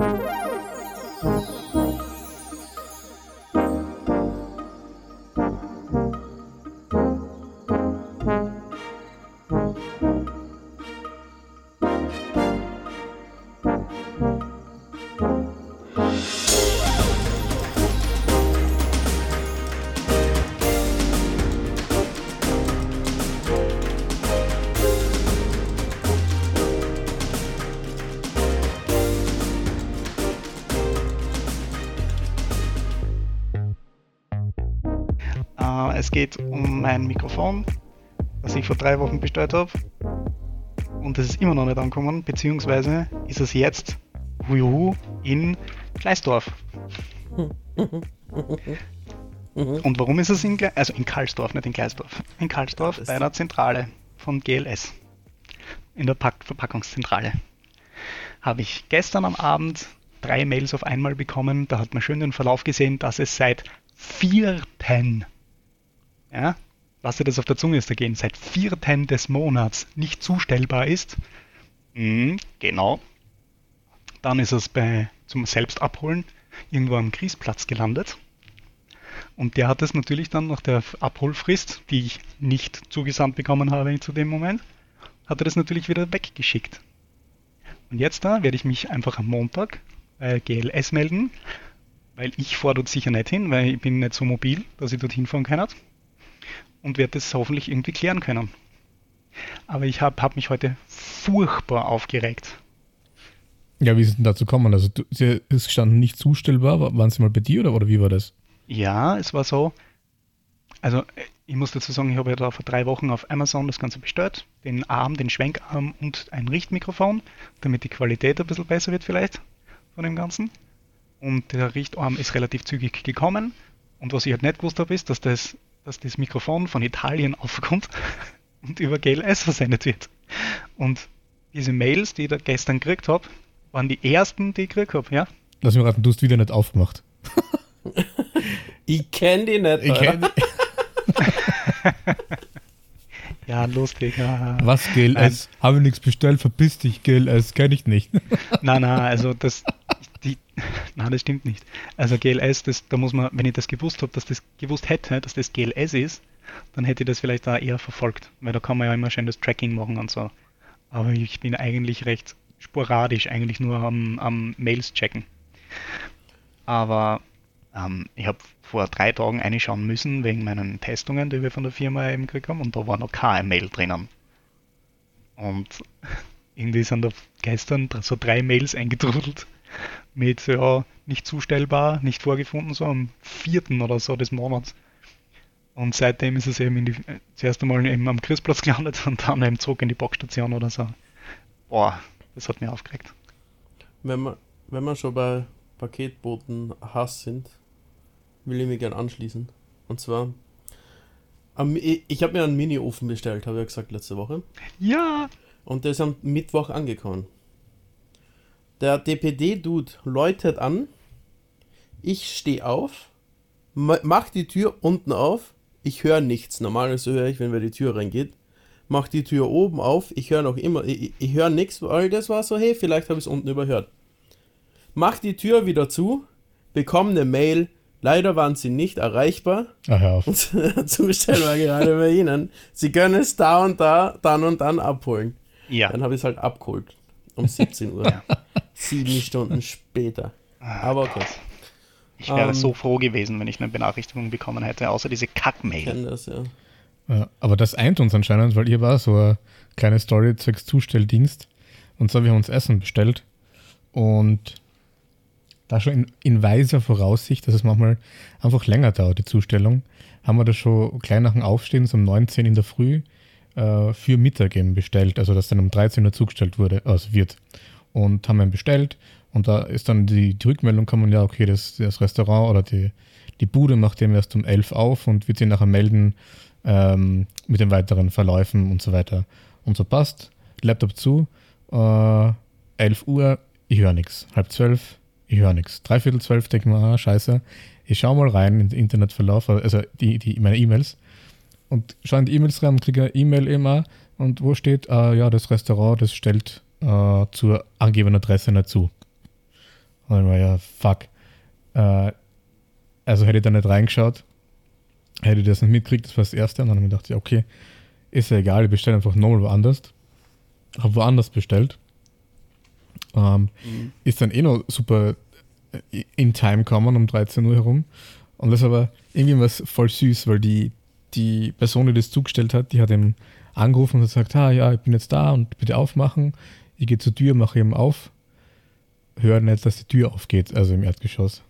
Äh, es geht um mein Mikrofon, das ich vor drei Wochen bestellt habe. Und es ist immer noch nicht angekommen, beziehungsweise ist es jetzt juhu, in Gleisdorf. Und warum ist es in, Gle also in Karlsdorf, nicht in Gleisdorf? In Karlsdorf bei der Zentrale von GLS. In der Pack Verpackungszentrale. Habe ich gestern am Abend drei Mails auf einmal bekommen. Da hat man schön den Verlauf gesehen, dass es seit vierten, ja, lasst ihr das auf der Zunge gehen, seit vierten des Monats nicht zustellbar ist. Mhm, genau. Dann ist es bei, zum Selbstabholen irgendwo am Kriesplatz gelandet. Und der hat es natürlich dann nach der Abholfrist, die ich nicht zugesandt bekommen habe zu dem Moment, hat er das natürlich wieder weggeschickt. Und jetzt da werde ich mich einfach am Montag bei GLS melden, weil ich fahre dort sicher nicht hin, weil ich bin nicht so mobil, dass ich dorthin fahren kann und werde das hoffentlich irgendwie klären können. Aber ich habe hab mich heute furchtbar aufgeregt. Ja, wie ist es denn dazu gekommen? Also, du, sie ist gestanden nicht zustellbar. Waren sie mal bei dir oder, oder wie war das? Ja, es war so. Also, ich muss dazu sagen, ich habe ja da vor drei Wochen auf Amazon das Ganze bestellt. Den Arm, den Schwenkarm und ein Richtmikrofon, damit die Qualität ein bisschen besser wird vielleicht von dem Ganzen. Und der Richtarm ist relativ zügig gekommen. Und was ich halt nicht gewusst habe, ist, dass das, dass das Mikrofon von Italien aufkommt und über GLS versendet wird. Und diese Mails, die ich da gestern gekriegt habe, waren die ersten, die ich gekriegt habe, ja. Lass mich raten, du hast wieder nicht aufgemacht. ich kenne die nicht. Ich kenn die. ja, lustig. Ja. Was, GLS? Habe nichts bestellt, verpiss dich, GLS, kenne ich nicht. nein, nein, also das, die, nein, das stimmt nicht. Also GLS, das, da muss man, wenn ich das gewusst habe, dass das gewusst hätte, dass das GLS ist, dann hätte ich das vielleicht da eher verfolgt, weil da kann man ja immer schön das Tracking machen und so. Aber ich bin eigentlich recht sporadisch, eigentlich nur am, am Mails checken. Aber ähm, ich habe vor drei Tagen reinschauen müssen wegen meinen Testungen, die wir von der Firma eben gekriegt haben, und da war noch kein Mail drinnen. Und irgendwie sind da gestern so drei Mails eingetrudelt mit ja, nicht zustellbar, nicht vorgefunden, so am vierten oder so des Monats. Und seitdem ist es eben die, zuerst einmal eben am Christplatz gelandet und dann eben zurück in die Boxstation oder so. Boah, das hat mir aufgeregt. Wenn wir, wenn wir schon bei Paketboten Hass sind, will ich mich gerne anschließen. Und zwar, ich habe mir einen Mini-Ofen bestellt, habe ich ja gesagt letzte Woche. Ja! Und der ist am Mittwoch angekommen. Der DPD-Dude läutet an. Ich stehe auf, mach die Tür unten auf. Ich höre nichts. Normalerweise höre ich, wenn wer die Tür reingeht. Mach die Tür oben auf. Ich höre noch immer, ich, ich höre nichts, weil das war so, hey, vielleicht habe ich es unten überhört. Mach die Tür wieder zu, bekomme eine Mail. Leider waren sie nicht erreichbar. Ach, hör auf. Zustellung war gerade bei Ihnen. Sie können es da und da, dann und dann abholen. Ja. Dann habe ich es halt abgeholt. Um 17 Uhr. Ja. Sieben Stunden später. Ah, Aber okay. Ich wäre Ähm. so froh gewesen, wenn ich eine Benachrichtigung bekommen hätte, außer diese Kack-Mail. kenne das, ja. Ja, aber das eint uns anscheinend, weil ihr war so eine kleine Story zwecks Zustelldienst. Und zwar, wir haben uns Essen bestellt. Und da schon in, in weiser Voraussicht, dass es manchmal einfach länger dauert, die Zustellung, haben wir das schon gleich nach dem Aufstehen, so um 19 in der Früh, äh, für Mittag eben bestellt. Also, dass dann um 13 Uhr zugestellt wurde, also wird. Und haben ihn bestellt. Und da ist dann die, die Rückmeldung gekommen, ja, okay, das, das Restaurant oder die, die Bude macht dem erst um 11 auf und wird sich nachher melden ähm, mit den weiteren Verläufen und so weiter. Und so passt. Laptop zu, äh, 11 Uhr, ich höre nichts. Halb zwölf, ich höre nichts. Dreiviertel zwölf denke ich mir, ah, scheiße. Ich schaue mal rein in den Internetverlauf, also die, die, meine E-Mails. Und schaue in die E-Mails rein und kriege eine E-Mail immer. Und wo steht, äh, ja, das Restaurant, das stellt äh, zur angegebenen Adresse nicht zu. Und dann war ja, fuck. Äh, also hätte ich da nicht reingeschaut, hätte ich das nicht mitgekriegt, das war das Erste. Und dann habe ich gedacht, ja, okay, ist ja egal, ich bestelle einfach nochmal woanders. Habe woanders bestellt. Ähm, mhm. Ist dann eh noch super äh, in Time gekommen, um 13 Uhr herum. Und das aber irgendwie was voll süß, weil die, die Person, die das zugestellt hat, die hat ihm angerufen und hat gesagt, ah ja, ich bin jetzt da und bitte aufmachen. Ich gehe zur Tür, mache ihm auf, höre nicht, dass die Tür aufgeht, also im Erdgeschoss.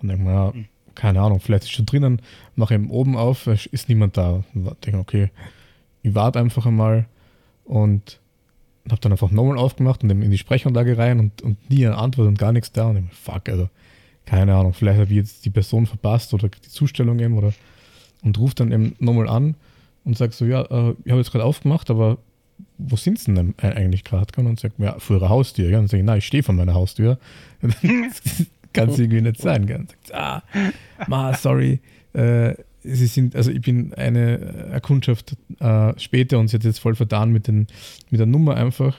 Und denke mir, ja, mhm. keine Ahnung, vielleicht ist schon drinnen, mache ihm oben auf, ist niemand da. Und denke, okay, ich warte einfach einmal und habe dann einfach nochmal aufgemacht und in die Sprechanlage rein und, und nie eine Antwort und gar nichts da. Und ich mir, fuck, also keine Ahnung, vielleicht habe ich jetzt die Person verpasst oder die Zustellung eben oder und ruft dann eben nochmal an und sagt so, ja, äh, ich habe jetzt gerade aufgemacht, aber wo sind sie denn eigentlich gerade? Und sagt mir, ja, vor ihrer Haustür. Ja? Und sage ich, nein, ich stehe vor meiner Haustür. Kann es irgendwie nicht sein. Und sagt, ah, ma, sorry. Äh, sie sind, also ich bin eine Erkundschaft äh, später und sie hat jetzt voll vertan mit, den, mit der Nummer einfach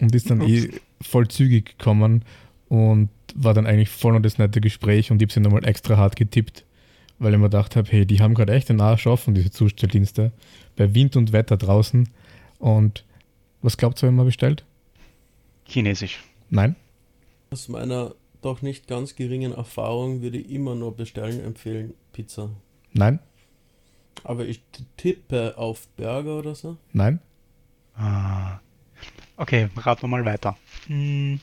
und ist dann eh voll zügig gekommen und war dann eigentlich voll noch das nette Gespräch und ich habe sie nochmal extra hart getippt, weil ich mir gedacht habe, hey, die haben gerade echt einen Arsch offen, diese Zustelldienste, bei Wind und Wetter draußen und was glaubt ihr, wenn man bestellt? Chinesisch. Nein? Aus meiner doch nicht ganz geringen Erfahrung würde ich immer nur bestellen empfehlen Pizza. Nein. Aber ich tippe auf Burger oder so. Nein. Ah. Okay, raten wir mal weiter. Hm.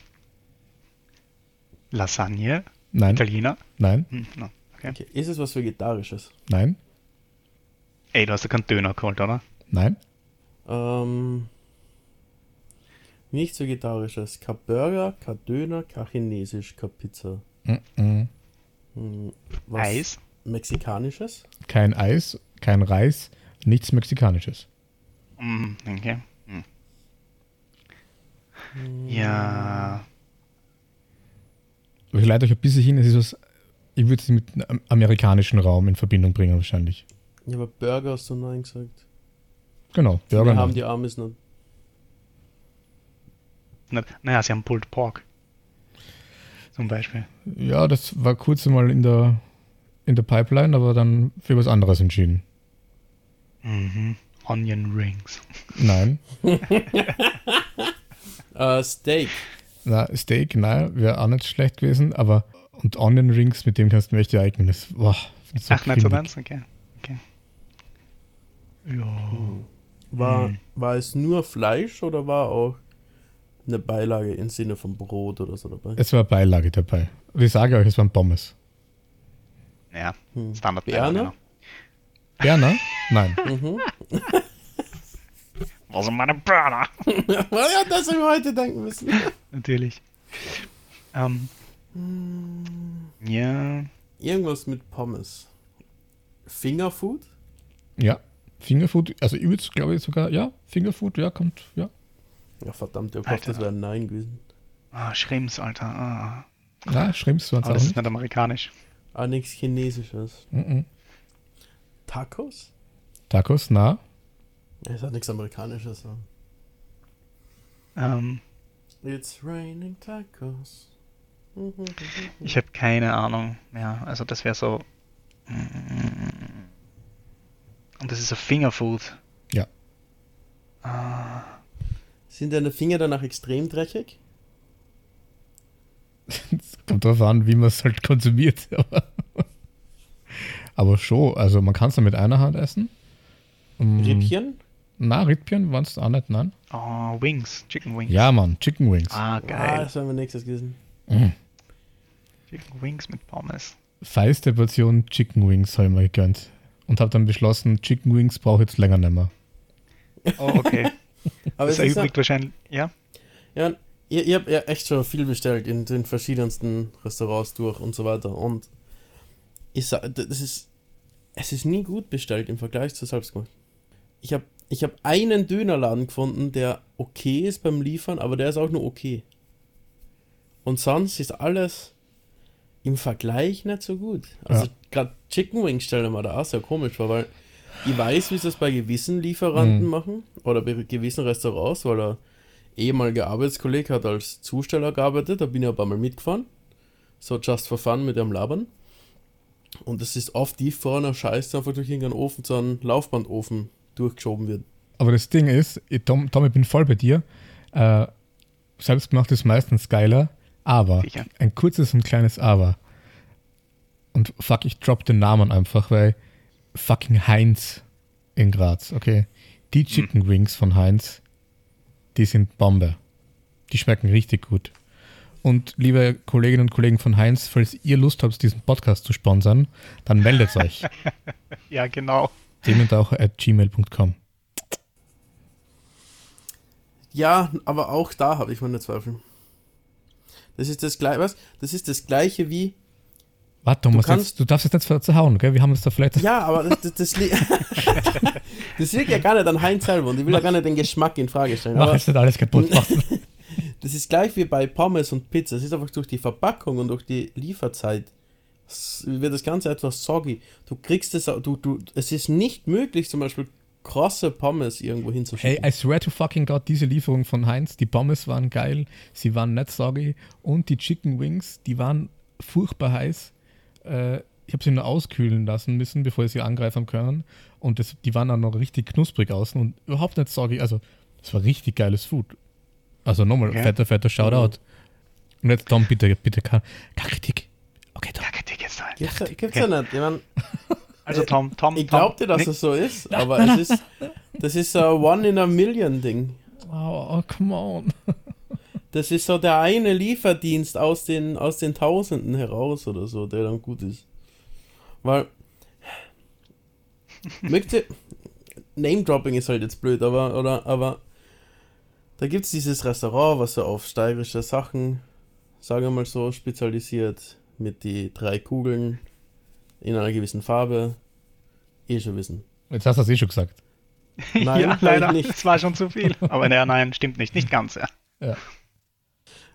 Lasagne? Nein. Italiener? Nein. Hm, no. Okay. okay. Ist es was Vegetarisches? Nein. Ey, du hast ja keinen Döner geholt, oder? Nein. Ähm, nichts Vegetarisches. Kein Burger, kein Döner, kein Chinesisch, kein Pizza. Mm -mm. Hm, Eis? Mexikanisches? Kein Eis, kein Reis, nichts Mexikanisches. Mm, okay. Hm. Ja. Ich leite euch ein bisschen hin, es ist was, ich würde es mit einem amerikanischen Raum in Verbindung bringen wahrscheinlich. Ja, aber Burger hast du Nein gesagt. Genau, Burger. Wir haben die Amis noch. Naja, sie haben Pulled Pork. Zum Beispiel. Ja, das war kurz mal in der in der Pipeline, aber dann für was anderes entschieden. Mhm. Onion Rings. Nein. uh, Steak. Na, Steak, nein, wäre auch nicht schlecht gewesen, aber und Onion Rings, mit dem kannst du mir echt eignen. Das, boah, das so Ach, nicht so ganz? Okay. okay. Ja. War, hm. war es nur Fleisch oder war auch eine Beilage im Sinne von Brot oder so dabei? Es war Beilage dabei. Und ich sage euch, es waren Pommes. Ja, hm. Standard Berner? Berner? Nein. Mhm. Wo sind meine Burner? ja, das wir heute denken müssen. Natürlich. Ähm, hm. Ja. Irgendwas mit Pommes. Fingerfood? Ja, Fingerfood. Also ich würde glaube ich sogar, ja, Fingerfood, ja, kommt, ja. Ja, verdammt, ich hoffe, das wäre ein Nein gewesen. Ah, Schrimps, Alter. Ah. Ja, Schrimps waren es auch. Das ist nicht amerikanisch. Ah, nichts Chinesisches. Mm -mm. Tacos? Tacos, na? Ja, ist auch nichts Amerikanisches. So. Ähm. It's raining tacos. Ich habe keine Ahnung mehr. Also das wäre so. Und das ist so Fingerfood. Ja. Ah. Sind deine Finger danach extrem dreckig? Es kommt darauf an, wie man es halt konsumiert. Aber schon, also man kann es dann mit einer Hand essen. Um, Rippchen? Na, Rippchen waren es auch nicht, nein. Oh, Wings, Chicken Wings. Ja, Mann, Chicken Wings. Ah, geil. Ah, das haben wir nächstes gesehen. Mhm. Chicken Wings mit Pommes. Feiste Portion Chicken Wings habe ich mir gegönnt. Und habe dann beschlossen, Chicken Wings brauche ich jetzt länger nicht mehr. Oh, okay. Aber das erübrigt wahrscheinlich, ja? Ja, ihr, ihr habt ja echt schon viel bestellt in den verschiedensten Restaurants durch und so weiter. Und ich sag, das ist, es ist nie gut bestellt im Vergleich zu selbstgemacht. Ich habe ich hab einen Dönerladen gefunden, der okay ist beim Liefern, aber der ist auch nur okay. Und sonst ist alles im Vergleich nicht so gut. Also ja. gerade Chicken Wings stellen wir da auch sehr komisch vor, weil ich weiß, wie sie das bei gewissen Lieferanten mhm. machen oder bei gewissen Restaurants, weil er ehemaliger Arbeitskollege hat als Zusteller gearbeitet, da bin ich ein paar Mal mitgefahren. so just for fun mit ihrem Labern. Und es ist oft die vorne Scheiße einfach durch irgendeinen Ofen, so einen Laufbandofen durchgeschoben wird. Aber das Ding ist, ich, Tom, Tom, ich bin voll bei dir. Äh, selbstgemacht ist meistens geiler, aber Sicher. ein kurzes und kleines Aber. Und fuck, ich drop den Namen einfach, weil fucking Heinz in Graz, okay. Die Chicken Wings von Heinz, die sind Bombe. Die schmecken richtig gut. Und liebe Kolleginnen und Kollegen von Heinz, falls ihr Lust habt, diesen Podcast zu sponsern, dann meldet euch. Ja, genau. Thementaucher at gmail.com. Ja, aber auch da habe ich meine Zweifel. Das ist das gleiche, was? Das ist das gleiche wie. Warte, Thomas, kannst- jetzt, du darfst jetzt nicht zerhauen, gell? Wir haben uns da vielleicht. Ja, aber das, das, das, li das liegt ja gar nicht an Heinz selber und ich will ja gar nicht den Geschmack in Frage stellen. Mach Aber jetzt nicht alles kaputt das ist gleich wie bei Pommes und Pizza. Es ist einfach durch die Verpackung und durch die Lieferzeit wird das Ganze etwas soggy. Du kriegst es, du, du, es ist nicht möglich, zum Beispiel krosse Pommes irgendwo Hey, hinzuschicken. I swear to fucking God, diese Lieferung von Heinz, die Pommes waren geil, sie waren nicht soggy und die Chicken Wings, die waren furchtbar heiß. Äh, ich habe sie nur auskühlen lassen müssen, bevor ich sie angreifen können. Und das, die waren dann noch richtig knusprig außen und überhaupt nicht soggy. Also, das war richtig geiles Food. Also nochmal, Okay. fetter, fetter Shoutout. Und jetzt Tom, bitte, bitte, keine keine Kritik. Okay, Tom. Ja, Kritik jetzt halt. Gibt's, ja- gibt's ja nicht. Ich, mein, Also Tom, Tom, ich glaubte, dass es so ist, aber es ist, das ist so ein One in a Million Ding. Oh, oh, come on. Das ist so der eine Lieferdienst aus den, aus den Tausenden heraus oder so, der dann gut ist. Weil, möchte, Name-Dropping ist halt jetzt blöd, aber, oder, aber da gibt es dieses Restaurant, was so auf steirische Sachen, sagen wir mal so, spezialisiert, mit die drei Kugeln in einer gewissen Farbe. Eh schon wissen. Jetzt hast du es eh schon gesagt. Nein, ja, leider. nicht. Das war schon zu viel. Aber naja, nein, stimmt nicht. Nicht ganz, ja. Ja.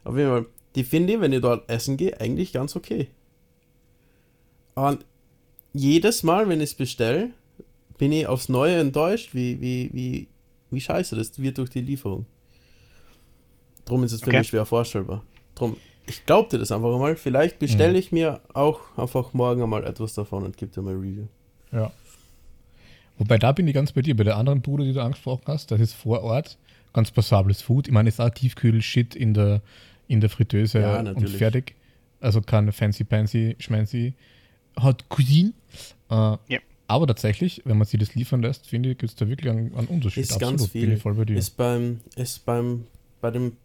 Auf jeden Fall, die finde ich, wenn ich dort essen gehe, eigentlich ganz okay. Und jedes Mal, wenn ich es bestelle, bin ich aufs Neue enttäuscht, wie, wie, wie, wie scheiße das wird durch die Lieferung. Drum ist es für Okay. mich schwer vorstellbar. Drum, ich glaub dir das einfach einmal. Vielleicht bestelle Mhm. ich mir auch einfach morgen einmal etwas davon und gebe dir mal Review. Ja. Wobei da bin ich ganz bei dir. Bei der anderen Bude, die du angesprochen hast, das ist vor Ort ganz passables Food. Ich meine, es ist auch Tiefkühl-Shit in der, in der Fritteuse Ja, und natürlich. fertig. Also keine fancy-pansy, schmancy Hot Cuisine. Äh, Ja. Aber tatsächlich, wenn man sich das liefern lässt, finde ich, gibt es da wirklich einen, einen Unterschied. Ist ganz Bin viel. ich voll bei dir. Ist beim, ist beim, bei dem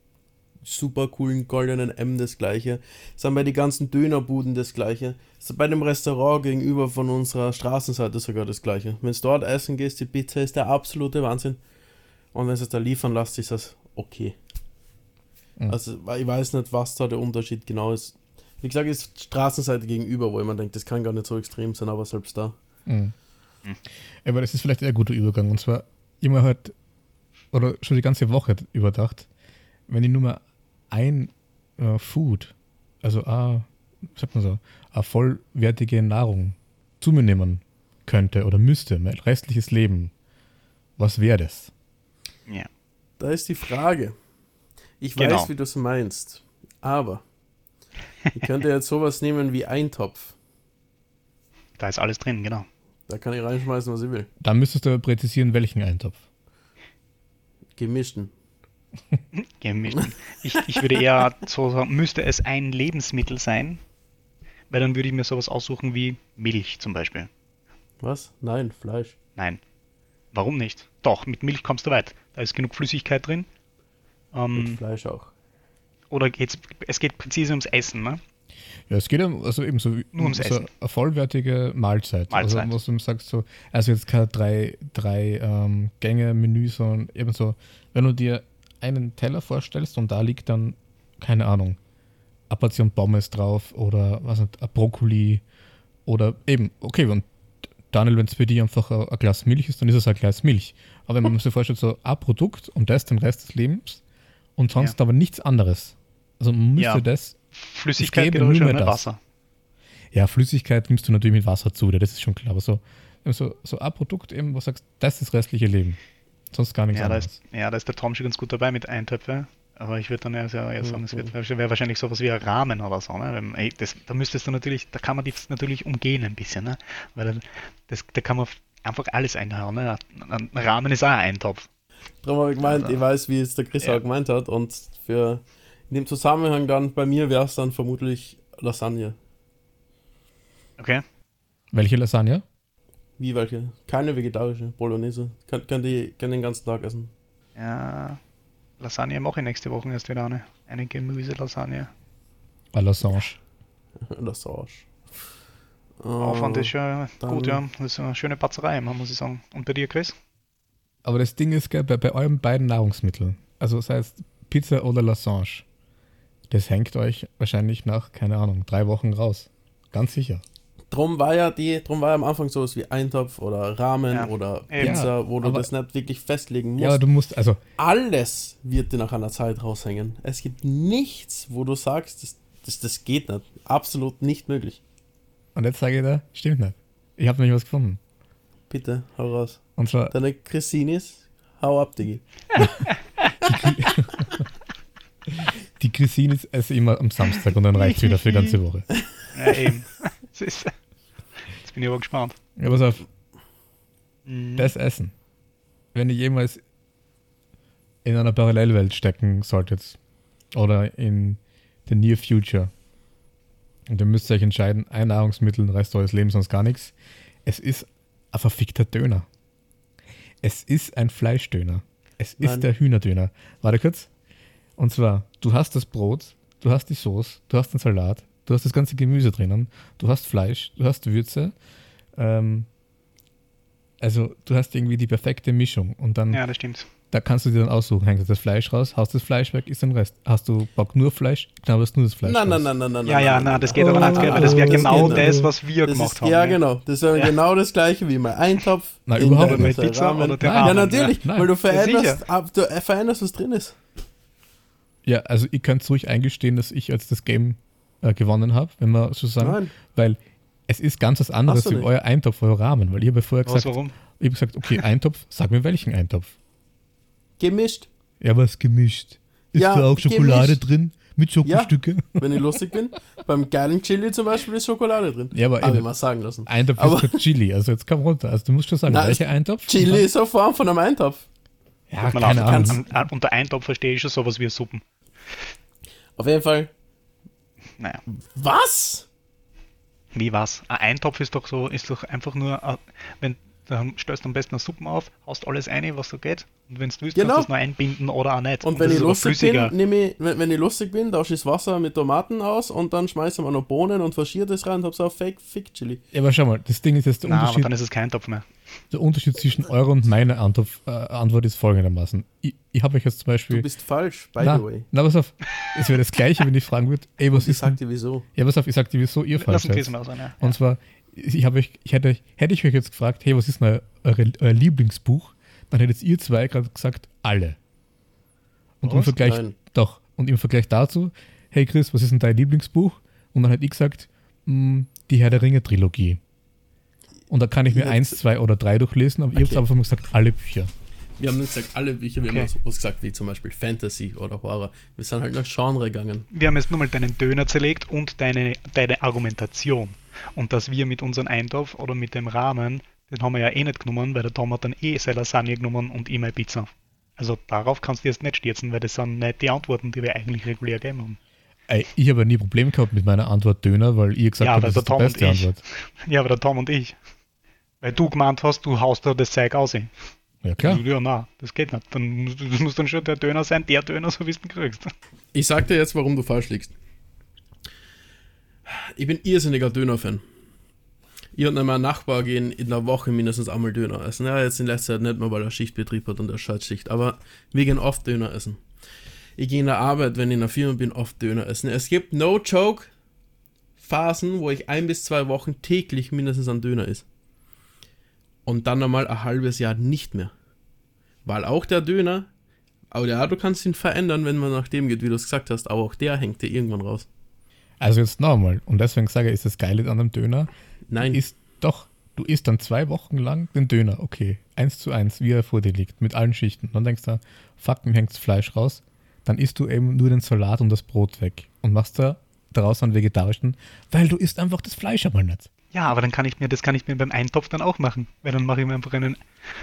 super coolen goldenen M das gleiche. Ist dann bei den ganzen Dönerbuden das gleiche. Ist bei dem Restaurant gegenüber von unserer Straßenseite sogar das gleiche. Wenn du dort essen gehst, die Pizza ist der absolute Wahnsinn. Und wenn es da liefern lässt, ist das okay. Mhm. Also, ich weiß nicht, was da der Unterschied genau ist. Wie gesagt, ist Straßenseite gegenüber, wo man denkt, das kann gar nicht so extrem sein, aber selbst da. Mhm. Aber das ist vielleicht ein guter Übergang. Und zwar immer halt, oder schon die ganze Woche überdacht, wenn ich nur mal ein äh, Food, also a, sagt man so, eine vollwertige Nahrung zu mir nehmen könnte oder müsste, mein restliches Leben, was wäre das? ja. Da ist die Frage. Ich Genau. weiß, wie du es meinst, aber ich könnte jetzt sowas nehmen wie Eintopf. Da ist alles drin, genau. Da kann ich reinschmeißen, was ich will. Da müsstest du präzisieren, welchen Eintopf. Gemischten. Gemischt. Ich, ich würde eher so sagen, müsste es ein Lebensmittel sein, weil dann würde ich mir sowas aussuchen wie Milch zum Beispiel. Was? Nein, Fleisch. Nein. Warum nicht? Doch, mit Milch kommst du weit. Da ist genug Flüssigkeit drin. Mit Ähm, Fleisch auch. oder geht's, es geht präzise ums Essen, ne? Ja, es geht um, also eben so, wie- Nur ums so Essen. eine vollwertige Mahlzeit. Mahlzeit. Also, was du sagst, so, also jetzt keine drei, drei ähm, Gänge-Menü, sondern eben so, wenn du dir einen Teller vorstellst und da liegt dann, keine Ahnung, eine Portion Pommes drauf oder was nicht, ein Brokkoli oder eben, okay, und Daniel, wenn es für dich einfach ein, ein Glas Milch ist, dann ist es ein Glas Milch. Aber wenn man sich vorstellt, so ein Produkt und das den Rest des Lebens und sonst aber nichts anderes. Also man müsste Ja. das Flüssigkeit geht nur mehr das. Wasser. ja, Flüssigkeit nimmst du natürlich mit Wasser zu, das ist schon klar. Aber so, so, so ein Produkt eben, wo du sagst, das ist das restliche Leben. Sonst gar nichts Ja da, anderes. ist, ja, da ist der Tom schon ganz gut dabei mit Eintöpfe. aber ich würde dann eher, eher sagen, es wird, wäre wahrscheinlich sowas wie ein Rahmen oder so. Ne? Ey, das, da müsstest du natürlich, da kann man das natürlich umgehen ein bisschen, ne? weil das, da kann man einfach alles einhauen. Ne? Ein Rahmen ist auch ein Eintopf. Darum habe ich gemeint, also, ich weiß, wie es der Chris ja. auch gemeint hat und für in dem Zusammenhang dann bei mir wäre es dann vermutlich Lasagne. Okay. Welche Lasagne? Wie welche? Keine vegetarische, Bolognese. Kann, kann, die, kann den ganzen Tag essen. Ja, Lasagne mache ich nächste Woche erst wieder eine. Eine Gemüselasagne. A Lasange. Lasange. Aufwand ist ja gut, ja. Das ist eine schöne Batzerei, muss ich sagen. Und bei dir, Chris? Aber das Ding ist, gell, bei, bei euren beiden Nahrungsmitteln, also das heißt Pizza oder Lasange, das hängt euch wahrscheinlich nach, keine Ahnung, drei Wochen raus. Ganz sicher. Drum war ja die, drum war ja am Anfang sowas wie Eintopf oder Rahmen ja. oder Pizza, ja, wo du das nicht wirklich festlegen musst. Ja, du musst, also. Alles wird dir nach einer Zeit raushängen. Es gibt nichts, wo du sagst, das, das, das geht nicht. Absolut nicht möglich. Und jetzt sage ich dir, stimmt nicht. Ich habe nämlich was gefunden. Bitte, hau raus. Und zwar. Deine Christinis, hau ab, Digi. die Christinis esse immer am Samstag und dann reicht es wieder für die ganze Woche. Ja, eben. Jetzt bin ich aber gespannt. Ja, pass auf. Mhm. Das Essen. Wenn ihr jemals in einer Parallelwelt stecken solltet oder in the near future und ihr müsst euch entscheiden, ein Nahrungsmittel, den Rest eures Lebens, sonst gar nichts. Es ist ein verfickter Döner. Es ist ein Fleischdöner. Es Nein. ist der Hühnerdöner. Warte kurz. Und zwar, du hast das Brot, du hast die Soße, du hast den Salat, Du hast das ganze Gemüse drinnen, du hast Fleisch, du hast Würze. Ähm, also du hast irgendwie die perfekte Mischung und dann. Ja, das stimmt. Da kannst du dir dann aussuchen, hängst du das Fleisch raus, haust das Fleisch weg, ist den Rest. Hast du Bock nur Fleisch, knabberst nur das Fleisch nein, nein, nein, nein, nein. Ja, ja, nein, das geht aber nicht, weil das wäre genau das, was wir das gemacht ist, haben. Ja, genau. Das wäre ja. genau das gleiche wie mein Eintopf. Nein, überhaupt nicht. Pizza oder der nein, Ja, natürlich, weil du veränderst, ab, du veränderst, was drin ist. Ja, also ihr könnt ruhig eingestehen, dass ich als das Game äh, gewonnen habe, wenn man so sagen. Nein. Weil es ist ganz was anderes wie euer Eintopf, euer Rahmen. Weil ich habe vorher gesagt, warum? ich habe gesagt, okay, Eintopf, sag mir welchen Eintopf. Gemischt. Ja, was gemischt? Ist ja, da auch Schokolade gemischt. drin? Mit Schokostücke? Ja, wenn ich lustig bin. Beim geilen Chili zum Beispiel ist Schokolade drin. Ja, aber Habe ich mal sagen lassen. Eintopf aber ist Chili, also jetzt komm runter. Also du musst schon sagen, Nein, welcher Eintopf? Chili ist eine Form von einem Eintopf. Ja, keine Ahnung. Unter Eintopf verstehe ich schon sowas wie Suppen. Auf jeden Fall, naja. Was? Wie was? Ein Eintopf ist doch so, ist doch einfach nur, äh, wenn da stellst du am besten eine Suppen auf, haust alles ein, was so geht. Und wenn du willst, genau. kannst du es nur einbinden oder auch nicht. Und, und wenn ich lustig bin, nehme ich, wenn, wenn ich lustig bin, tausche ich das Wasser mit Tomaten aus und dann schmeiße ich noch Bohnen und faschiere das rein und habe so auf Fake Fick Chili. Ja, aber schau mal, das Ding ist jetzt der Na, Unterschied. Aber dann ist es kein Topf mehr. Der Unterschied zwischen eurer und meiner Antwort, äh, Antwort ist folgendermaßen. Ich, ich habe euch jetzt zum Beispiel. Du bist falsch, by na, the way. Na, pass auf. Es wäre das Gleiche, wenn ich fragen würde, ey, was und ist. Ich sag dir wieso. Ja, pass auf, ich sag dir wieso, ihr falsch seid. Ja. Und zwar, ich, euch, ich hätte, hätte ich euch jetzt gefragt, hey, was ist denn euer, euer Lieblingsbuch? Dann hättet ihr zwei gerade gesagt, alle. Und was? im Vergleich, Nein. doch, und im Vergleich dazu, hey Chris, was ist denn dein Lieblingsbuch? Und dann hätte ich gesagt, hm, die Herr der Ringe Trilogie. Und da kann ich mir eins, zwei oder drei durchlesen, aber okay. ihr habt einfach mal gesagt, alle Bücher. Wir haben nicht gesagt, alle Bücher, wir okay. haben sowas gesagt wie zum Beispiel Fantasy oder Horror. Wir sind halt nach Genre gegangen. Wir haben jetzt nur mal deinen Döner zerlegt und deine, deine Argumentation. Und dass wir mit unserem Eintopf oder mit dem Rahmen, den haben wir ja eh nicht genommen, weil der Tom hat dann eh seine Lasagne genommen und ich meine Pizza. Also darauf kannst du jetzt nicht stürzen, weil das sind nicht die Antworten, die wir eigentlich regulär geben haben. Ey, ich habe nie Probleme gehabt mit meiner Antwort Döner, weil ihr gesagt ja, habt, das ist die beste Antwort. Ja, aber der Tom und ich. Weil du gemeint hast, du haust da das Zeug aus. Ja, klar. Ja, nein, das geht nicht. Dann, das muss dann schon der Döner sein, der Döner, so wie du ihn kriegst. Ich sag dir jetzt, warum du falsch liegst. Ich bin irrsinniger Döner-Fan. Ich und mein Nachbar gehen in der Woche mindestens einmal Döner essen. Ja, jetzt in letzter Zeit nicht mehr, weil er Schichtbetrieb hat und er Schaltschicht. Aber wir gehen oft Döner essen. Ich gehe in der Arbeit, wenn ich in der Firma bin, oft Döner essen. Es gibt no joke Phasen, wo ich ein bis zwei Wochen täglich mindestens ein Döner ist. Und dann nochmal ein halbes Jahr nicht mehr. Weil auch der Döner, aber ja, du kannst ihn verändern, wenn man nach dem geht, wie du es gesagt hast, aber auch der hängt dir irgendwann raus. Also jetzt nochmal, und deswegen sage ich, ist das Geile an einem Döner? Nein. Ist doch, du isst dann zwei Wochen lang den Döner, okay, eins zu eins, wie er vor dir liegt, mit allen Schichten. Dann denkst du, fuck, mir hängt das Fleisch raus. dann isst du eben nur den Salat und das Brot weg und machst da daraus einen vegetarischen, weil du isst einfach das Fleisch einmal nicht. Ja, aber dann kann ich mir, das kann ich mir beim Eintopf dann auch machen. Weil dann mache ich mir einfach einen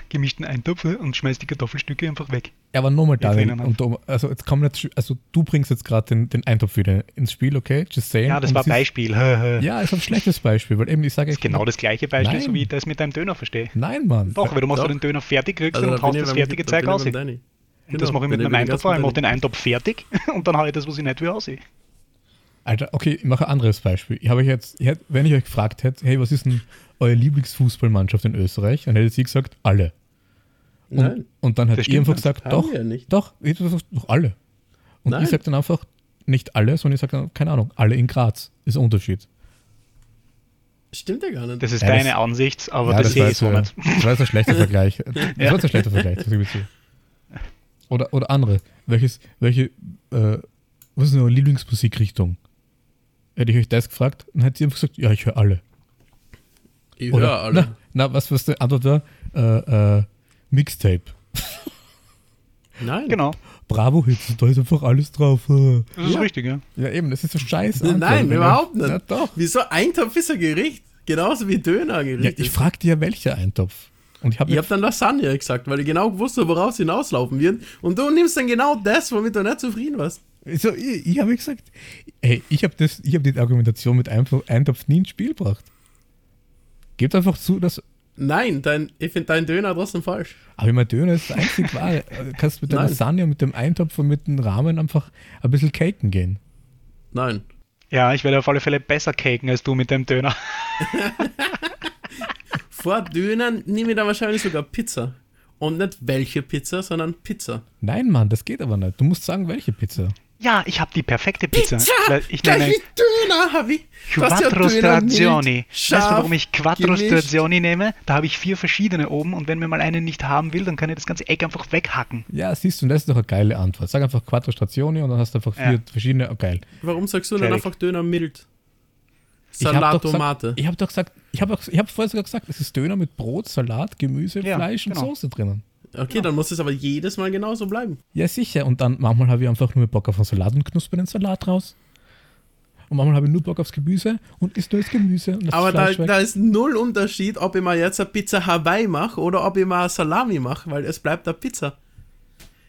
gemischten Eintopf und schmeiß die Kartoffelstücke einfach weg. Ja, aber nochmal, und du, also jetzt kommen jetzt, also du bringst jetzt gerade den, den Eintopf wieder ins Spiel, okay? Just saying. Ja, das Und war ist- Beispiel. Das Ja, ist ein schlechtes Beispiel, weil eben ich sage ist genau das gleiche Beispiel, Nein. so wie ich das mit deinem Döner verstehe. Nein, Mann. Doch, weil du machst Doch. den Döner fertig, kriegst Also, da und haust ich das fertige da Zeug aus. Und Danny. das Genau, mache ich mit meinem Eintopf. Ich mache den Eintopf fertig und dann haue ich das, was ich nicht will, aus. Alter, okay, ich mache ein anderes Beispiel. Ich habe euch jetzt, ich hätte, wenn ich euch gefragt hätte, hey, was ist denn eure Lieblingsfußballmannschaft in Österreich? Dann hättet ihr gesagt, alle. Und, Nein. und dann hat ihr einfach gesagt, doch, ja nicht. doch, ich hätte gesagt, doch alle. Und Nein. ich sage dann einfach, nicht alle, sondern ich sage dann, keine Ahnung, alle in Graz. Ist ein Unterschied. Stimmt ja gar nicht. Das ist Ja, deine das- Ansicht, aber Ja, das, das, sehe ich so jetzt, nicht. äh, das war jetzt ein schlechter Vergleich. Das Ja. war jetzt ein schlechter Vergleich. Oder, oder andere. Welches, welche, äh, was ist eure Lieblingsmusikrichtung? Hätte ich euch das gefragt, dann hätte ihr einfach gesagt, ja, ich höre alle. ich Oder, höre alle. Na, na, was, was die Antwort war? Äh, äh, Mixtape. Nein. Genau, Bravo Hits, da ist einfach alles drauf. das ist Ja. richtig, ja. Ja, eben, das ist so scheiße. Nein, überhaupt nicht. Ja, doch. Wieso Eintopf ist ein Gericht? Genauso wie Dönergericht. Ja, ich fragte ja, welcher Eintopf. Und ich habe Ich habe dann Lasagne gesagt, weil ich genau gewusst habe, woraus hinauslaufen wird. Und du nimmst dann genau das, womit du nicht zufrieden warst. So, ich, ich habe gesagt, ey, ich habe das, ich habe die Argumentation mit einfach Eintopf nie ins Spiel gebracht. Gebt einfach zu, dass Nein, dein, ich finde dein Döner trotzdem falsch. Aber ich meine, Döner ist das einzig wahre. Du kannst mit der Nein. Lasagne und mit dem Eintopf und mit dem Rahmen einfach ein bisschen caken gehen. Nein. Ja, ich werde auf alle Fälle besser caken als du mit dem Döner. Vor Döner nehme ich dann wahrscheinlich sogar Pizza. Und nicht welche Pizza, sondern Pizza. Nein, Mann, das geht aber nicht. Du musst sagen, welche Pizza. Ja, ich habe die perfekte Pizza. Weil Ich wie Döner habe ich. Ja Quattro Stazioni. Weißt du, warum ich Quattro gemischt. Stazioni nehme? Da habe ich vier verschiedene oben und wenn mir mal einen nicht haben will, dann kann ich das ganze Eck einfach weghacken. Ja, siehst du, und das ist doch eine geile Antwort. Sag einfach Quattro Stazioni und dann hast du einfach vier Ja. verschiedene. Oh, geil. Warum sagst du dann einfach Döner mild? Salat, Tomate. Ich habe doch gesagt, ich habe ich hab vorher sogar gesagt, es ist Döner mit Brot, Salat, Gemüse, Ja, Fleisch und genau. Soße drinnen. Okay, dann muss es aber jedes Mal genauso bleiben. Ja, sicher. Und dann manchmal habe ich einfach nur Bock auf einen Salat und knusper den Salat raus. Und manchmal habe ich nur Bock aufs Gemüse und isst nur das Gemüse. Und das Aber da, da ist null Unterschied, ob ich mal jetzt eine Pizza Hawaii mache oder ob ich mal eine Salami mache, weil es bleibt eine Pizza.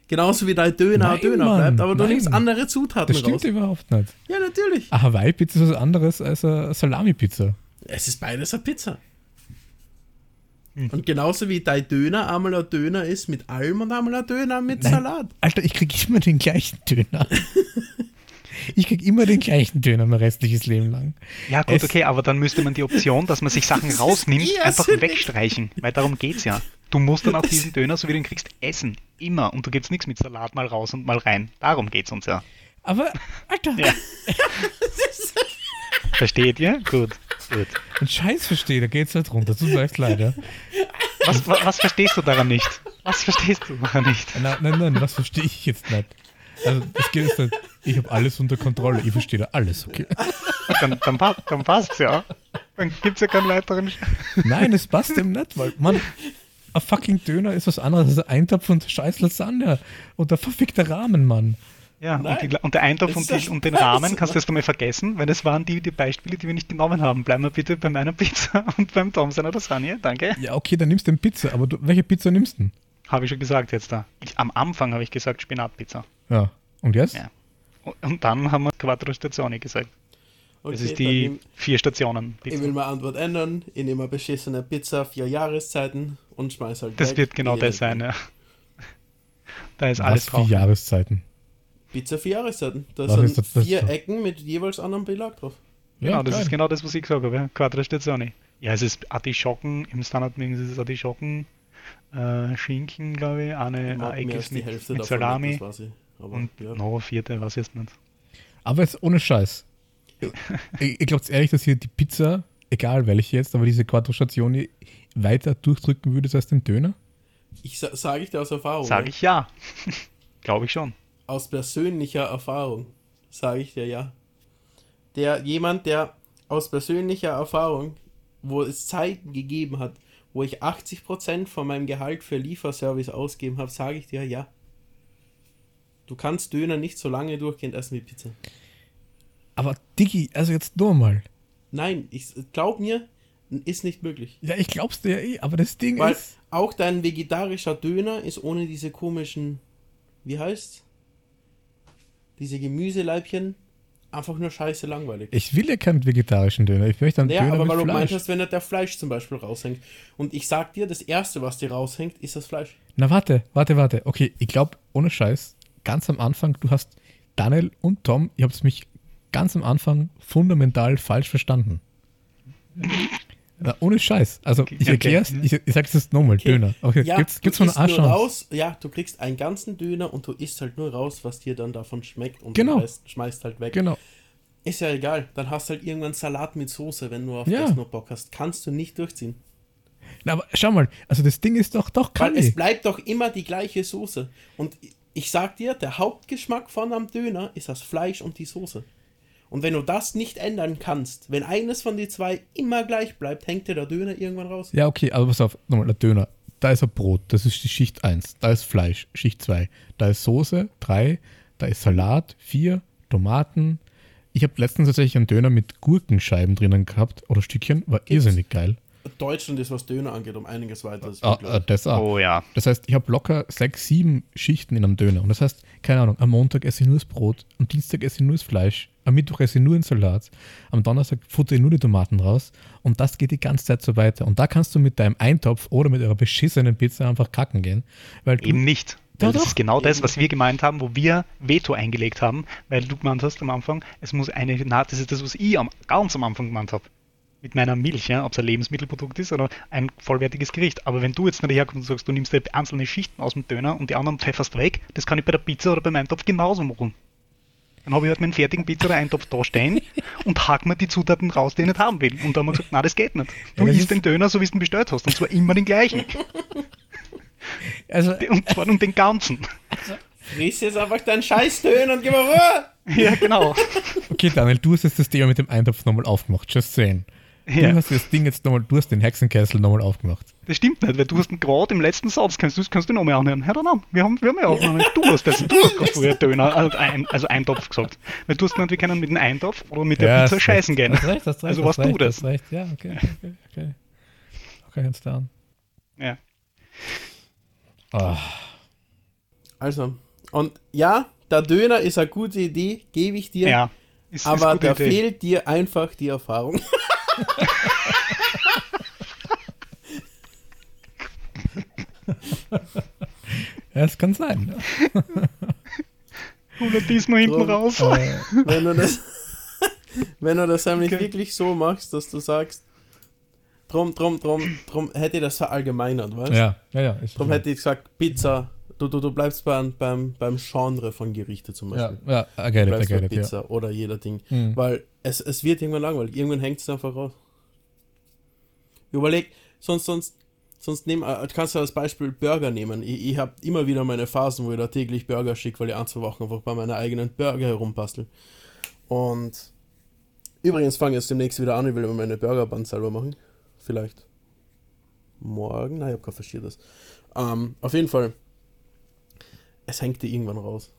Genauso wie dein Döner Nein, ein Döner Mann, bleibt, aber du nein. nimmst andere Zutaten das stimmt raus. überhaupt nicht. Ja, natürlich. Eine Hawaii-Pizza ist was anderes als eine Salami-Pizza. Es ist beides eine Pizza. Hm. Und genauso wie dein Döner einmal ein Döner ist mit allem und einmal ein Döner mit Nein. Salat. Alter, ich krieg immer den gleichen Döner. ich krieg immer den gleichen Döner mein restliches Leben lang. Ja, gut, Es- okay, aber dann müsste man die Option, dass man sich Sachen rausnimmt, einfach wegstreichen. Weil darum geht's ja. Du musst dann auch diesen Döner, so wie du ihn kriegst, essen. Immer. Und du gibst nichts mit Salat mal raus und mal rein. Darum geht's uns ja. Aber, Alter, Ja. Versteht ihr? Gut. Gut. ein Scheiß verstehe, da geht's halt runter. Tut mir echt leid, ja. Was, was, was verstehst du daran nicht? Was verstehst du daran nicht? Nein, nein, nein, was verstehe ich jetzt nicht? Also, das geht jetzt nicht. Ich habe alles unter Kontrolle. Ich verstehe da alles, okay? Dann, dann, dann passt's ja. Dann gibt's ja keinen weiteren. Sch- Nein, es passt eben nicht, weil, Mann, ein fucking Döner ist was anderes als ein Eintopf und scheiß Lasagne. Und der verfickte Rahmen, Mann. Ja, und, die, und der Eintopf Das und, die, und den. Rahmen kannst du jetzt mal vergessen, weil das waren die, die Beispiele, die wir nicht genommen haben. Bleiben wir bitte bei meiner Pizza und beim Tom seiner Lasagne. Danke. Ja, okay, dann nimmst du eine Pizza, aber du, welche Pizza nimmst du denn? Habe ich schon gesagt jetzt da. Ich, am Anfang habe ich gesagt Spinatpizza. Ja. Und jetzt? Ja. Und, und dann haben wir Quattro Stazioni gesagt. Okay, Das ist die nehm- vier Stationen. Ich Pizza. will meine Antwort ändern. Ich nehme eine beschissene Pizza, vier Jahreszeiten und schmeiß halt Das weg. wird genau Ich das sein, ja. Da ist alles Was für drauf. Jahreszeiten? Pizza vier Jahreszeiten. Da Was sind ist das- das- vier Ecken mit jeweils anderem Belag drauf. Genau, das geil. ist genau das, was ich gesagt habe. Ja. Quattro Stazioni. Ja, es ist Artischocken, im Standard-Menü ist es Artischocken, äh, Schinken, glaube ich, eine, Mag eine Eck mehr ist mit, Hälfte mit davon Salami nicht, das ich. Aber, und ja. noch eine vierte, ich jetzt nicht. Aber jetzt ohne Scheiß. Ich, ich glaube ehrlich, dass ihr die Pizza, egal welche jetzt, aber diese Quattro Stazioni weiter durchdrücken würdet als den Döner? Ich sa sage ich dir aus Erfahrung. Sage ja. ich ja. glaube ich schon. Aus persönlicher Erfahrung sage ich dir ja. Der jemand, der aus persönlicher Erfahrung, wo es Zeiten gegeben hat, wo ich 80% von meinem Gehalt für Lieferservice ausgeben habe, sage ich dir ja. Du kannst Döner nicht so lange durchgehend essen wie Pizza. Aber Diggi, also jetzt nur mal. Nein, ich glaub mir, ist nicht möglich. Ja, ich glaub's dir ja eh, aber das Ding Weil ist. auch dein vegetarischer Döner ist ohne diese komischen, wie heißt's? Diese Gemüseleibchen einfach nur scheiße langweilig. Ich will ja keinen vegetarischen Döner. Ich möchte einen Ja, Döner aber weil mit du gemeint Fleisch. hast, wenn da der Fleisch zum Beispiel raushängt. Und ich sag dir, das erste, was dir raushängt, ist das Fleisch. Na warte, warte, warte. Okay, ich glaube, ohne Scheiß, ganz am Anfang, du hast Daniel und Tom, ihr habt mich ganz am Anfang fundamental falsch verstanden. Na, ohne Scheiß. Also ich okay. erklär's, ich, ich sag's jetzt nochmal, Döner. Okay, Ja, gibt's, gibt's du eine isst nur raus, ja, du kriegst einen ganzen Döner und du isst halt nur raus, was dir dann davon schmeckt und Genau. schmeißt halt weg. Genau. Ist ja egal, dann hast du halt irgendwann Salat mit Soße, wenn du auf Ja. das nur Bock hast. Kannst du nicht durchziehen. Na, aber schau mal, also das Ding ist doch, doch, kann Weil es ich. bleibt doch immer die gleiche Soße. Und ich sag dir, der Hauptgeschmack von einem Döner ist das Fleisch und die Soße. Und wenn du das nicht ändern kannst, wenn eines von die zwei immer gleich bleibt, hängt dir der Döner irgendwann raus. Ja, okay, aber pass auf, nochmal, der Döner. Da ist ein Brot, das ist die Schicht 1. Da ist Fleisch, Schicht 2. Da ist Soße, 3. Da ist Salat, 4. Tomaten. Ich habe letztens tatsächlich einen Döner mit Gurkenscheiben drinnen gehabt oder Stückchen. War irrsinnig geil. Deutschland ist, was Döner angeht, um einiges weiter. als Ah, ich. das auch. Oh ja. Das heißt, ich habe locker sechs, sieben Schichten in einem Döner. Und das heißt, keine Ahnung, am Montag esse ich nur das Brot, am Dienstag esse ich nur das Fleisch, am Mittwoch esse ich nur den Salat, am Donnerstag futter ich nur die Tomaten raus und das geht die ganze Zeit so weiter. Und da kannst du mit deinem Eintopf oder mit eurer beschissenen Pizza einfach kacken gehen. Weil du, Eben nicht. Weil das doch. ist genau das, was wir gemeint haben, wo wir Veto eingelegt haben, weil du gemeint hast am Anfang, es muss eine, na, das ist das, was ich am, ganz am Anfang gemeint habe. Mit meiner Milch, ja, ob es ein Lebensmittelprodukt ist oder ein vollwertiges Gericht. Aber wenn du jetzt nicht herkommst und sagst, du nimmst dir einzelne Schichten aus dem Döner und die anderen pfefferst weg, das kann ich bei der Pizza oder beim Eintopf genauso machen. Dann habe ich halt meinen fertigen Pizza oder Eintopf da stehen und hack mir die Zutaten raus, die ich nicht haben will. Und dann haben wir gesagt, na, das geht nicht. Du Ja, isst ist- den Döner, so wie du ihn bestellt hast. Und zwar immer den gleichen. also, Und zwar um den ganzen. Friss jetzt einfach deinen scheiß Döner und geh mal Ruhe! Ja, genau. okay, Daniel, du hast jetzt das Thema mit dem Eintopf nochmal aufgemacht. Just saying. Ja. Du hast das Ding jetzt nochmal, du hast den Hexenkessel nochmal aufgemacht. Das stimmt nicht, weil du hast gerade im letzten Satz, kannst du kannst du noch mal anhören. Hör dann an, wir haben, wir haben ja auch noch nicht. Du hast das, du hast gerade vorher Döner, also, ein, also Eintopf gesagt. Weil du hast gemeint, wir können mit dem Eintopf oder mit der Ja, Pizza scheißen recht. gehen. Hast recht, hast recht, Also hast warst du recht, das. Hast recht. Ja, okay, okay, okay. Okay, jetzt down. Ja. Ah, Also, und ja, der Döner ist eine gute Idee, gebe ich dir. ja. Ist, ist aber gute da Idee. fehlt dir einfach die Erfahrung. ja, es kann sein. Ja. Oder diesmal hinten Drum. raus. Äh, wenn du das, wenn du das nämlich Okay. wirklich so machst, dass du sagst, drum, drum, drum, drum hätte ich das verallgemeinert, weißt ja, ja, ja. Ist Drum hätte ich gesagt, Pizza, du, du, du bleibst beim, beim, beim Genre von Gerichte zum ja, Beispiel. ja, I get it, I get it, ja. Pizza oder jeder Ding. Mhm. Weil es, es wird irgendwann langweilig. Irgendwann hängt es einfach raus. Überleg, sonst, sonst, sonst nehm, äh, kannst du als Beispiel Burger nehmen. Ich, ich habe immer wieder meine Phasen, wo ich da täglich Burger schicke, weil ich ein, zwei Wochen einfach bei meiner eigenen Burger herumbastel. Und übrigens fange ich jetzt demnächst wieder an, ich will immer meine Burgerband selber machen. Vielleicht morgen. Nein, ich habe kein Verschiertes. Ähm, auf jeden Fall, es hängt dir irgendwann raus.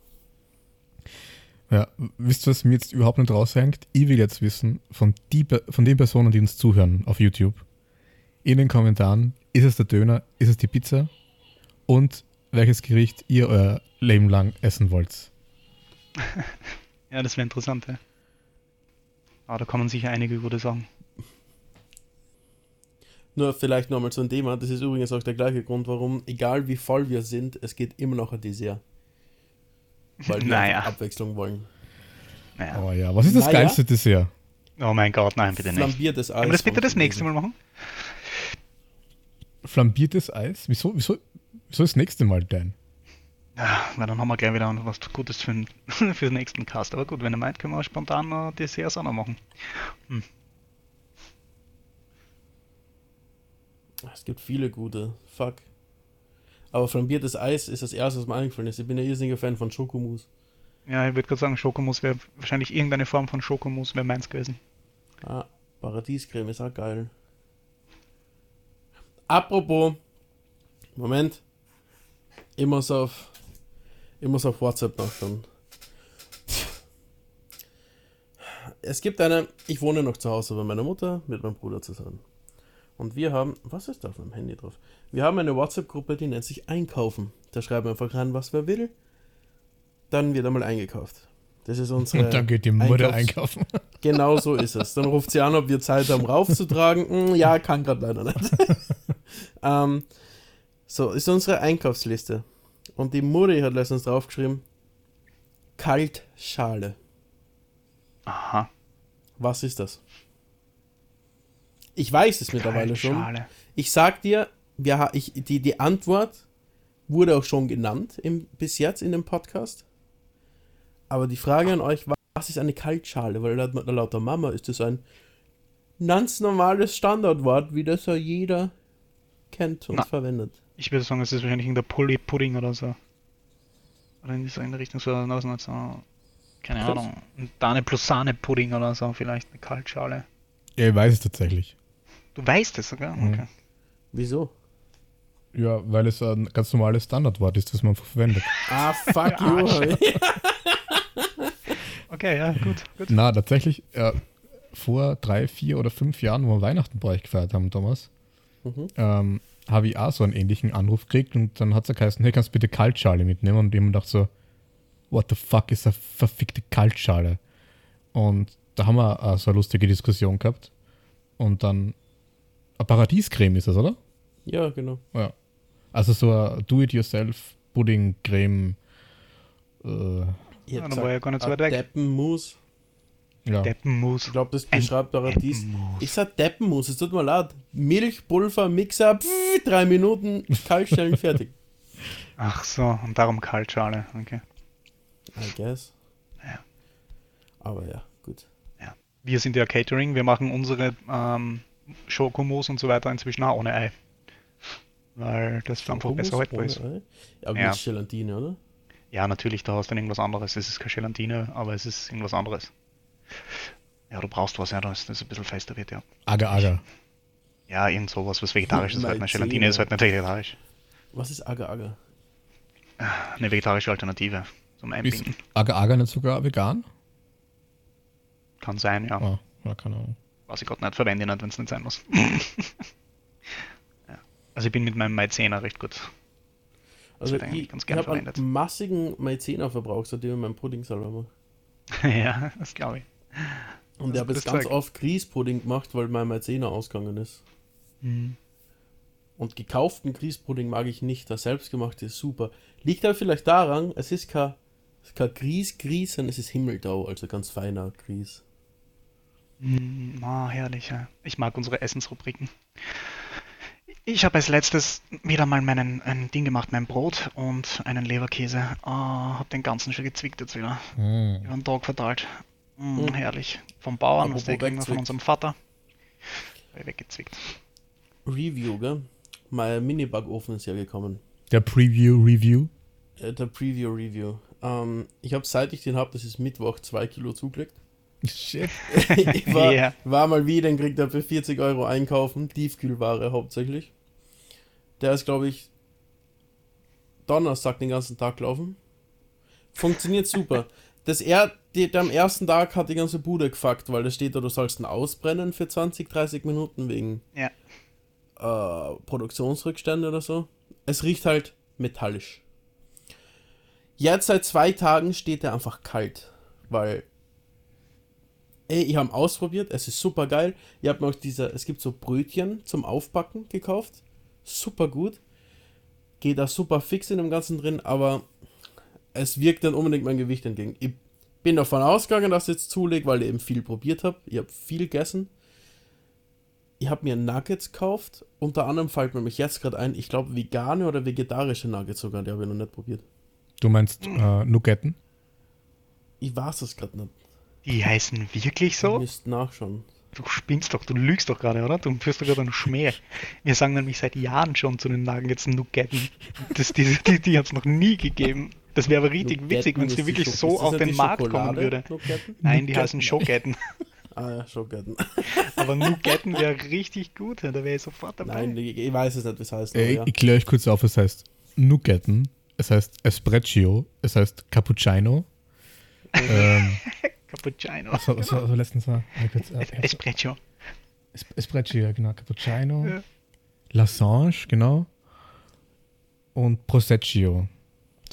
Ja, wisst ihr, was mir jetzt überhaupt nicht raushängt? Ich will jetzt wissen, von, die, von den Personen, die uns zuhören auf YouTube, in den Kommentaren, ist es der Döner, ist es die Pizza und welches Gericht ihr euer Leben lang essen wollt. Ja, das wäre interessant, ja. Aber da kommen sicher einige gute sagen. Nur vielleicht nochmal zu einem Thema, das ist übrigens auch der gleiche Grund, warum, egal wie voll wir sind, es geht immer noch ein Dessert. Weil wir Naja. Abwechslung wollen. Naja. Oh ja, was ist das Naja. geilste Dessert? Oh mein Gott, nein, bitte nicht. Flambiertes Eis. Können wir das bitte das nächste Mal machen? Flambiertes Eis? Wieso, wieso, wieso das nächste Mal denn? Ja, weil dann haben wir gleich wieder was Gutes für den, für den nächsten Cast. Aber gut, wenn ihr meint, können wir spontan noch Desserts auch noch machen. Es gibt viele gute. Fuck. Aber flambiertes Eis ist das erste, was mir eingefallen ist. Ich bin ein irrsinniger Fan von Schokomus. Ja, ich würde gerade sagen, Schokomus wäre wahrscheinlich irgendeine Form von Schokomus wäre meins gewesen. Ah, Paradiescreme ist auch geil. Apropos, Moment. Ich muss auf, Ich muss auf WhatsApp nachschauen. Es gibt eine, ich wohne noch zu Hause bei meiner Mutter mit meinem Bruder zusammen. Und wir haben, was ist da auf meinem Handy drauf? Wir haben eine WhatsApp-Gruppe, die nennt sich Einkaufen. Da schreiben wir einfach rein, was wer will. Dann wird einmal eingekauft. Das ist unsere. Und dann geht die Mutter Einkaufs- einkaufen. Genau so ist es. Dann ruft sie an, ob wir Zeit haben, raufzutragen. Hm, ja, kann gerade leider nicht. ähm, so, ist unsere Einkaufsliste. Und die Mutti hat letztens draufgeschrieben: Kaltschale. Aha. Was ist das? Ich weiß es mittlerweile schon. Ich sag dir, wir, ich, die, die Antwort wurde auch schon genannt im, bis jetzt in dem Podcast. Aber die Frage an euch, wa- was ist eine Kaltschale? Weil laut, laut der Mama ist das ein ganz normales Standardwort, wie das ja jeder kennt und Na. verwendet. Ich würde sagen, es ist wahrscheinlich in der Pulli Pudding oder so. Oder in so in Richtung so, so, keine Ahnung. Dane plus Sahne Pudding oder so, vielleicht eine Kaltschale. Ja, ich weiß es tatsächlich. Du weißt es sogar? Mhm. Okay. Wieso? Ja, weil es ein ganz normales Standardwort ist, das man einfach verwendet. Ah, fuck you. Okay, ja, gut, gut. Na, tatsächlich, äh, vor drei, vier oder fünf Jahren, wo wir Weihnachten bei euch gefeiert haben, Thomas, Mhm. ähm, habe ich auch so einen ähnlichen Anruf gekriegt und dann hat es geheißen, hey, kannst du bitte Kaltschale mitnehmen? Und jemand dachte so, what the fuck ist eine verfickte Kaltschale? Und da haben wir äh, so eine lustige Diskussion gehabt. Und dann, Paradiescreme ist das, oder? ja, genau. Ja. Also so ein Do-it-yourself-Pudding-Creme. Äh, Ja, dann war ja gar nicht so weit weg. Deppenmus. ja. Deppenmus. Ich glaube, das beschreibt Paradies. Ich sag Deppenmus, es tut mir leid. Milch, Pulver, Mixer, pff, drei Minuten, kaltstellen, fertig. Ach so, und darum Kaltschale. Okay. I guess. Ja. Aber ja, gut. Wir sind ja Catering, wir machen unsere ähm, Schokomos und so weiter inzwischen auch ohne Ei. Weil das einfach Hummus besser haltbar ist. Ei? Aber Ja. mit Gelatine, oder? Ja, natürlich, da hast du dann irgendwas anderes. Es ist keine Gelatine, aber es ist irgendwas anderes. Ja, du brauchst was, ja, das das ein bisschen fester wird, ja. Agar, agar. Ja, irgend sowas, was vegetarisch ist halt. Eine. Gelatine ist halt nicht vegetarisch. Was ist Agar Agar? Eine vegetarische Alternative zum Ist Einbinden. Agar, agar nicht sogar vegan? Kann sein, ja. Ah, ja, keine Ahnung. Was ich gerade nicht verwende, nicht, wenn es nicht sein muss. ja. Also ich bin mit meinem Maizena recht gut. Also ich, ganz ich habe einen massigen Maizena-Verbrauch, seitdem ich meinen Pudding selber mache. ja, das glaube ich. Und Das ich habe jetzt ganz Zeug. oft Grießpudding gemacht, weil mein Maizena ausgegangen ist. Mhm. Und gekauften Grießpudding mag ich nicht. Der selbstgemachte ist super. Liegt aber vielleicht daran, es ist kein, es ist kein Grieß, Grieß, sondern es ist Himmeldau, also ganz feiner Grieß. Mm, ah, herrlich, ja. Ich mag unsere Essensrubriken. Ich habe als letztes wieder mal meinen ein Ding gemacht, mein Brot und einen Leberkäse. Ah, hab den ganzen schon gezwickt jetzt wieder. Hm. Über den Tag verteilt. Mm, Mm. Herrlich. Vom Bauern, was der kriegen von unserem Vater. Weggezwickt. Review, gell? Mein Mini-Backofen ist ja gekommen. Der Preview-Review. Äh, der Preview-Review. Ähm, ich habe, seit ich den habe, das ist Mittwoch, zwei Kilo zugelegt. Shit. ich war, Yeah. war mal wieder, den kriegt er für 40 Euro einkaufen. Tiefkühlware hauptsächlich. Der ist, glaube ich, Donnerstag den ganzen Tag gelaufen. Funktioniert super. Das er, die, der am ersten Tag hat die ganze Bude gefuckt, weil da steht da, du sollst ihn ausbrennen für 20, 30 Minuten wegen Ja. äh, Produktionsrückstände oder so. Es riecht halt metallisch. Jetzt seit zwei Tagen steht er einfach kalt, weil ey, ich habe ausprobiert, es ist super geil. Ich habe mir auch diese, es gibt so Brötchen zum Aufbacken gekauft, super gut. Geht da super fix in dem Ganzen drin, aber es wirkt dann unbedingt mein Gewicht entgegen. Ich bin davon ausgegangen, dass ich jetzt zulege, weil ich eben viel probiert habe. Ich habe viel gegessen ich habe mir Nuggets gekauft. Unter anderem fällt mir mich jetzt gerade ein, ich glaube vegane oder vegetarische Nuggets sogar, die habe ich noch nicht probiert. Du meinst äh, Nugetten? Ich weiß es gerade nicht. Die heißen wirklich Ich so? müsste nachschauen. Du spinnst doch, du lügst doch gerade, oder? Du führst doch gerade einen Schmäh. Wir sagen nämlich seit Jahren schon zu den Nuggets Nugetten. Das, die die, die hat es noch nie gegeben. Das wäre aber richtig witzig, wenn es ist wirklich so auf den Markt Schokolade, kommen würde. Nugetten? Nein, die Nugetten. heißen Schogetten. Ah ja, Schoketten. Aber Nugetten wäre richtig gut, da wäre ich sofort dabei. Nein, ich, ich weiß es nicht, wie es heißt. Aber ja. Ich kläre euch kurz auf, was heißt Nugetten. es heißt Espresso, es heißt Cappuccino. ähm, Cappuccino. war, was war letztens war? Kurz, äh, Es Espresso. Es- Espresso, ja, genau. Cappuccino. Ja. Lassange, genau. Und Proseccio.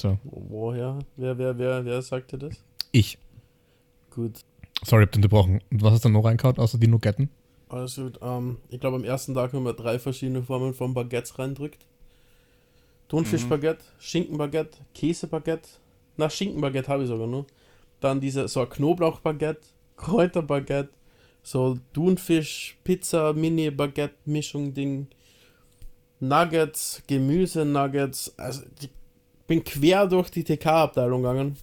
So. Woher? Wer, wer, wer, wer sagte das? Ich. Gut. Sorry, hab den unterbrochen. Und was hast du noch reingehauen, außer die Nugetten? Alles gut. Ähm, ich glaube, am ersten Tag haben wir drei verschiedene Formen von Baguettes reindrückt. Thunfischbaguette, Schinkenbaguette, Käsebaguette. Na, Schinkenbaguette habe ich sogar nur. Dann diese, so ein Knoblauchbaguette, Kräuterbaguette, so Thunfisch, Pizza, Mini-Baguette-Mischung, Ding. Nuggets, Gemüse-Nuggets. Also, ich bin quer durch die TK-Abteilung gegangen.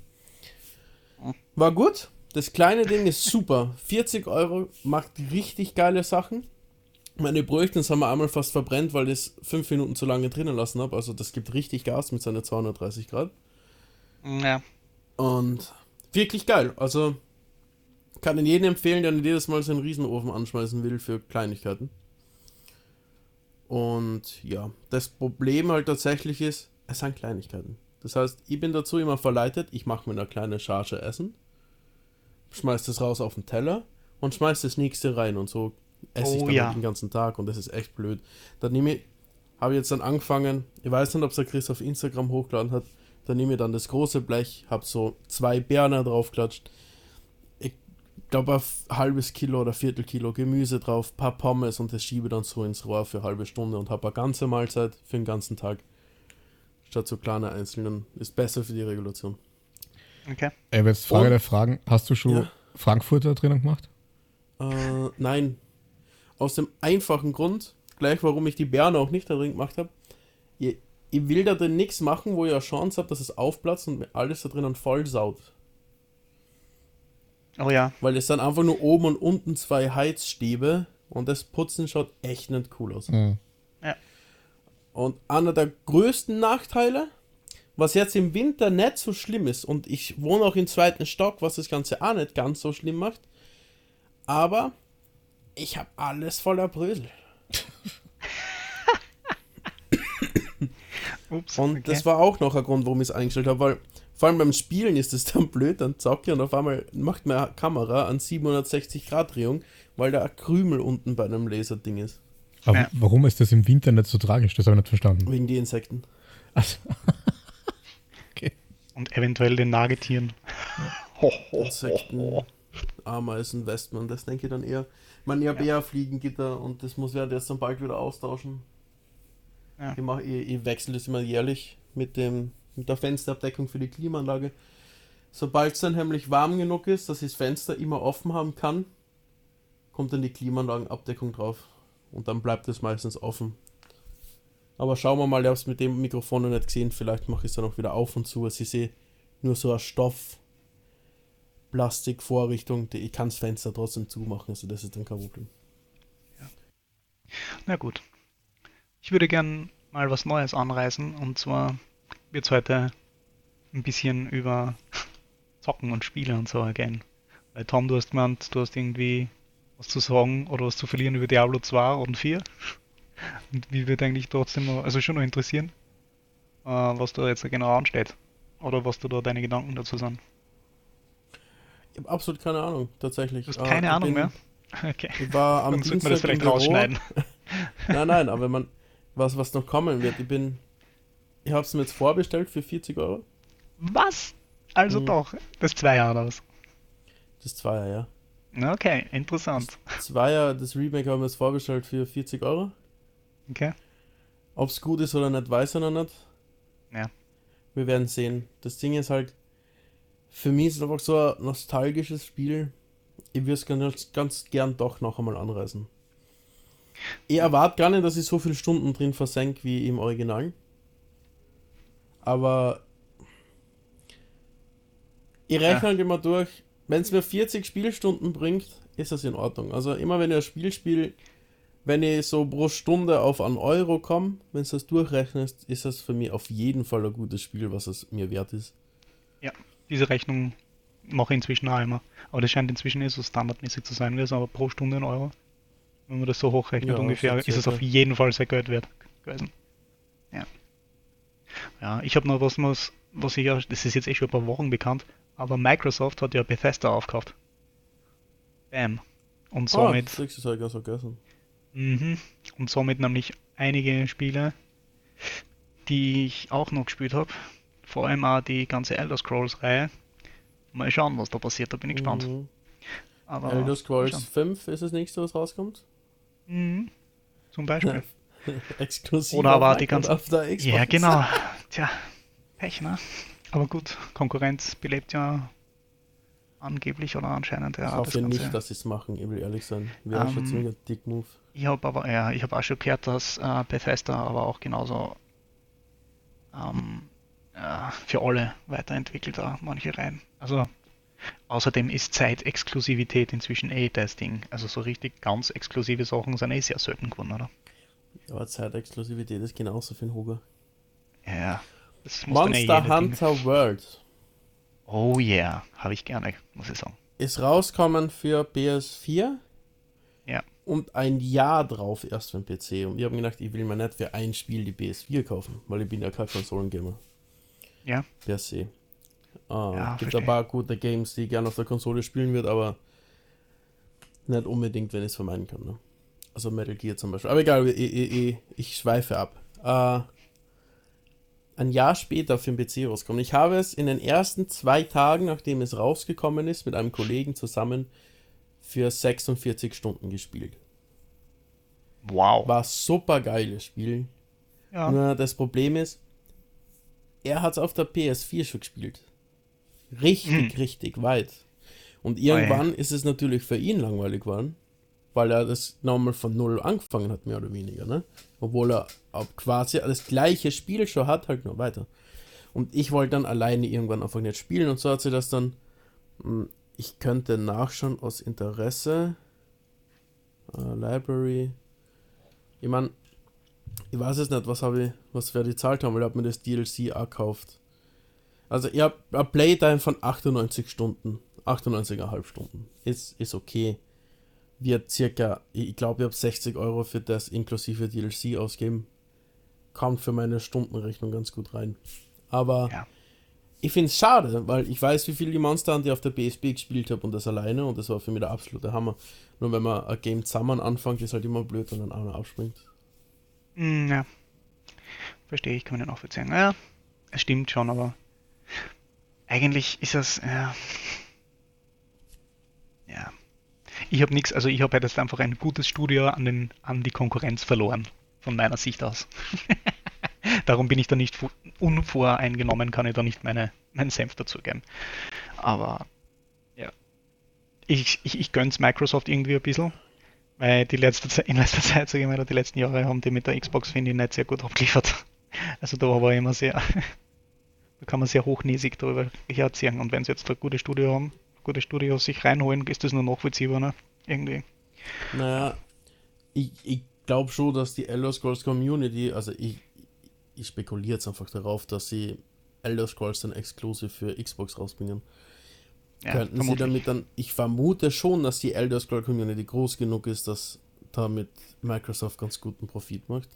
War gut. Das kleine Ding ist super. 40 Euro, macht richtig geile Sachen. Meine Brötchen haben wir einmal fast verbrennt, weil ich es 5 Minuten zu lange drinnen lassen habe. Also das gibt richtig Gas mit seinen 230 Grad. Ja. Und wirklich geil. Also kann ich jedem empfehlen, der nicht jedes Mal seinen Riesenofen anschmeißen will für Kleinigkeiten. Und ja, das Problem halt tatsächlich ist, es sind Kleinigkeiten. Das heißt, ich bin dazu immer verleitet, ich mache mir eine kleine Charge Essen, schmeiß das raus auf den Teller und schmeiß das nächste rein und so esse ich Oh dann ja. halt den ganzen Tag und das ist echt blöd. Dann nehme ich, habe ich jetzt dann angefangen, ich weiß nicht, ob es der Chris auf Instagram hochgeladen hat, dann nehme ich dann das große Blech, habe so zwei Berner draufklatscht, ich glaube ein halbes Kilo oder Viertel Kilo Gemüse drauf, paar Pommes und das schiebe dann so ins Rohr für eine halbe Stunde und habe eine ganze Mahlzeit für den ganzen Tag. Statt so kleine einzelnen. Ist besser für die Regulation. Okay. Ey, jetzt Frage Und- der Fragen. Hast du schon Ja. Frankfurter drinnen gemacht? Äh, nein. Aus dem einfachen Grund, gleich warum ich die Beeren auch nicht da drin gemacht habe. Ich, ich will da drin nichts machen, wo ich eine Chance habe, dass es aufplatzt und mir alles da drinnen voll saut. Oh ja. Weil es dann einfach nur oben und unten zwei Heizstäbe und das Putzen schaut echt nicht cool aus. Mhm. Und einer der größten Nachteile, was jetzt im Winter nicht so schlimm ist, und ich wohne auch im zweiten Stock, was das Ganze auch nicht ganz so schlimm macht, aber ich habe alles voller Brösel. Ups. Und okay. das war auch noch ein Grund, warum ich es eingestellt habe, weil vor allem beim Spielen ist es dann blöd, dann zocke ich und auf einmal macht meine Kamera an 760 Grad Drehung, weil da ein Krümel unten bei einem Laserding ist. Aber Ja. warum ist das im Winter nicht so tragisch? Das habe ich nicht verstanden. Wegen die Insekten. Also, okay. Und eventuell den Nagetieren. Ho, ho, Insekten, Ameisen, Wespen, das denke ich dann eher. Ich meine, ich habe eher Fliegengitter und das muss ich jetzt dann bald wieder austauschen. Ja. Ich, mach, ich, ich wechsle das immer jährlich mit, dem, mit der Fensterabdeckung für die Klimaanlage. Sobald es dann nämlich warm genug ist, dass ich das Fenster immer offen haben kann, kommt dann die Klimaanlagenabdeckung drauf. Und dann bleibt es meistens offen. Aber schauen wir mal, ich habe es mit dem Mikrofon noch nicht gesehen. Vielleicht mache ich es dann auch wieder auf und zu. Also ich sehe nur so ein Stoff, Plastikvorrichtung, die ich kann das Fenster trotzdem zumachen, also das ist dann kein Problem. Na gut. Ich würde gern mal was Neues anreißen und zwar wird es heute ein bisschen über Zocken und Spiele und so gehen. Weil Tom, du hast gemeint, du hast irgendwie was zu sagen oder was zu verlieren über Diablo 2 und 4. Und wie wird eigentlich trotzdem noch, also schon noch interessieren, äh, was da jetzt genau ansteht. Oder was du da deine Gedanken dazu sind. Ich habe absolut keine Ahnung, tatsächlich. Du hast Äh, keine ich Ahnung bin- mehr? Okay. Ich war am Dann sollte man das vielleicht rausschneiden. Nein, nein, aber man, was, was noch kommen wird, ich bin, ich habe es mir jetzt vorbestellt für 40 Euro. Was? Also Mhm. doch, das Zweier oder was? Das Zweier, ja. Okay, interessant. Zweier, das Remake haben wir jetzt vorbestellt für 40 Euro. Okay. Ob es gut ist oder nicht, weiß ich noch nicht. Ja. Wir werden sehen. Das Ding ist halt, für mich ist es einfach so ein nostalgisches Spiel. Ich würde es ganz, ganz gern doch noch einmal anreißen. Ich erwarte gar nicht, dass ich so viele Stunden drin versenke wie im Original. Aber ich rechne Ja. halt immer durch, wenn es mir 40 Spielstunden bringt, ist das in Ordnung. Also immer wenn ich ein Spiel spiele, wenn ich so pro Stunde auf einen Euro komme, wenn du das durchrechnest, ist das für mich auf jeden Fall ein gutes Spiel, was es mir wert ist. Diese Rechnung mache ich inzwischen auch immer. Aber das scheint inzwischen eh so standardmäßig zu sein, wie es aber pro Stunde ein Euro. Wenn man das so hochrechnet Ja, ungefähr, ist es auf jeden Fall sehr Geld wert gewesen. Ja. Ja, ich habe noch was, was, ich ja, das ist jetzt eh schon ein paar Wochen bekannt, aber Microsoft hat ja Bethesda aufgekauft. Bam. Und somit. Ah, das ich ganz vergessen. Mhm. Und somit nämlich einige Spiele, die ich auch noch gespielt habe. Vor allem auch die ganze Elder Scrolls-Reihe. Mal schauen, was da passiert, da bin ich gespannt. Mhm. Aber Elder Scrolls 5 ist das nächste, was rauskommt? Mhm. Zum Beispiel. Exklusiv. Oder aber die ganze. Ja, genau. Tja, Pech, ne? Aber gut, Konkurrenz belebt ja angeblich oder anscheinend. Ja, ich hoffe das nicht, dass sie es machen, ich will ehrlich sein. Wäre um, schon ähm, ziemlich ein Dick Move. Ich habe aber, ja, ich habe auch schon gehört, dass äh, Bethesda aber auch genauso ähm, äh, für alle weiterentwickelt, da manche rein. Also außerdem ist Zeitexklusivität inzwischen eh das Ding. Also so richtig ganz exklusive Sachen sind eh sehr selten geworden, oder? Ja, aber Zeitexklusivität ist genauso für den Hugo. Ja. Monster eh Hunter Ding. World. Oh yeah, habe ich gerne, muss ich sagen. Ist rauskommen für PS4. Ja. Und ein Jahr drauf erst für den PC. Und ich habe mir gedacht, ich will mir nicht für ein Spiel die PS4 kaufen, weil ich bin ja kein Konsolengamer. Ja. Per se. Uh, ja, gibt verstehe. ein paar gute Games, die ich gerne auf der Konsole spielen würde, aber nicht unbedingt, wenn ich es vermeiden kann. Ne? Also Metal Gear zum Beispiel. Aber egal, ich, ich, ich, ich schweife ab. Uh, ein Jahr später für den PC rauskommen. Ich habe es in den ersten zwei Tagen, nachdem es rausgekommen ist, mit einem Kollegen zusammen für 46 Stunden gespielt. Wow. War super geiles Spiel. Ja. Nur das Problem ist, er hat es auf der PS4 schon gespielt. Richtig, hm. richtig weit. Und irgendwann oh, ja. ist es natürlich für ihn langweilig geworden, weil er das nochmal von Null angefangen hat, mehr oder weniger. Ne? Obwohl er quasi das gleiche Spiel schon hat, halt nur weiter. Und ich wollte dann alleine irgendwann einfach nicht spielen und so hat sie das dann. Hm, ich könnte nachschauen aus Interesse. Uh, Library. Ich meine, ich weiß es nicht, was habe ich, was wir die zahlt haben, weil ich habe mir das DLC gekauft. Also ich habe ein Playtime von 98 Stunden. 98,5 Stunden. Ist, ist okay. Wird circa, ich glaube, ich habe 60 Euro für das inklusive DLC ausgeben. Kommt für meine Stundenrechnung ganz gut rein. Aber ja. ich finde es schade, weil ich weiß, wie viel die Monster Hunter auf der PSP gespielt habe und das alleine und das war für mich der absolute Hammer. Nur wenn man ein Game zusammen anfängt, ist halt immer blöd, wenn dann einer abspringt. Mm, ja. Verstehe ich, kann man ja auch verzeihen. Ja, es stimmt schon, aber eigentlich ist das, ja. Ja. Ich habe nichts, also ich habe jetzt einfach ein gutes Studio an, den, an die Konkurrenz verloren, von meiner Sicht aus. Darum bin ich da nicht unvoreingenommen, kann ich da nicht meine, meinen Senf dazugeben. Aber ja, ich, ich, ich gönn's Microsoft irgendwie ein bisschen, weil die letzte Zeit, in letzter Zeit, sage ich mal, die letzten Jahre haben die mit der Xbox, finde ich, nicht sehr gut abgeliefert. Also da war ich immer sehr, da kann man sehr hochnäsig darüber herziehen. Und wenn sie jetzt ein gutes Studio haben, gute Studios sich reinholen, ist das nur nachvollziehbar, ne? Irgendwie. Naja, ich, ich glaube schon, dass die Elder Scrolls Community, also ich, ich spekuliere jetzt einfach darauf, dass sie Elder Scrolls dann exklusiv für Xbox rausbringen. Ja, Könnten vermutlich. sie damit dann, ich vermute schon, dass die Elder Scrolls Community groß genug ist, dass damit Microsoft ganz guten Profit macht.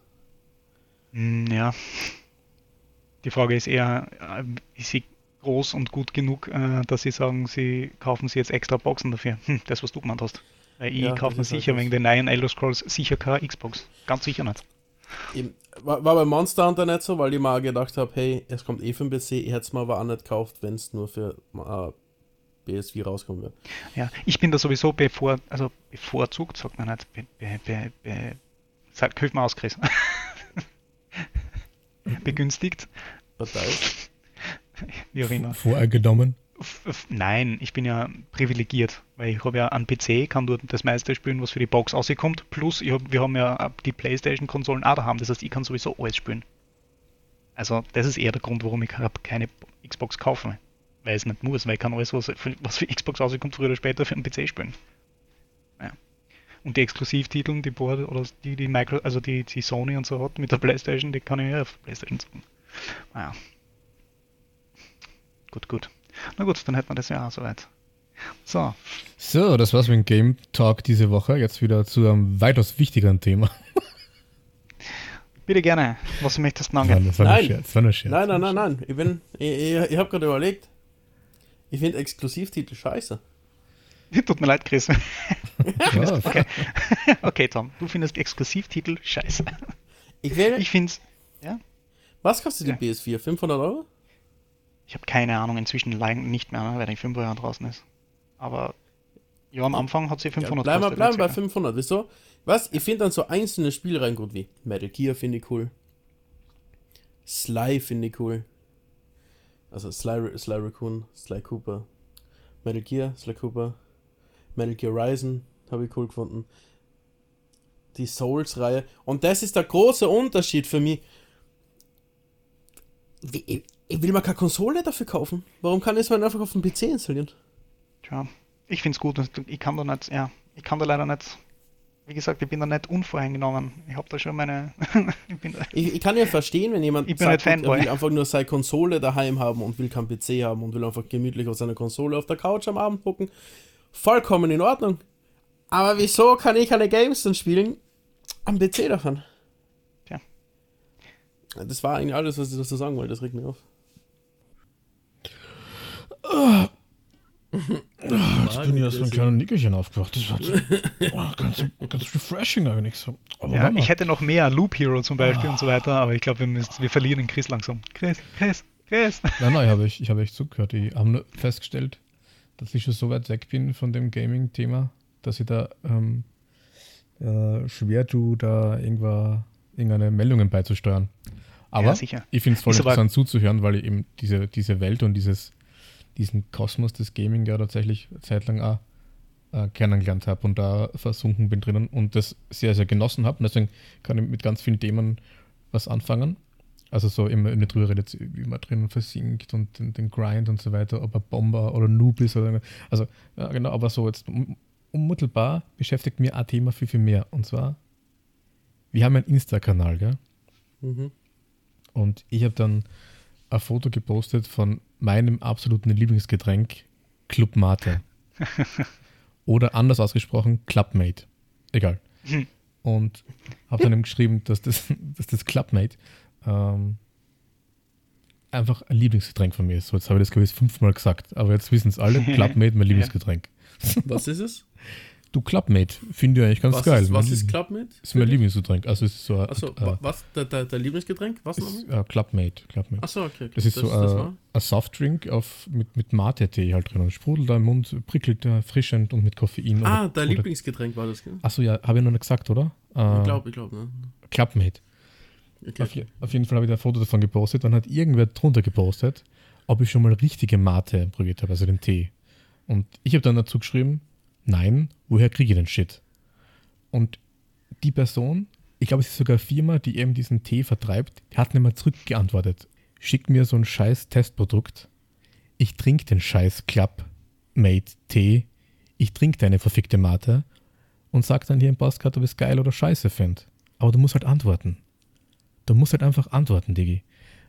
Hm, ja. Die Frage ist eher, äh, ist sie groß und gut genug, äh, dass sie sagen, sie kaufen sie jetzt extra Boxen dafür? Hm, das, was du gemeint hast. Weil ich ja, kaufe mir sicher halt wegen den neuen Elder Scrolls sicher keine Xbox. Ganz sicher nicht. Eben, war, war bei Monster Hunter nicht so, weil ich mal gedacht habe, hey, es kommt eh für den PC, ich hätte es mir aber auch nicht gekauft, wenn es nur für äh, PS4 rauskommen wird. Ja, ich bin da sowieso bevor, also bevorzugt, sagt man nicht, be, be, be, be, sag, hilf mir aus, Chris. Begünstigt. Partei. Wie auch immer. Voreingenommen. Nein, ich bin ja privilegiert, weil ich habe ja einen PC, kann dort das meiste spielen, was für die Box rauskommt. Plus, hab, wir haben ja die Playstation-Konsolen auch daheim, das heißt, ich kann sowieso alles spielen. Also, das ist eher der Grund, warum ich keine Xbox kaufe. Weil es nicht muss, weil ich kann alles, was für, was für Xbox rauskommt, früher oder später für einen PC spielen. Und die Exklusivtitel, die Board oder die, die Micro, also die, die Sony und so hat mit der Playstation, die kann ich ja auf Playstation zocken. Naja. Gut, gut. Na gut, dann hätten wir das ja auch soweit. So. So, das war's mit dem Game Talk diese Woche. Jetzt wieder zu einem weitaus wichtigeren Thema. Bitte gerne. Was möchtest du Das war, sagen? das war, nur Nein. Scherz, das war nur Scherz. Nein, nein, nein, nein. Ich bin. Ich, ich, ich habe gerade überlegt. Ich finde Exklusivtitel scheiße. Tut mir leid, Chris. Ja, Okay. okay, Tom, du findest Exklusivtitel scheiße. Ich. Ich find's. was kostet die Ja. PS4? 500 Euro? Ich habe keine Ahnung, inzwischen nicht mehr, ne, weil die 5 Jahre draußen ist. Aber ja, am Anfang hat sie Ja, 500 bleiben wir bleiben bei circa. 500. Wieso? Was? Ich finde dann so einzelne Spiele rein gut wie Metal Gear finde ich cool. Sly finde ich cool. Also Sly, Sly Raccoon, Sly Cooper. Metal Gear, Sly Cooper. Metal Gear Ryzen habe ich cool gefunden. Die Souls-Reihe. Und das ist der große Unterschied für mich. Ich, ich will mir keine Konsole dafür kaufen. Warum kann ich es mir einfach auf dem PC installieren? Tja, ich find's gut. und Ich kann da nicht, ja, ich kann da leider nicht. Wie gesagt, ich bin da nicht unvoreingenommen. Ich habe da schon meine. ich da, Ich, ich kann ja verstehen, wenn jemand Ich bin nicht gut, er Fanboy. will einfach nur seine Konsole daheim haben und will keinen PC haben und will einfach gemütlich auf seiner Konsole auf der Couch am Abend gucken. Vollkommen in Ordnung. Aber wieso kann ich keine Games dann spielen am PC davon? Tja. Das war eigentlich alles, was ich dazu sagen wollte. Das regt mich auf. Jetzt bin ich erst ein kleiner Nickerchen aufgewacht. Das war oh, ganz, ganz refreshing eigentlich so. Aber ja, ich hätte noch mehr Loop Hero zum Beispiel und so weiter, aber ich glaube, wir, müssen- wir verlieren den Chris langsam. Chris, Chris, Chris. Nein, nein, ich habe ich, ich hab echt zugehört. Ich habe nur festgestellt, dass ich schon so weit weg bin von dem Gaming-Thema, dass ich da ähm, äh, schwer tue, da irgendeine Meldungen beizusteuern. Aber Ja, ich finde es voll Ist interessant zuzuhören, weil ich eben diese, diese Welt und dieses, diesen Kosmos des Gaming ja tatsächlich eine Zeit lang auch äh, kennengelernt habe und da versunken bin drinnen und das sehr, sehr genossen habe. Und deswegen kann ich mit ganz vielen Themen was anfangen. Also so immer nicht drüber redet, wie man drinnen versinkt und den, den Grind und so weiter, ob er Bomber oder Noob ist oder also ja, genau, aber so jetzt un- unmittelbar beschäftigt mir ein Thema viel, viel mehr. Und zwar, wir haben einen Insta-Kanal, gell? Mhm. Und ich habe dann ein Foto gepostet von meinem absoluten Lieblingsgetränk, Club Mate. Oder anders ausgesprochen, Clubmate. Egal. Hm. Und habe dann ihm geschrieben, dass das, dass das Clubmate ähm, einfach ein Lieblingsgetränk von mir ist. So, jetzt habe ich das, glaube ich, fünfmal gesagt. Aber jetzt wissen es alle, Clubmate, mein Lieblingsgetränk. Was ist es? Du, Clubmate, finde ich eigentlich ganz was geil. ist, was Mein ist Liebling- Club mit? ist mein Lieblingsgetränk. Also es ist so ein Achso, äh, was? Der, der, der Lieblingsgetränk? Was ist, nochmal? äh, Clubmate. Clubmate. Achso, okay. Das ist so das ein, war? ein Softdrink auf, mit, mit Mate-Tee halt drin. Und sprudelt da im Mund, prickelt da erfrischend und mit Koffein. Ah, oder, dein Lieblingsgetränk war das, gell? Achso, ja, habe ich noch nicht gesagt, oder? Äh, Ich glaube, ich glaube, ne? Clubmate. Auf, auf jeden Fall habe ich da ein Foto davon gepostet. Dann hat irgendwer drunter gepostet, ob ich schon mal richtige Mate probiert habe, also den Tee. Und ich habe dann dazu geschrieben, nein, woher kriege ich den Shit? Und die Person, ich glaube, es ist sogar eine Firma, die eben diesen Tee vertreibt, hat nicht mal zurückgeantwortet. Schickt mir so ein scheiß Testprodukt. Ich trinke den scheiß Clubmate Tee. Ich trinke deine verfickte Mate und sag dann hier im Postkarte, ob ich es geil oder scheiße finde. Aber du musst halt antworten. Du musst halt einfach antworten, Digi.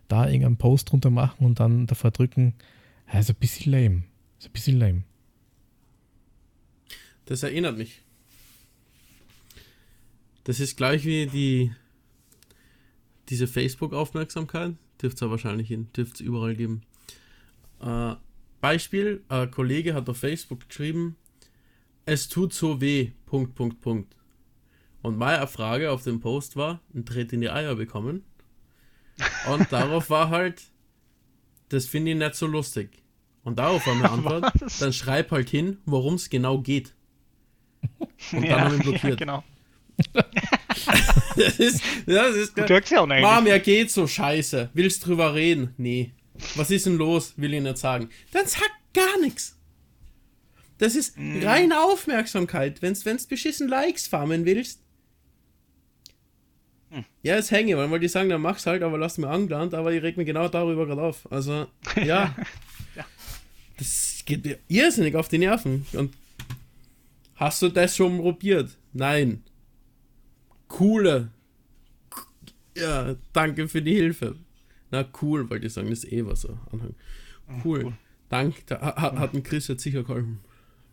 Da irgendeinen Post drunter machen und dann davor drücken, ist ein bisschen lame. Ist ein bisschen lame. Das erinnert mich. Das ist gleich wie die diese Facebook-Aufmerksamkeit. Dürft es ja wahrscheinlich in, dürft es überall geben. Äh, Beispiel, ein Kollege hat auf Facebook geschrieben, es tut so weh, Punkt, Punkt, Punkt. Und meine Frage auf dem Post war, ein Tritt in die Eier bekommen. Und darauf war halt, das finde ich nicht so lustig. Und darauf war meine Antwort, Was? dann schreib halt hin, worum es genau geht. Und dann ja, haben wir ihn ja, blockiert. genau. Das ist, das ist Du ja auch eigentlich. Mom, mir geht so scheiße. Willst drüber reden? Nee. Was ist denn los? Will ich nicht sagen. Dann sag gar nichts. Das ist Mm. reine Aufmerksamkeit. Wenn's, wenn's beschissen Likes farmen willst. Hm. Ja, es hänge, weil die sagen, dann mach's halt, aber lass mir angelernt, aber ich reg mich genau darüber gerade auf. Also, ja. Ja. Das geht mir irrsinnig auf die Nerven. Und hast du das schon probiert? Nein. Coole. Ja, danke für die Hilfe. Na, cool, wollte ich sagen, das ist eh was so. Anhang. Cool. cool. Dank, da hat, hat ein Chris jetzt sicher geholfen.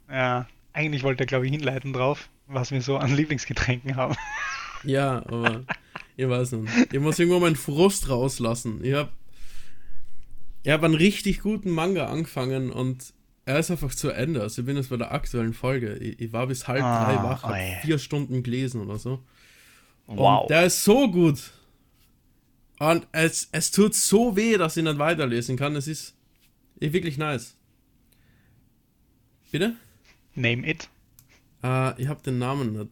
Ja, eigentlich wollte er, glaube ich, hinleiten drauf, was wir so an Lieblingsgetränken haben. Ja, aber Ich weiß nicht. Ich muss irgendwo meinen Frust rauslassen. Ich habe ich hab einen richtig guten Manga angefangen und er ist einfach zu Ende. Also ich bin jetzt bei der aktuellen Folge. Ich, ich war bis halb Ah, drei wach, hab oi. vier Stunden gelesen oder so. Wow. Und der ist so gut. Und es, es tut so weh, dass ich nicht weiterlesen kann. Es ist wirklich nice. Bitte? Name it. Äh, ich habe den Namen nicht.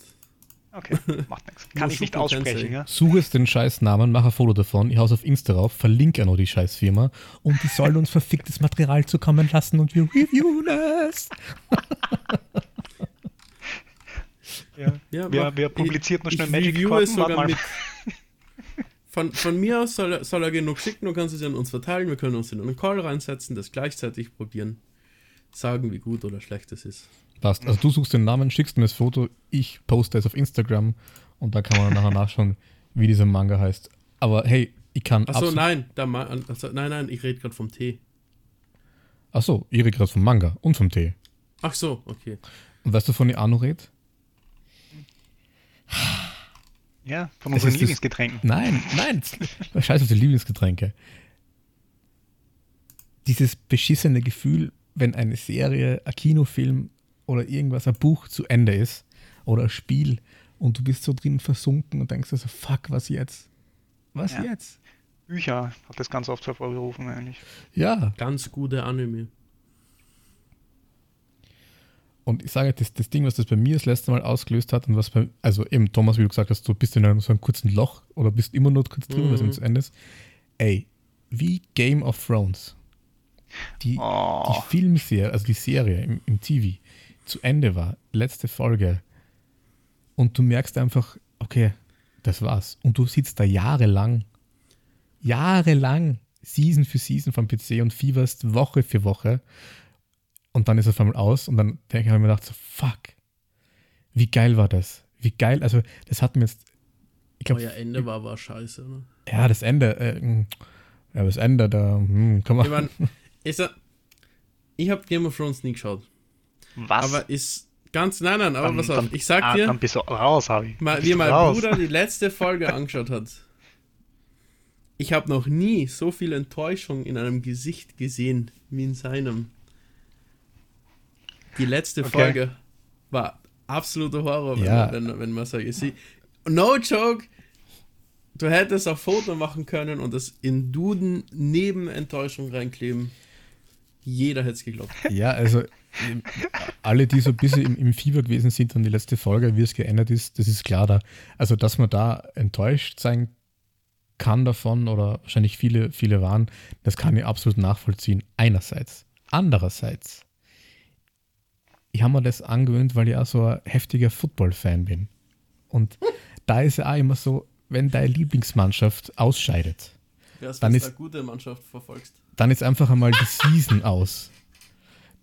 Okay, macht nichts. Kann ich nicht aussprechen, ja? Suche es den Scheißnamen, mach ein Foto davon, ich hau's auf Insta rauf, verlinke noch die Scheißfirma und die sollen uns verficktes Material zukommen lassen und wir reviewen es. Ja. Ja, Wer, mach- wer publiziert noch schnell ich Magic Karten? Sogar mit. Von, von mir aus soll er, soll er genug schicken, du kannst es an uns verteilen, wir können uns in einen Call reinsetzen, das gleichzeitig probieren, sagen, wie gut oder schlecht es ist. Passt. Also du suchst den Namen, schickst mir das Foto, ich poste es auf Instagram und da kann man nachher nachschauen, wie dieser Manga heißt. Aber hey, ich kann Achso, absolut- nein, der also, nein, nein, ich rede gerade vom Tee. Ach so, ich rede gerade vom Manga und vom Tee. Ach so, okay. Und weißt du, von ich auch noch red? Ja, von unseren ist das- Lieblingsgetränken. Nein, nein. Scheiß auf die Lieblingsgetränke. Dieses beschissene Gefühl, wenn eine Serie, ein Kinofilm oder irgendwas, ein Buch zu Ende ist oder ein Spiel und du bist so drin versunken und denkst also, fuck, was jetzt? Was Ja. jetzt? Bücher hat das ganz oft hervorgerufen eigentlich. Ja, Ganz gute Anime. und ich sage, das, das Ding, was das bei mir das letzte Mal ausgelöst hat und was bei, also eben Thomas, wie du gesagt hast, du bist in einem, so einem kurzen Loch oder bist immer nur kurz drin, Mhm. weil es zu Ende ist. Ey, wie Game of Thrones. Die, Oh. die Filmserie, also die Serie im, im TV zu Ende war, letzte Folge, und du merkst einfach, okay, das war's. Und du sitzt da jahrelang, jahrelang, Season für Season vom PC und fieberst Woche für Woche. Und dann ist es auf einmal aus und dann denke ich mir gedacht, so, fuck, wie geil war das? Wie geil, also das hat mir jetzt, ich glaube, Euer Ende war aber scheiße, ne? ja, das Ende, äh, ja, das Ende, da, hm, kann man, Ich meine, er, ich habe Game of Thrones nie geschaut. Was? Aber ist ganz, nein, nein, aber Dann- pass auf, dann- ich sag ah, dir, Dann bist du raus, Harvey. mal, wie mein raus. Bruder die letzte Folge angeschaut hat. Ich habe noch nie so viel Enttäuschung in einem Gesicht gesehen wie in seinem. Die letzte Okay. Folge war absoluter Horror, wenn, Ja. man, wenn, wenn man sagt, sie, no joke, du hättest ein Foto machen können und das in Duden neben Enttäuschung reinkleben. Jeder hätte es geglaubt. Ja, also alle, die so ein bisschen im, im Fieber gewesen sind und die letzte Folge, wie es geändert ist, das ist klar da. Also, dass man da enttäuscht sein kann davon oder wahrscheinlich viele, viele waren, das kann ich absolut nachvollziehen. Einerseits. Andererseits, ich habe mir das angewöhnt, weil ich auch so ein heftiger Football-Fan bin. Und da ist ja auch immer so, wenn deine Lieblingsmannschaft ausscheidet, Wär's, Dann ist- eine gute Mannschaft verfolgst. dann ist einfach einmal die Season aus.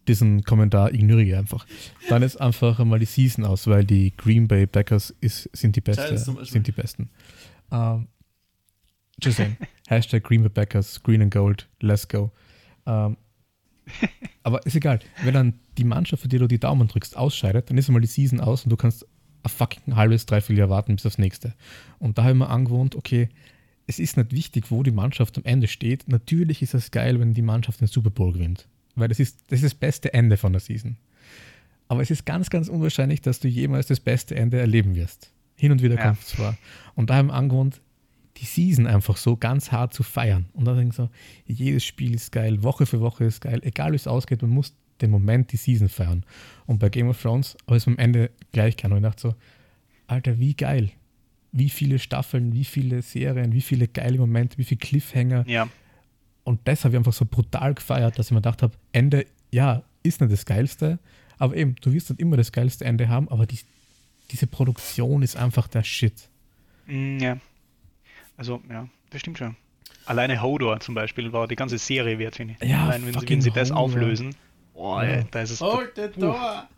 Diesen Kommentar ignoriere ich einfach. Dann ist einfach einmal die Season aus, weil die Green Bay Packers ist, sind die beste, sind die besten. Ähm, just saying. Hashtag Green Bay Packers, Green and Gold, let's go. Ähm, aber ist egal. Wenn dann die Mannschaft, für die du die Daumen drückst, ausscheidet, dann ist einmal die Season aus und du kannst ein fucking halbes, dreiviertel Jahr warten bis aufs nächste. Und da habe ich mir angewohnt, okay, es ist nicht wichtig, wo die Mannschaft am Ende steht. Natürlich ist es geil, wenn die Mannschaft den Super Bowl gewinnt. Weil das ist, das ist das beste Ende von der Season. Aber es ist ganz, ganz unwahrscheinlich, dass du jemals das beste Ende erleben wirst. Hin und wieder Ja. kommt es zwar. Und da haben wir angewohnt, die Season einfach so ganz hart zu feiern. Und dann denke ich so, jedes Spiel ist geil, Woche für Woche ist geil, egal wie es ausgeht, man muss den Moment, die Season feiern. Und bei Game of Thrones habe ich es am Ende gleich kann. Und ich dachte so, Alter, wie geil. Wie viele Staffeln, wie viele Serien, wie viele geile Momente, wie viele Cliffhanger. Ja, Und das habe ich einfach so brutal gefeiert, dass ich mir gedacht habe, Ende, ja, ist nicht das Geilste, aber eben, du wirst nicht immer das geilste Ende haben, aber die, diese Produktion ist einfach der Shit. Mm, ja. Also, ja, das stimmt schon. Alleine Hodor zum Beispiel war die ganze Serie wert, finde ich. Ja, Allein wenn sie, wenn sie das Hodor. auflösen. Boah, Ja. da ist es. Hold the door!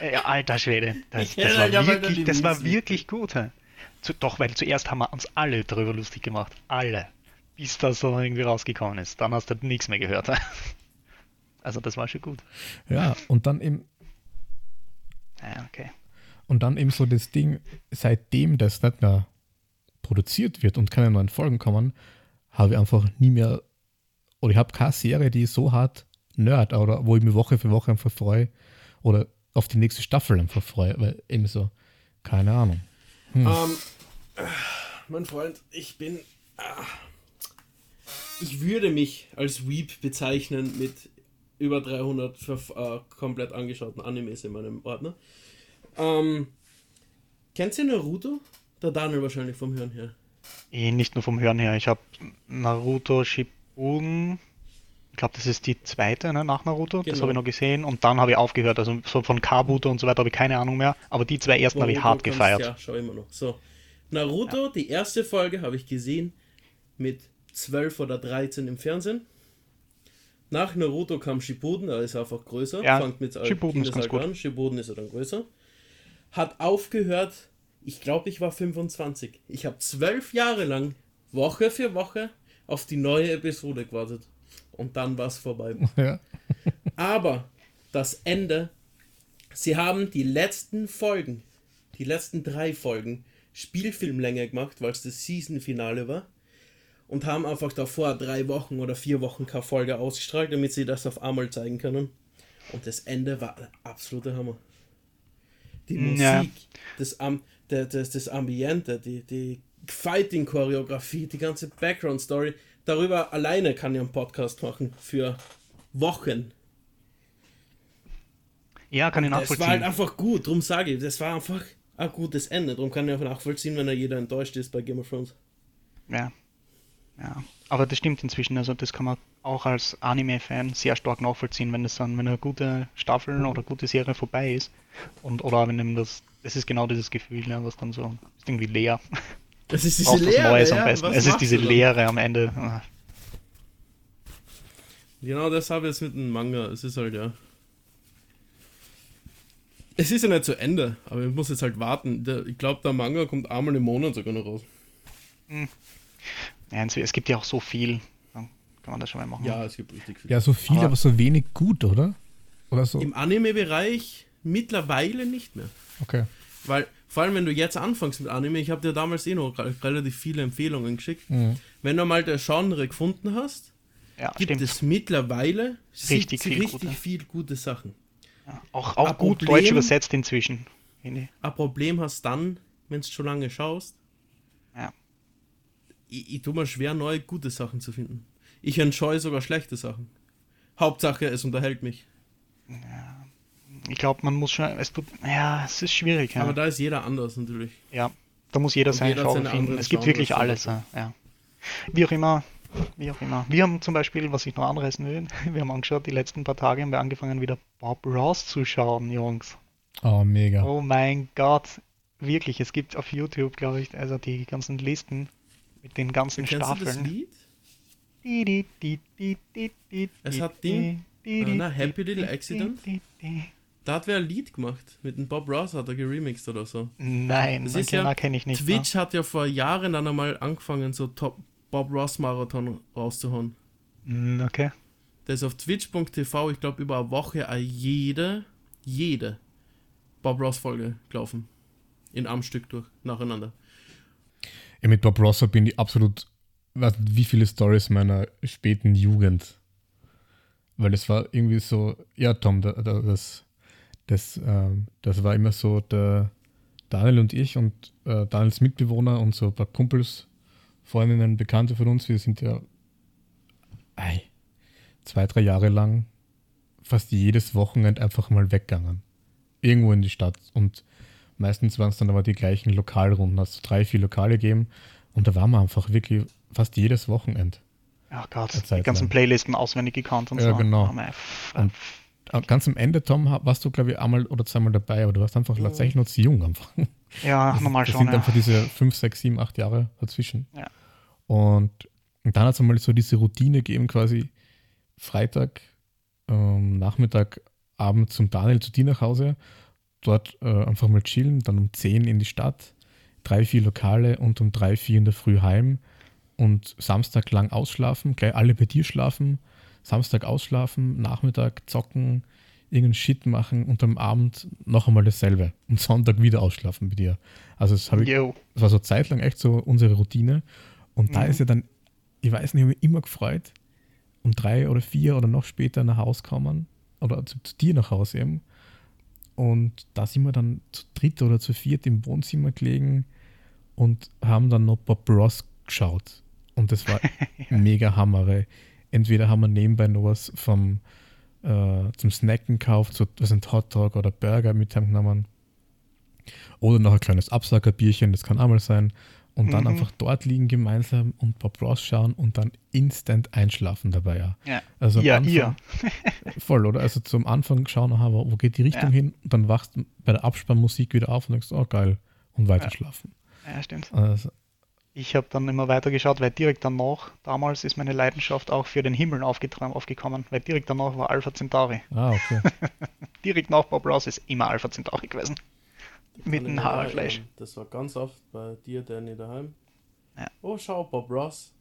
Äh, alter Schwede. Das, das, war, ja wirklich, das war wirklich gut. hä? Zu, doch, weil zuerst haben wir uns alle darüber lustig gemacht. Alle. Bis das so irgendwie rausgekommen ist. Dann hast du nichts mehr gehört. Also, das war schon gut. Ja, und dann eben, Ja, okay. und dann eben so das Ding, seitdem das nicht mehr produziert wird und keine neuen Folgen kommen, habe ich einfach nie mehr, oder ich habe keine Serie, die so hart nerd, oder wo ich mich Woche für Woche einfach freue, oder auf die nächste Staffel einfach freue, weil eben so, keine Ahnung. Hm. Um, ähm, mein Freund, ich bin, ah, ich würde mich als Weep bezeichnen mit über 300 für, äh, komplett angeschauten Animes in meinem Ordner. Ähm, kennt ihr Naruto? Der Daniel wahrscheinlich vom Hören her. Eh, nicht nur vom Hören her. Ich habe Naruto Shippuden. Ich glaube, das ist die zweite ne, nach Naruto. Genau. Das habe ich noch gesehen. Und dann habe ich aufgehört. Also so von Kabuto und so weiter habe ich keine Ahnung mehr. Aber die zwei ersten habe ich hart gefeiert. Ja, schau immer noch. So. Naruto, ja. die erste Folge habe ich gesehen mit 12 oder 13 im Fernsehen. Nach Naruto kam Shippuden, er ist einfach größer. Ja, Fangt mit Shippuden ist ganz gut. an. Shippuden ist er dann größer. Hat aufgehört, ich glaube, ich war 25. Ich habe zwölf Jahre lang, Woche für Woche, auf die neue Episode gewartet. Und dann war es vorbei. Ja. Aber das Ende, sie haben die letzten Folgen, die letzten drei Folgen, Spielfilmlänge gemacht, weil es das Season-Finale war und haben einfach davor drei Wochen oder vier Wochen keine Folge ausgestrahlt, damit sie das auf einmal zeigen können. Und das Ende war ein absoluter Hammer. Die Musik, ja. das, Am das, das, das Ambiente, die, die Fighting-Choreografie, die ganze Background-Story. Darüber alleine kann ich einen Podcast machen für Wochen. Ja, kann ich nachvollziehen. Das war halt einfach gut, darum sage ich, das war einfach ein gutes Ende. Darum kann ich einfach nachvollziehen, wenn da jeder enttäuscht ist bei Game of Thrones. Ja, ja, aber das stimmt inzwischen. Also das kann man auch als Anime-Fan sehr stark nachvollziehen, wenn es dann, wenn eine gute Staffel oder gute Serie vorbei ist. Und oder wenn ihm das, das ist genau dieses Gefühl, ja, was dann so ist irgendwie leer. Das ist diese Leere. Neues ja? am besten. es ist diese Leere am Ende. Genau das habe ich jetzt mit dem Manga. Es ist halt ja. Es ist ja nicht zu Ende, aber ich muss jetzt halt warten. ich glaube, der Manga kommt einmal im Monat sogar noch raus. Hm. Ja, es gibt ja auch so viel. Dann kann man das schon mal machen. Ja, es gibt richtig viel. Ja, so viel, aber, aber so wenig gut, oder? Oder so? Im Anime-Bereich mittlerweile nicht mehr. Okay. Weil, vor allem, wenn du jetzt anfängst mit Anime, ich habe dir damals eh noch relativ viele Empfehlungen geschickt. Mhm. Wenn du mal das Genre gefunden hast, ja, gibt stimmt. es mittlerweile richtig, viel, richtig gute. viel gute Sachen. Ja, auch auch gut Problem, Deutsch übersetzt inzwischen. Ein Problem hast dann, wenn du schon lange schaust, ich, ich tue mir schwer, neue gute Sachen zu finden. Ich entscheue sogar schlechte Sachen. Hauptsache, es unterhält mich. Ja, ich glaube, man muss schon, es tut, ja, es ist schwierig. Ja. Aber da ist jeder anders natürlich. Ja, da muss jeder sein Genre finden. Es gibt wirklich alles. Ja. Wie auch immer, wie auch immer. Wir haben zum Beispiel, was ich noch anreißen will, wir haben angeschaut, die letzten paar Tage haben wir angefangen, wieder Bob Ross zu schauen, Jungs. Oh, mega. Oh mein Gott. Wirklich, es gibt auf YouTube, glaube ich, also die ganzen Listen mit den ganzen Kennst Staffeln. Du das Lied? Es hat Ding. Na, Happy Little Accident. Da hat wer ein Lied gemacht. Mit dem Bob Ross hat er geremixed oder so. Nein, das ist ja, kenne ich nicht. Twitch hat ja vor Jahren dann einmal angefangen, so Top Bob Ross Marathon rauszuhauen. Mm, okay. Der ist auf twitch.tv, ich glaube, über eine Woche jede, jede Bob Ross Folge gelaufen. In einem Stück durch, nacheinander. Ja, mit Bob Ross bin ich absolut, weiß nicht, wie viele Stories meiner späten Jugend. Weil es war irgendwie so, ja, Tom, da, da, das, das, äh, das war immer so, der Daniel und ich und äh, Daniels Mitbewohner und so ein paar Kumpels, Freundinnen, Bekannte von uns, wir sind ja ei, zwei, drei Jahre lang fast jedes Wochenende einfach mal weggegangen. Irgendwo in die Stadt. Und Meistens waren es dann aber die gleichen Lokalrunden. Also drei, vier Lokale gegeben. Und da waren wir einfach wirklich fast jedes Wochenende. Ja, Gott, die ganzen lang. Playlisten auswendig gekannt und ja, so. Ja, genau. Und ganz am Ende, Tom, warst du, glaube ich, einmal oder zweimal dabei, aber du warst einfach tatsächlich noch zu jung einfach. Ja, normal schon. Das sind ja. einfach diese fünf, sechs, sieben, acht Jahre dazwischen. Ja. Und, und dann hat es einmal so diese Routine gegeben, quasi Freitag, ähm, Nachmittag, Abend zum Daniel zu dir nach Hause dort äh, einfach mal chillen, dann um 10 in die Stadt, drei, vier Lokale und um drei, vier in der Früh heim und Samstag lang ausschlafen, gleich alle bei dir schlafen, Samstag ausschlafen, Nachmittag zocken, irgendeinen Shit machen und am Abend noch einmal dasselbe und Sonntag wieder ausschlafen mit dir. Also das, ich, das war so zeitlang echt so unsere Routine. Und mhm. da ist ja dann, ich weiß nicht, ich habe mich immer gefreut, um drei oder vier oder noch später nach Hause kommen oder zu, zu dir nach Hause eben. Und da sind wir dann zu dritt oder zu viert im Wohnzimmer gelegen und haben dann noch Bob Ross geschaut. Und das war ja. mega Hammer. Entweder haben wir nebenbei noch was vom äh, zum Snacken gekauft, so was ein Hotdog oder Burger mit genommen. Oder noch ein kleines Absackerbierchen, das kann auch mal sein. Und dann mhm. einfach dort liegen gemeinsam und Bob Ross schauen und dann instant einschlafen dabei. Ja, ja. Also ja, Anfang, ja. voll, oder? Also zum Anfang schauen, aha, wo geht die Richtung ja. hin? Und dann wachst du bei der Abspannmusik wieder auf und denkst, oh geil, und weiter schlafen. Ja, stimmt. Also, ich habe dann immer weiter geschaut, weil direkt danach, damals ist meine Leidenschaft auch für den Himmel aufgekommen, weil direkt danach war Alpha Centauri. Ah, okay. direkt nach Bob Ross ist immer Alpha Centauri gewesen. Mit dem Haarfleisch. Das war ganz oft bei dir, Danny, daheim. Ja. Oh, schau, Bob Ross.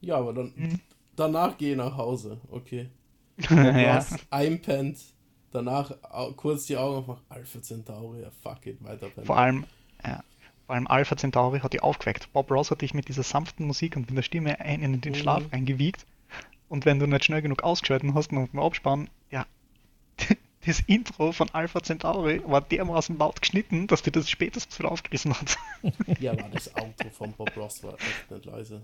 Ja, aber dann mhm. danach gehe ich nach Hause, okay. Bob ja. Ross einpennt, danach kurz die Augen aufmachen, Alpha Centauri, ja, fuck it, weiter. Vor allem, ja, vor allem Alpha Centauri hat dich aufgeweckt. Bob Ross hat dich mit dieser sanften Musik und mit der Stimme ein in den Schlaf mhm. eingewiegt. Und wenn du nicht schnell genug ausgeschalten hast und beim Abspannen, ja, das Intro von Alpha Centauri war dermaßen laut geschnitten, dass dir das spätestens wieder aufgerissen hat. ja, aber das Auto von Bob Ross war echt nicht leise.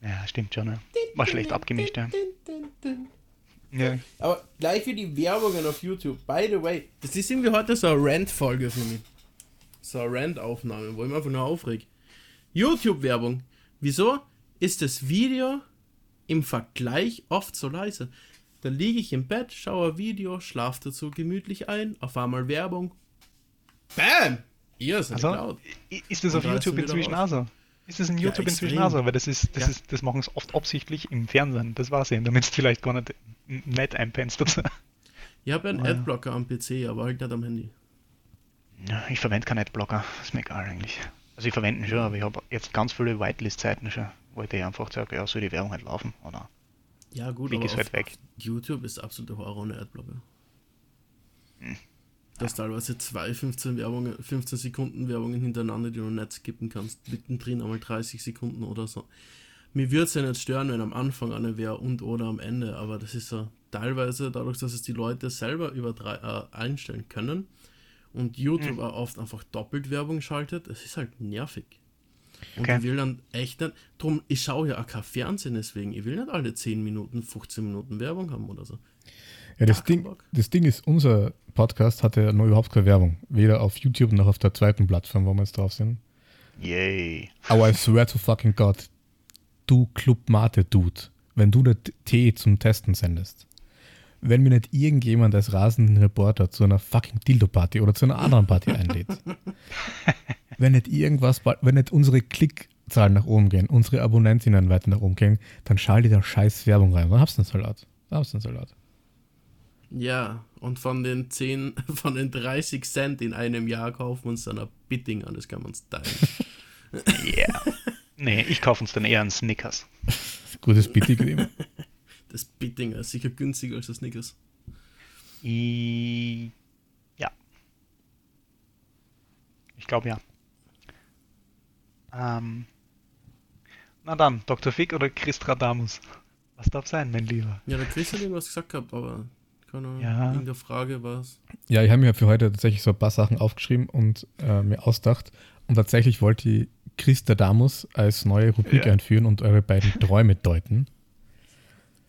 Ja, stimmt schon, ne? War schlecht abgemischt, ja. ja. Aber gleich wie die Werbungen auf YouTube. By the way, das ist irgendwie heute so eine Rant-Folge für mich so eine Rant-Aufnahme, wo ich mich einfach nur aufreg. YouTube-Werbung. Wieso ist das Video im Vergleich oft so leise? Da liege ich im Bett, schaue ein Video, schlafe dazu gemütlich ein, auf einmal Werbung. Bam! Ihr seid also, laut. Ist das auf YouTube inzwischen auch so? Ist das in YouTube ja, inzwischen auch so? Weil das ist, das ja. ist, das machen sie oft absichtlich im Fernsehen. Das war sie, damit es vielleicht gar nicht nett einpennst. Ich habe einen Adblocker am PC, aber halt nicht am Handy. Ja, ich verwende keinen Adblocker, ist mir egal eigentlich. Also ich verwende ihn schon, aber ich habe jetzt ganz viele Whitelist-Seiten schon, wo ich einfach sage, ja, soll die Werbung halt laufen, oder? Ja gut, aber ist halt weg. YouTube ist absoluter Horror ohne Adblocker. Hm. Das ja. teilweise zwei 15, Werbungen, 15 Sekunden Werbungen hintereinander, die du nicht skippen kannst. Mittendrin einmal 30 Sekunden oder so. Mir würde es ja nicht stören, wenn am Anfang eine wäre und oder am Ende, aber das ist so teilweise dadurch, dass es die Leute selber über drei, äh, einstellen können, und YouTube mhm. oft einfach doppelt Werbung schaltet, es ist halt nervig. Und okay. ich will dann echt nicht, drum, ich schaue ja auch kein Fernsehen deswegen, ich will nicht alle 10 Minuten, 15 Minuten Werbung haben oder so. Ja, das, Ding, das Ding ist, unser Podcast hatte ja noch überhaupt keine Werbung. Weder auf YouTube noch auf der zweiten Plattform, wo wir jetzt drauf sind. Yay. Aber I swear to fucking God, du Club Mate Dude, wenn du den Tee zum Testen sendest, wenn mir nicht irgendjemand als rasenden Reporter zu einer fucking Dildo-Party oder zu einer anderen Party einlädt. wenn nicht irgendwas, wenn nicht unsere Klickzahlen nach oben gehen, unsere Abonnentinnen weiter nach oben gehen, dann schalte da scheiß Werbung rein. Dann hab's einen Salat. Dann hab's einen Salat. Ja, und von den 10, von den 30 Cent in einem Jahr kaufen wir uns dann ein Bitting an, das kann man uns teilen. Ja. yeah. Nee, ich kaufe uns dann eher einen Snickers. Gutes Bitting das Bittinger ist sicher günstiger als das Snickers. I ja. Ich glaube ja. Ähm. Na dann, Dr. Fick oder Christradamus? Was darf sein, mein Lieber? Ja, der Chris hat irgendwas gesagt gehabt, aber keine Ahnung, ja. in der Frage was. Ja, ich habe mir für heute tatsächlich so ein paar Sachen aufgeschrieben und äh, mir ausgedacht. Und tatsächlich wollte ich Christradamus als neue Rubrik ja. einführen und eure beiden Träume deuten.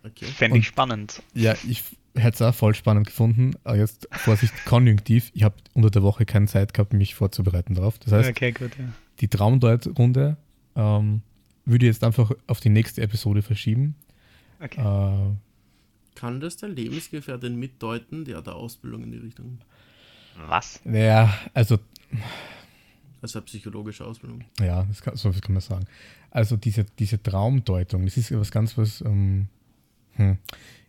Okay. Fände ich spannend. Ja, ich hätte es auch voll spannend gefunden. Aber jetzt Vorsicht, konjunktiv. Ich habe unter der Woche keine Zeit gehabt, mich vorzubereiten darauf. Das heißt, okay, gut, ja. die Traumdeut-Runde ähm, würde ich jetzt einfach auf die nächste Episode verschieben. Okay. Äh, Kann das der Lebensgefährtin mitdeuten? Der hat eine Ausbildung in die Richtung. Was? Naja, also. Also eine psychologische Ausbildung. Ja, das kann, so kann man sagen. Also diese, diese Traumdeutung, das ist was ganz was. Ähm, hm.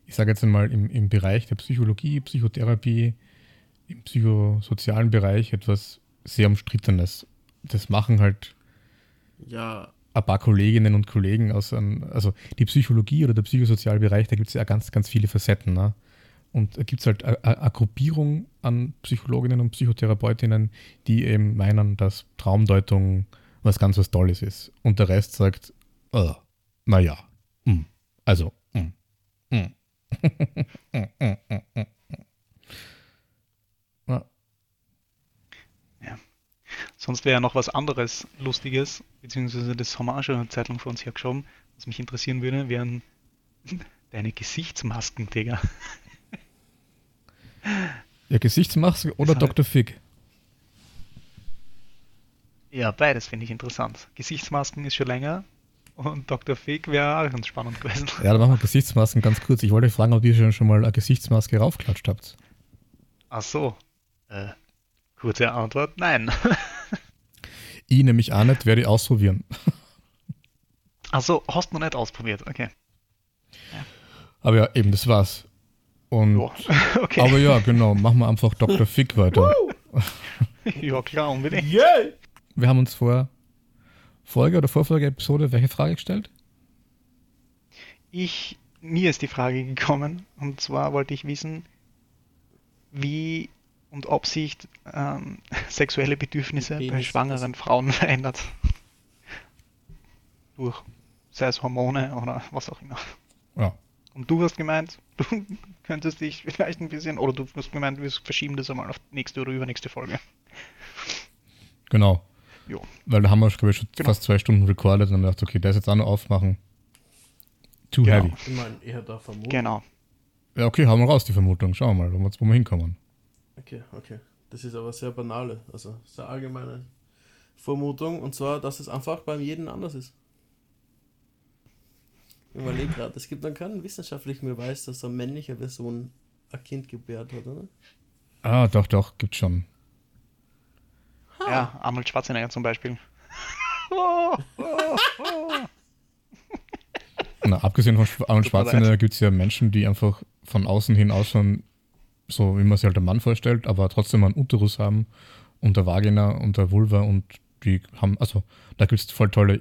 ich sage jetzt einmal im, im Bereich der Psychologie, Psychotherapie, im psychosozialen Bereich etwas sehr umstrittenes. Das machen halt ja. ein paar Kolleginnen und Kollegen aus einem, also die Psychologie oder der psychosoziale Bereich, da gibt es ja ganz, ganz viele Facetten. Ne? Und da gibt es halt eine Gruppierung an Psychologinnen und Psychotherapeutinnen, die eben meinen, dass Traumdeutung was ganz was Tolles ist. Und der Rest sagt, oh, naja, mm, also. ja. ja. Sonst wäre ja noch was anderes Lustiges, beziehungsweise das haben wir auch schon eine Zeitung für uns hergeschoben, was mich interessieren würde, wären deine Gesichtsmasken, Digga. Ja, Gesichtsmaske oder Dr. Fick? Ja, beides finde ich interessant. Gesichtsmasken ist schon länger und Dr. Fick wäre auch ganz spannend gewesen. Ja, dann machen wir Gesichtsmasken ganz kurz. Ich wollte fragen, ob ihr schon, schon mal eine Gesichtsmaske raufklatscht habt. Ach so. Äh, kurze Antwort, nein. ich nämlich auch nicht, werde ich ausprobieren. Ach so, hast du noch nicht ausprobiert, okay. Ja. Aber ja, eben, das war's. Und, okay. Aber ja, genau, machen wir einfach Dr. Fick weiter. ja, klar, unbedingt. Yeah. Wir haben uns vor Folge oder Vorfolge-Episode welche Frage gestellt? Ich, mir ist die Frage gekommen, und zwar wollte ich wissen, wie und ob sich ähm, sexuelle Bedürfnisse bei schwangeren Frauen verändert. Durch, sei es Hormone oder was auch immer. Ja. Und du hast gemeint, du könntest dich vielleicht ein bisschen, oder du hast gemeint, wir verschieben das einmal auf nächste oder übernächste Folge. Genau. Jo. Weil da haben wir, glaube ich, schon genau. fast zwei Stunden recorded und dann dachte okay, das jetzt auch noch aufmachen. Too genau. heavy. Ich meine, eher da vermutet. Genau. Ja, okay, haben wir raus die Vermutung. Schauen wir mal, wo wir hinkommen. Okay, okay. Das ist aber sehr banale, also sehr allgemeine Vermutung. Und zwar, dass es einfach beim jeden anders ist. Ich überlege gerade, es gibt dann keinen wissenschaftlichen Beweis, dass eine männliche Person ein Kind gebärt hat, oder? Ah, doch, doch, gibt schon. Ja, Arnold Schwarzenegger zum Beispiel. oh, oh, oh. Na, abgesehen von Arnold Schwarzenegger gibt es ja Menschen, die einfach von außen hin ausschauen, so wie man sich halt der Mann vorstellt, aber trotzdem einen Uterus haben und der Vagina und der Vulva und die haben, also da gibt es voll tolle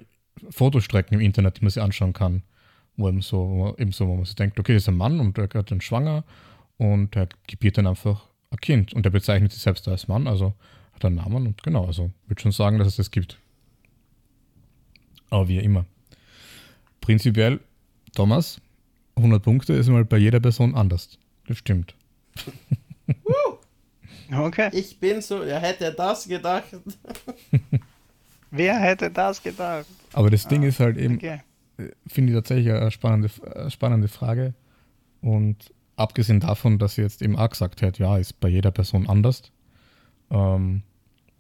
Fotostrecken im Internet, die man sich anschauen kann, wo eben so, wo man, eben so, wo man sich denkt, okay, das ist ein Mann und der hat dann schwanger und der gebiert dann einfach ein Kind und der bezeichnet sich selbst als Mann, also hat einen Namen und genau, also würde schon sagen, dass es das gibt. Aber wie immer. Prinzipiell, Thomas, 100 Punkte ist mal bei jeder Person anders. Das stimmt. okay. Ich bin so, wer hätte das gedacht? wer hätte das gedacht? Aber das Ding ah, ist halt eben, okay. Äh, finde ich tatsächlich eine spannende, eine spannende Frage. Und abgesehen davon, dass sie jetzt eben auch gesagt hat, ja, ist bei jeder Person anders, ähm,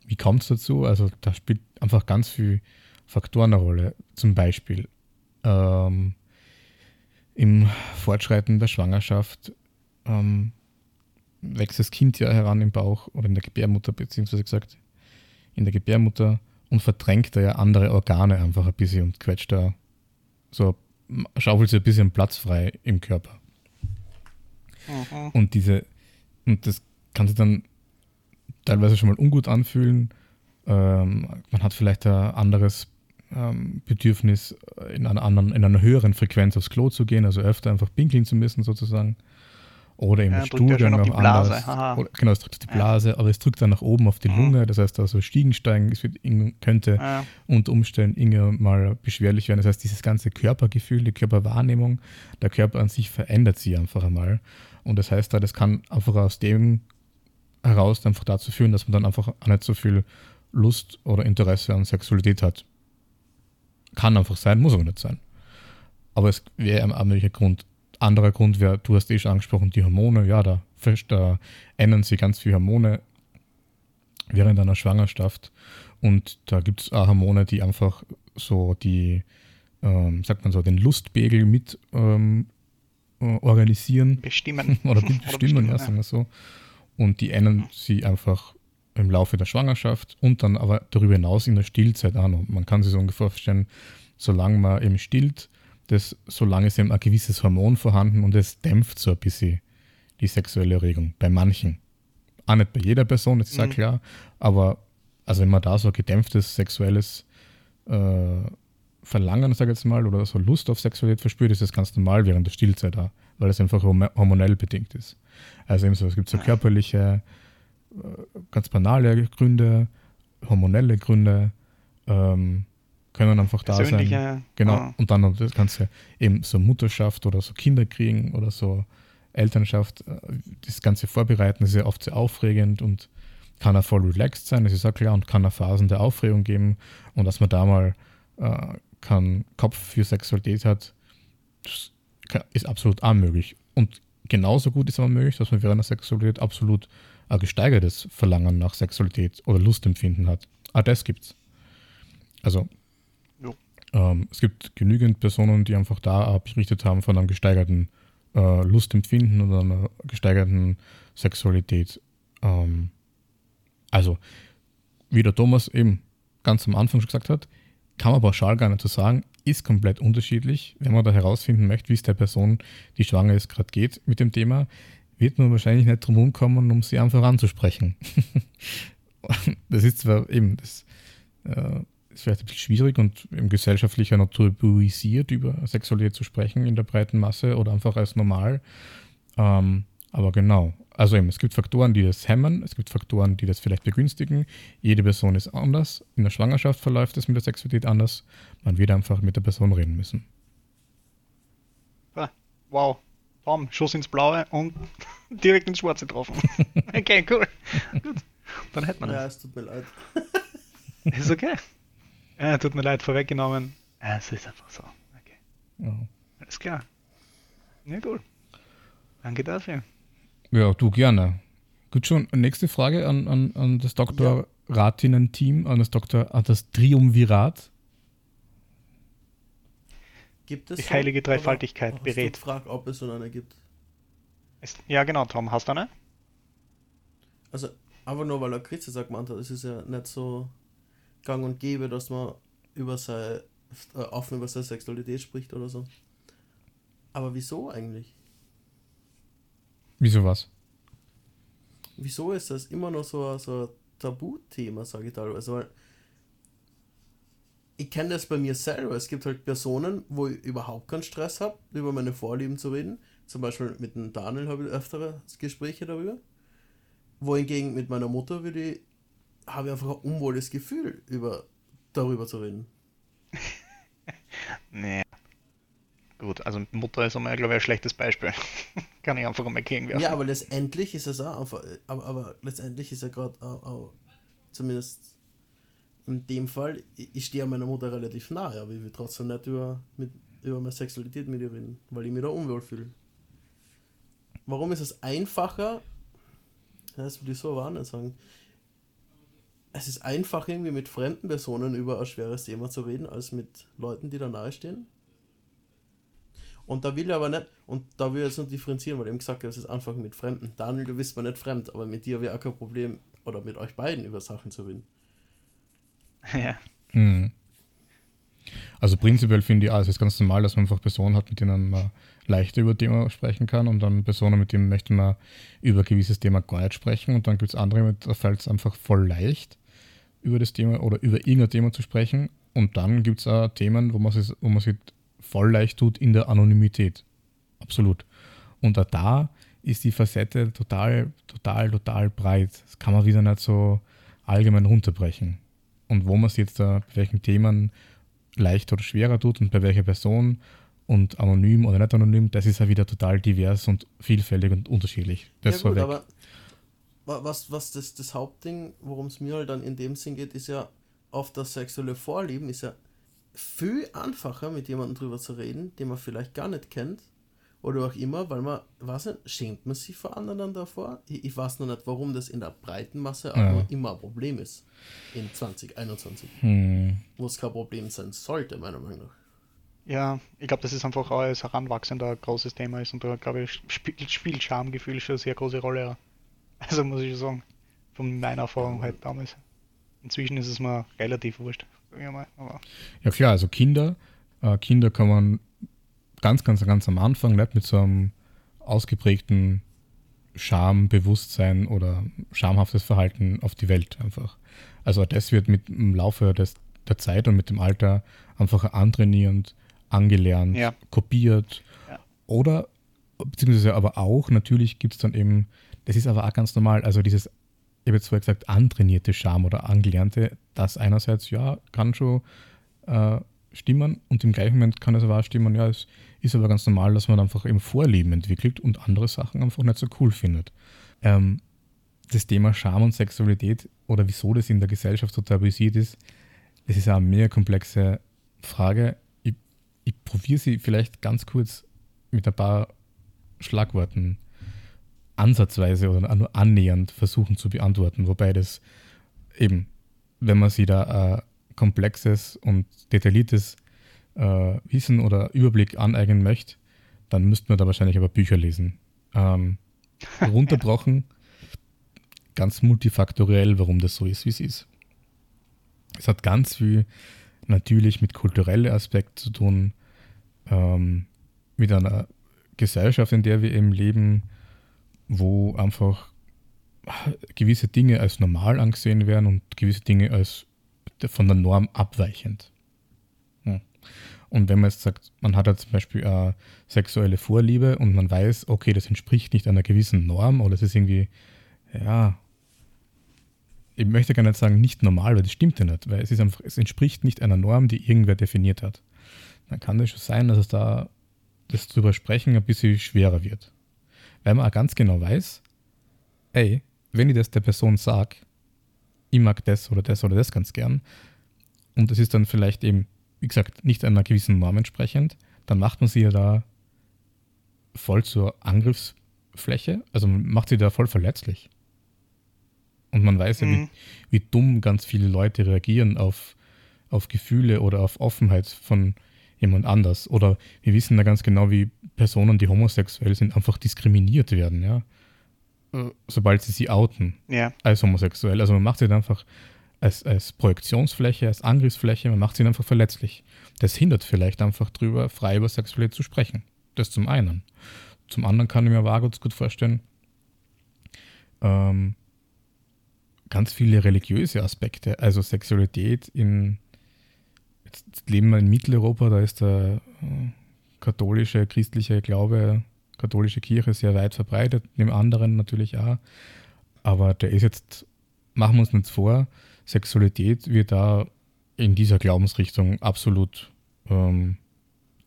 wie kommt es dazu? Also da spielt einfach ganz viel Faktoren eine Rolle. Zum Beispiel ähm, im Fortschreiten der Schwangerschaft ähm, wächst das Kind ja heran im Bauch oder in der Gebärmutter, beziehungsweise gesagt in der Gebärmutter und verdrängt da ja andere Organe einfach ein bisschen und quetscht da so, schaufelt sich ein bisschen Platz frei im Körper. Mhm. Und diese, und das kann sich dann teilweise schon mal ungut anfühlen. Ähm, man hat vielleicht ein anderes ähm, Bedürfnis, in einer, anderen, in einer höheren Frequenz aufs Klo zu gehen, also öfter einfach pinkeln zu müssen sozusagen. Oder im ja, Stuhlgang noch anders. Oder, genau, es drückt die Blase, ja. aber es drückt dann nach oben auf die mhm. Lunge. Das heißt, also Stiegen steigen es wird, könnte ja. unter Umständen Inge mal beschwerlich werden. Das heißt, dieses ganze Körpergefühl, die Körperwahrnehmung, der Körper an sich verändert sich einfach einmal. Und das heißt, das kann einfach aus dem heraus einfach dazu führen, dass man dann einfach nicht so viel Lust oder Interesse an Sexualität hat. Kann einfach sein, muss aber nicht sein. Aber es wäre ein möglicher Grund. Anderer Grund wäre, du hast eh schon angesprochen, die Hormone. Ja, da, da ändern sich ganz viele Hormone während einer Schwangerschaft. Und da gibt es auch Hormone, die einfach so die, ähm, sagt man so, den Lustpegel mit ähm, äh, organisieren. Bestimmen. oder bestimmen, oder bestimmen ja, sagen wir so und die ändern sie einfach im Laufe der Schwangerschaft und dann aber darüber hinaus in der Stillzeit an. Und man kann sich so ungefähr vorstellen, solange man eben stillt, das, solange ist eben ein gewisses Hormon vorhanden und es dämpft so ein bisschen die sexuelle Erregung. Bei manchen. Auch nicht bei jeder Person, das ist mhm. auch klar, aber also wenn man da so gedämpftes sexuelles äh, Verlangen, sag ich jetzt mal, oder so Lust auf Sexualität verspürt, ist das ganz normal während der Stillzeit da, weil es einfach hormonell bedingt ist. Also eben so, es gibt so körperliche, äh, ganz banale Gründe, hormonelle Gründe, ähm, können einfach da sein. Genau. Ah. Und dann das Ganze eben so Mutterschaft oder so Kinder kriegen oder so Elternschaft, äh, das Ganze vorbereiten, ist ja oft sehr aufregend und kann er voll relaxed sein, das ist auch klar, und kann er Phasen der Aufregung geben und dass man da mal äh, keinen Kopf für Sexualität hat, ist absolut auch möglich. Und genauso gut ist aber möglich, dass man während der Sexualität absolut ein gesteigertes Verlangen nach Sexualität oder Lustempfinden hat. Ah, das gibt's. Also, ähm, es gibt genügend Personen, die einfach da berichtet haben von einem gesteigerten äh, Lustempfinden oder einer gesteigerten Sexualität. Ähm, also, wie der Thomas eben ganz am Anfang schon gesagt hat, kann man pauschal gar nicht so sagen, ist komplett unterschiedlich. Wenn man da herausfinden möchte, wie es der Person, die schwanger ist, gerade geht mit dem Thema, wird man wahrscheinlich nicht drum kommen, um sie einfach anzusprechen. das ist zwar eben, das äh, ist vielleicht ein bisschen schwierig und im gesellschaftlicher Natur tabuisiert, über Sexualität zu sprechen in der breiten Masse oder einfach als normal. Ähm, aber genau, also eben, es gibt Faktoren, die das hemmen, es gibt Faktoren, die das vielleicht begünstigen. Jede Person ist anders. In der Schwangerschaft verläuft es mit der Sexualität anders. Man wird einfach mit der Person reden müssen. Ah, wow. Bam, Schuss ins Blaue und direkt ins Schwarze getroffen. okay, cool. Gut. Dann hätte man Ja, es tut mir leid. ist okay. Ja, tut mir leid, vorweggenommen. Es ist einfach so. Okay. Ja. Alles klar. Ja, cool. Danke dafür. Ja, du gerne. Gut schon. Nächste Frage an, an, an das Dr. Ja. Ratinnen-Team, an das Dr. an das Triumvirat. Gibt es die heilige Dreifaltigkeit berät. Ich frage, ob es so eine gibt. Ist, ja, genau, Tom. Hast du eine? Also, aber nur weil er Kritze sagt, gemeint hat, es ist ja nicht so gang und gäbe, dass man über seine, äh, offen über seine Sexualität spricht oder so. Aber wieso eigentlich? Wieso was? Wieso ist das immer noch so, so ein Tabuthema, sage ich teilweise? Weil ich kenne das bei mir selber. Es gibt halt Personen, wo ich überhaupt keinen Stress habe, über meine Vorlieben zu reden. Zum Beispiel mit dem Daniel habe ich öftere Gespräche darüber. Wohingegen mit meiner Mutter würde ich, habe ich einfach ein unwohles Gefühl, über, darüber zu reden. nee. Gut, also Mutter ist einmal, glaube ich, ein schlechtes Beispiel. Kann ich einfach mal gegenwerfen. Ja, aber letztendlich ist es auch einfach, aber, aber letztendlich ist er gerade auch, auch, zumindest in dem Fall, ich stehe meiner Mutter relativ nahe, aber ich will trotzdem nicht über, mit, über meine Sexualität mit ihr reden, weil ich mich da unwohl fühle. Warum ist es einfacher, das würde ich so aber sagen, es ist einfach irgendwie mit fremden Personen über ein schweres Thema zu reden, als mit Leuten, die da nahe stehen. Und da will er aber nicht, und da will er jetzt nur differenzieren, weil er eben gesagt hat, es ist einfach mit Fremden. Daniel, du bist mir nicht fremd, aber mit dir wäre auch kein Problem, oder mit euch beiden über Sachen zu reden. Ja. Hm. Also prinzipiell finde ich, also es ist ganz normal, dass man einfach Personen hat, mit denen man leichter über Thema sprechen kann und dann Personen, mit denen möchte man über ein gewisses Thema gar nicht sprechen und dann gibt es andere, da fällt es einfach voll leicht, über das Thema oder über irgendein Thema zu sprechen und dann gibt es auch Themen, wo man, sich, wo man sich voll leicht tut in der Anonymität. Absolut. Und da ist die Facette total, total, total breit. Das kann man wieder nicht so allgemein runterbrechen. Und wo man es jetzt da, bei welchen Themen leichter oder schwerer tut und bei welcher Person und anonym oder nicht anonym, das ist ja wieder total divers und vielfältig und unterschiedlich. Das ja gut, aber was, was das, das Hauptding, worum es mir halt dann in dem Sinn geht, ist ja oft das sexuelle Vorlieben, ist ja viel einfacher, mit jemandem drüber zu reden, den man vielleicht gar nicht kennt. Oder auch immer, weil man, weiß nicht, schämt man sich vor anderen davor? Ich, ich weiß noch nicht, warum das in der breiten Masse ja. immer ein Problem ist. In 2021. Hm. Wo es kein Problem sein sollte, meiner Meinung nach. Ja, ich glaube, dass es einfach auch als Heranwachsender ein großes Thema ist und da, glaube ich, spielt, spielt Schamgefühl schon eine sehr große Rolle. Also muss ich sagen, von meiner Erfahrung halt damals. Inzwischen ist es mir relativ wurscht ja, mal, ja klar, also Kinder, äh, Kinder kann man ganz, ganz, ganz am Anfang nicht mit so einem ausgeprägten Schambewusstsein oder schamhaftes Verhalten auf die Welt einfach. Also das wird mit dem Laufe des, der Zeit und mit dem Alter einfach antrainierend, angelernt, ja. kopiert. Ja. Oder beziehungsweise aber auch, natürlich gibt es dann eben, das ist aber auch ganz normal, also dieses, ich habe jetzt zwar gesagt, antrainierte Scham oder angelernte, das einerseits, ja, kann schon äh, stimmen und im gleichen Moment kann es aber auch stimmen, ja, es ist aber ganz normal, dass man einfach eben Vorlieben entwickelt und andere Sachen einfach nicht so cool findet. Ähm, das Thema Scham und Sexualität oder wieso das in der Gesellschaft so tabuisiert ist, das ist eine mega komplexe Frage. Ich, ich probiere sie vielleicht ganz kurz mit ein paar Schlagworten ansatzweise oder nur annähernd versuchen zu beantworten, wobei das eben, wenn man sich da ein komplexes und detailliertes äh, Wissen oder Überblick aneignen möchte, dann müsste man da wahrscheinlich aber Bücher lesen. Ähm, runterbrochen, ganz multifaktoriell, warum das so ist, wie es ist. Es hat ganz viel natürlich mit kulturellen Aspekten zu tun, ähm, mit einer Gesellschaft, in der wir eben leben, wo einfach gewisse Dinge als normal angesehen werden und gewisse Dinge als von der Norm abweichend. Ja. Und wenn man jetzt sagt, man hat ja zum Beispiel eine sexuelle Vorliebe und man weiß, okay, das entspricht nicht einer gewissen Norm oder es ist irgendwie, ja, ich möchte gar nicht sagen nicht normal, weil das stimmt ja nicht, weil es ist einfach, es entspricht nicht einer Norm, die irgendwer definiert hat. Dann kann das schon sein, dass es da das drüber sprechen ein bisschen schwerer wird. Weil man auch ganz genau weiß, ey, wenn ich das der Person sage, ich mag das oder das oder das ganz gern, und das ist dann vielleicht eben, wie gesagt, nicht einer gewissen Norm entsprechend, dann macht man sie ja da voll zur Angriffsfläche, also man macht sie da voll verletzlich. Und man weiß mhm. ja, wie, mhm. wie dumm ganz viele Leute reagieren auf, auf Gefühle oder auf Offenheit von jemand anders. Oder wir wissen da ganz genau, wie Personen, die homosexuell sind, einfach diskriminiert werden, ja. Äh, sobald sie sie outen ja. als homosexuell. Also man macht sie dann einfach als, als Projektionsfläche, als Angriffsfläche, man macht sie einfach verletzlich. Das hindert vielleicht einfach drüber, frei über Sexualität zu sprechen. Das zum einen. Zum anderen kann ich mir aber ganz gut vorstellen, ähm, ganz viele religiöse Aspekte, also Sexualität in leben wir in Mitteleuropa, da ist der äh, katholische, christliche Glaube, katholische Kirche sehr weit verbreitet, neben anderen natürlich auch. Aber der ist jetzt, machen wir uns nichts vor, Sexualität wird da in dieser Glaubensrichtung absolut ähm,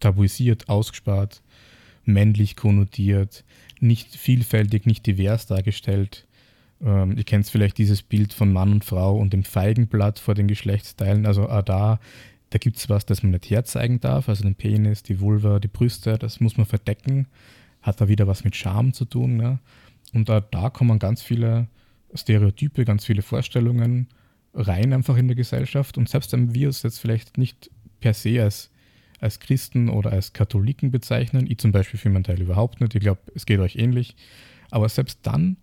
tabuisiert, ausgespart, männlich konnotiert, nicht vielfältig, nicht divers dargestellt. Ähm, ihr kennt vielleicht dieses Bild von Mann und Frau und dem Feigenblatt vor den Geschlechtsteilen. Also auch da da gibt es was, das man nicht herzeigen darf, also den Penis, die Vulva, die Brüste, das muss man verdecken. Hat da wieder was mit Scham zu tun. Ja? Und da, da kommen ganz viele Stereotype, ganz viele Vorstellungen rein einfach in der Gesellschaft. Und selbst wenn wir es jetzt vielleicht nicht per se als, als Christen oder als Katholiken bezeichnen, ich zum Beispiel für meinen Teil überhaupt nicht, ich glaube, es geht euch ähnlich, aber selbst dann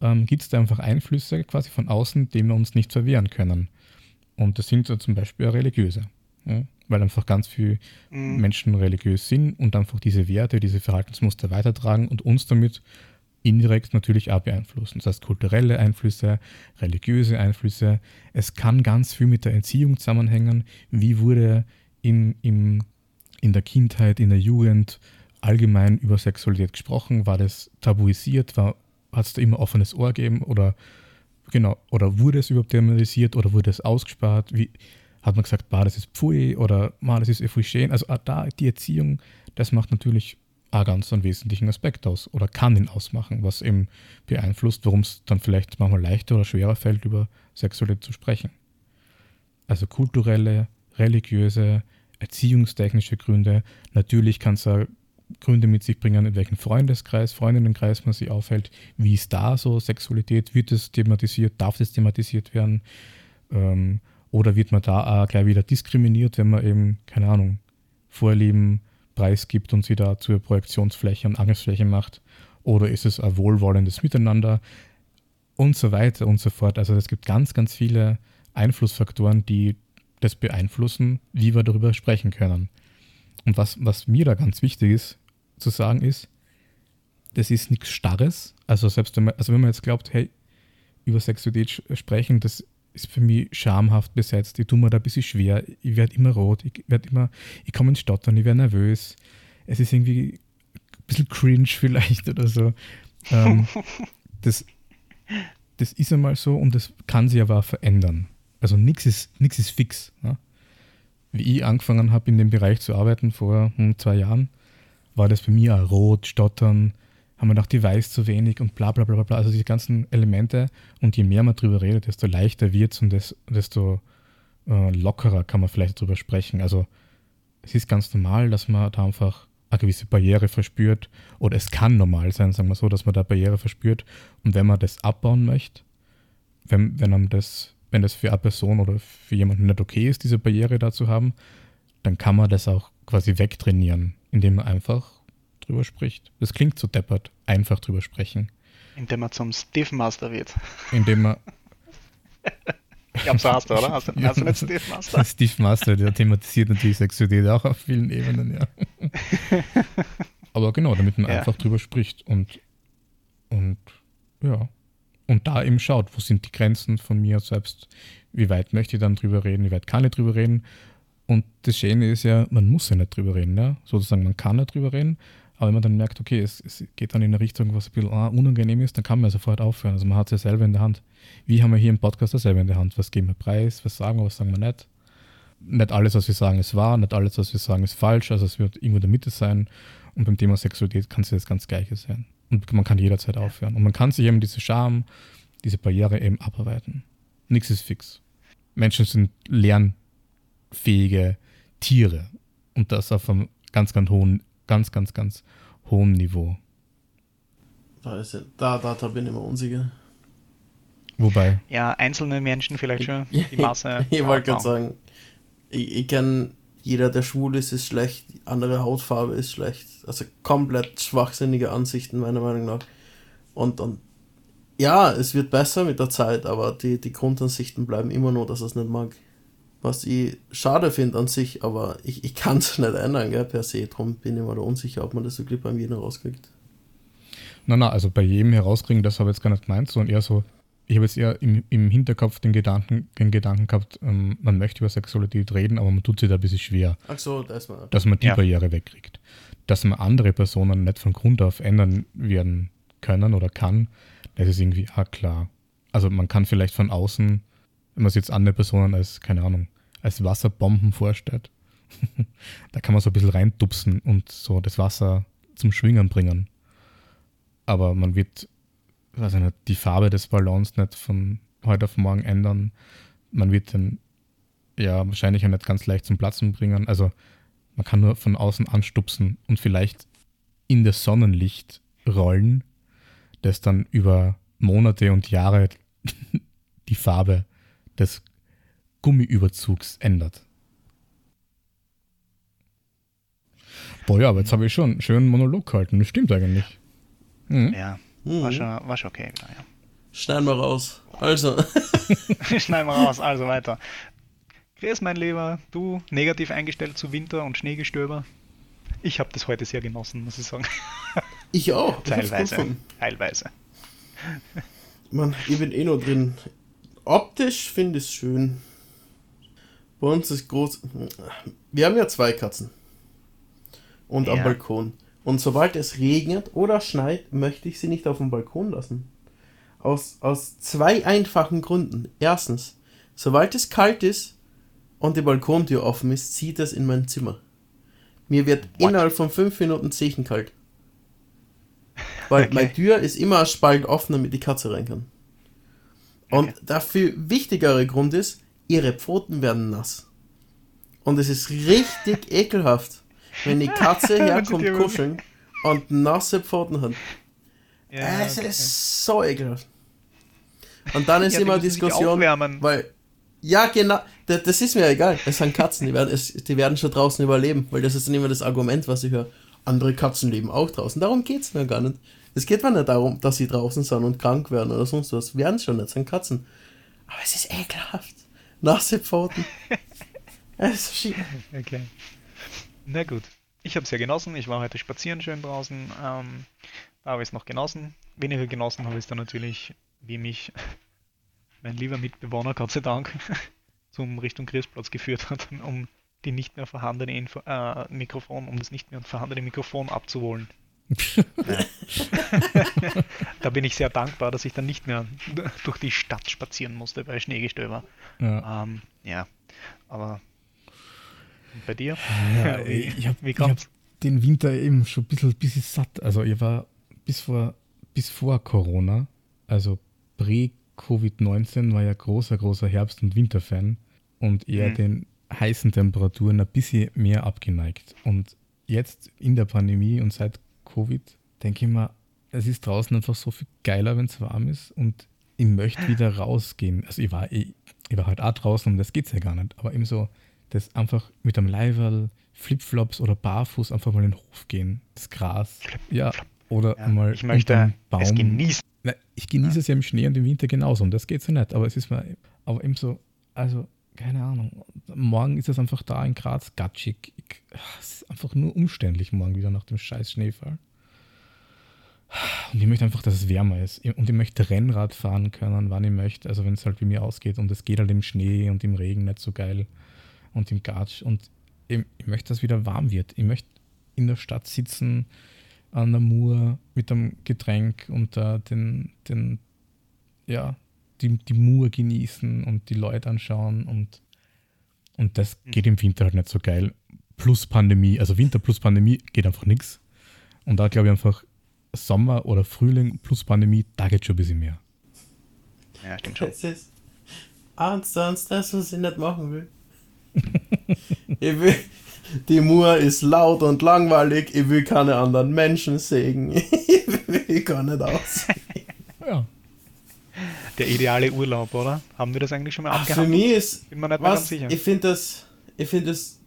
ähm, gibt es da einfach Einflüsse quasi von außen, denen wir uns nicht verwehren können. Und das sind so zum Beispiel religiöse. Ja, weil einfach ganz viele mhm. Menschen religiös sind und einfach diese Werte, diese Verhaltensmuster weitertragen und uns damit indirekt natürlich auch beeinflussen. Das heißt kulturelle Einflüsse, religiöse Einflüsse. Es kann ganz viel mit der Erziehung zusammenhängen. Wie wurde im, im, in der Kindheit, in der Jugend allgemein über Sexualität gesprochen? War das tabuisiert? Hat es da immer offenes Ohr gegeben? Oder genau, oder wurde es überhaupt thematisiert oder wurde es ausgespart? Wie, hat man gesagt, bah, das ist Pfui oder bah, das ist schön. Also ah, da die Erziehung, das macht natürlich auch ganz einen wesentlichen Aspekt aus oder kann ihn ausmachen, was eben beeinflusst, warum es dann vielleicht manchmal leichter oder schwerer fällt, über Sexualität zu sprechen. Also kulturelle, religiöse, erziehungstechnische Gründe. Natürlich kann es Gründe mit sich bringen, in welchem Freundeskreis, Freundinnenkreis man sich aufhält. Wie ist da so Sexualität? Wird es thematisiert? Darf es thematisiert werden? Ähm, oder wird man da auch gleich wieder diskriminiert, wenn man eben, keine Ahnung, Vorlieben preisgibt und sie da zur Projektionsfläche und Angriffsfläche macht? Oder ist es ein wohlwollendes Miteinander? Und so weiter und so fort. Also es gibt ganz, ganz viele Einflussfaktoren, die das beeinflussen, wie wir darüber sprechen können. Und was, was mir da ganz wichtig ist zu sagen ist, das ist nichts Starres. Also selbst wenn man, also wenn man jetzt glaubt, hey, über Sexualität sprechen, das ist für mich schamhaft besetzt. Ich tue mir da ein bisschen schwer. Ich werde immer rot. Ich werde immer, ich komme ins Stottern, ich werde nervös. Es ist irgendwie bisschen cringe vielleicht oder so. Ähm, das, das ist einmal so und das kann sich aber auch verändern. Also nichts ist, nix ist fix. Ja? Wie ich angefangen habe, in dem Bereich zu arbeiten vor hm, zwei Jahren, war das bei mir auch rot, stottern, haben wir gedacht, die weiß zu wenig und bla bla bla bla. Also diese ganzen Elemente. Und je mehr man drüber redet, desto leichter wird es und desto äh, lockerer kann man vielleicht drüber sprechen. Also es ist ganz normal, dass man da einfach eine gewisse Barriere verspürt. Oder es kann normal sein, sagen wir so, dass man da Barriere verspürt. Und wenn man das abbauen möchte, wenn, wenn man das, wenn das für eine Person oder für jemanden nicht okay ist, diese Barriere da zu haben, dann kann man das auch quasi wegtrainieren, indem man einfach drüber spricht. Das klingt so deppert, einfach drüber sprechen. Indem man zum Steve Master wird. Indem man. ich glaube, so hast du, oder? Hast du, hast du nicht Steve Master? Steve Master, der thematisiert natürlich Sexualität auch auf vielen Ebenen, ja. Aber genau, damit man ja. einfach drüber spricht und, und ja. Und da eben schaut, wo sind die Grenzen von mir selbst, wie weit möchte ich dann drüber reden, wie weit kann ich drüber reden. Und das Schöne ist ja, man muss ja nicht drüber reden, ja. Sozusagen, man kann nicht drüber reden, aber wenn man dann merkt, okay, es, es geht dann in eine Richtung, was ein bisschen ah, unangenehm ist, dann kann man sofort aufhören. Also man hat es ja selber in der Hand. Wie haben wir hier im Podcast ja selber in der Hand? Was geben wir preis? Was sagen wir, was sagen wir nicht? Nicht alles, was wir sagen, ist wahr, nicht alles, was wir sagen, ist falsch. Also es wird irgendwo in der Mitte sein. Und beim Thema Sexualität kann es ja das ganz Gleiche sein. Und man kann jederzeit aufhören. Und man kann sich eben diese Scham, diese Barriere eben abarbeiten. Nichts ist fix. Menschen sind lernfähige Tiere. Und das auf einem ganz, ganz hohen ganz, ganz, ganz hohem Niveau. Da, ist ja, da, da, da bin ich immer unsicher. Wobei? Ja, einzelne Menschen vielleicht schon, die Masse. ich wollte gerade sagen, ich, ich kenne jeder, der schwul ist, ist schlecht, andere Hautfarbe ist schlecht. Also komplett schwachsinnige Ansichten, meiner Meinung nach. Und, und ja, es wird besser mit der Zeit, aber die, die Grundansichten bleiben immer nur, dass er es nicht mag was ich schade finde an sich, aber ich, ich kann es nicht ändern, gell, per se. Darum bin ich mir da unsicher, ob man das wirklich bei jedem rauskriegt. Nein, nein, also bei jedem herauskriegen, das habe ich jetzt gar nicht gemeint, sondern eher so, ich habe jetzt eher im, im Hinterkopf den Gedanken, den Gedanken gehabt, ähm, man möchte über Sexualität reden, aber man tut sich da ein bisschen schwer. Ach so, das war. Dass man die ja. Barriere wegkriegt. Dass man andere Personen nicht von Grund auf ändern werden können oder kann, das ist irgendwie auch klar. Also man kann vielleicht von außen, wenn man es jetzt andere Personen als, keine Ahnung, als Wasserbomben vorstellt. da kann man so ein bisschen reintupsen und so das Wasser zum Schwingen bringen. Aber man wird weiß nicht, die Farbe des Ballons nicht von heute auf morgen ändern. Man wird den ja wahrscheinlich auch nicht ganz leicht zum Platzen bringen. Also man kann nur von außen anstupsen und vielleicht in das Sonnenlicht rollen, das dann über Monate und Jahre die Farbe des Gummiüberzugs ändert. Boah, ja, aber jetzt habe ich schon einen schönen Monolog gehalten. Das stimmt eigentlich. Mhm. Ja, war, mhm. schon, war schon okay. Ja. Schneiden wir raus. Also. Schneiden wir raus, also weiter. Chris, mein Lieber, du negativ eingestellt zu Winter und Schneegestöber. Ich habe das heute sehr genossen, muss ich sagen. Ich auch. Teilweise. Teilweise. Mann, ich bin eh nur drin. Optisch finde ich es schön. Bei uns ist groß. Wir haben ja zwei Katzen. Und ja. am Balkon. Und sobald es regnet oder schneit, möchte ich sie nicht auf dem Balkon lassen. Aus, aus zwei einfachen Gründen. Erstens, sobald es kalt ist und die Balkontür offen ist, zieht es in mein Zimmer. Mir wird What? innerhalb von fünf Minuten zechenkalt. Weil okay. meine Tür ist immer ein Spalt offen, damit die Katze rein kann. Und okay. der viel wichtigere Grund ist, ihre Pfoten werden nass. Und es ist richtig ekelhaft, wenn die Katze herkommt kuscheln und nasse Pfoten hat. Ja, es okay. ist so ekelhaft. Und dann ist ja, immer Diskussion, weil ja genau, das, ist mir egal. Es sind Katzen, die werden, die werden schon draußen überleben, weil das ist dann immer das Argument, was ich höre. Andere Katzen leben auch draußen. Darum geht es mir gar nicht. Es geht mir nicht darum, dass sie draußen sind und krank werden oder sonst was. Werden schon nicht, sind Katzen. Aber es ist ekelhaft nasse Pfoten. es ist schief. Okay. Na gut. Ich habe es ja genossen. Ich war heute spazieren schön draußen. Ähm, da habe ich es noch genossen. Weniger genossen habe ich es dann natürlich, wie mich mein lieber Mitbewohner, Gott sei Dank, zum Richtung Christplatz geführt hat, um die nicht mehr vorhandene Info äh, Mikrofon, um das nicht mehr vorhandene Mikrofon abzuholen. Da bin ich sehr dankbar, dass ich dann nicht mehr durch die Stadt spazieren musste bei Schneegestöber. Ja. Ähm, ja, aber bei dir? Ja, wie, ich habe hab den Winter eben schon ein bisschen, bisschen satt. Also ich war bis vor, bis vor Corona, also pre-Covid-19, war ja großer, großer Herbst- und Winterfan und eher mhm. den heißen Temperaturen ein bisschen mehr abgeneigt. Und jetzt in der Pandemie und seit Covid denke ich mir, es ist draußen einfach so viel geiler, wenn es warm ist und ich möchte wieder rausgehen. Also ich war, ich, ich war halt auch draußen und das geht ja gar nicht, aber eben so, das einfach mit einem Leiberl, Flipflops oder barfuß einfach mal in den Hof gehen, das Gras, ja, oder ja, mal ich möchte Baum. es genießen. ich genieße ja. es ja im Schnee und im Winter genauso und das geht so nicht, aber es ist mal, aber eben so, also keine Ahnung, morgen ist es einfach da in Graz gatschig. Es ist einfach nur umständlich morgen wieder nach dem scheiß Schneefall. Und ich möchte einfach, dass es wärmer ist. Und ich möchte Rennrad fahren können, wann ich möchte. Also wenn es halt wie mir ausgeht. Und es geht halt im Schnee und im Regen nicht so geil. Und im Gatsch. Und ich, möchte, dass es wieder warm wird. Ich möchte in der Stadt sitzen, an der Mur mit einem Getränk und da den, den, ja, die, die Mur genießen und die Leute anschauen und, und das mhm. geht im Winter halt nicht so geil. Plus Pandemie, also Winter plus Pandemie geht einfach nichts. Und da glaube ich einfach, Sommer oder Frühling plus Pandemie, da geht schon ein bisschen mehr. Ja, stimmt schon. Es ist eins das, was ich nicht machen will. ich will. Die Mur ist laut und langweilig, ich will keine anderen Menschen sehen. ich will gar nicht aus. ja der ideale Urlaub, oder? Haben wir das eigentlich schon mal abgehandelt? Für mich ist, Bin mir nicht was, sicher. ich finde das, ich finde das,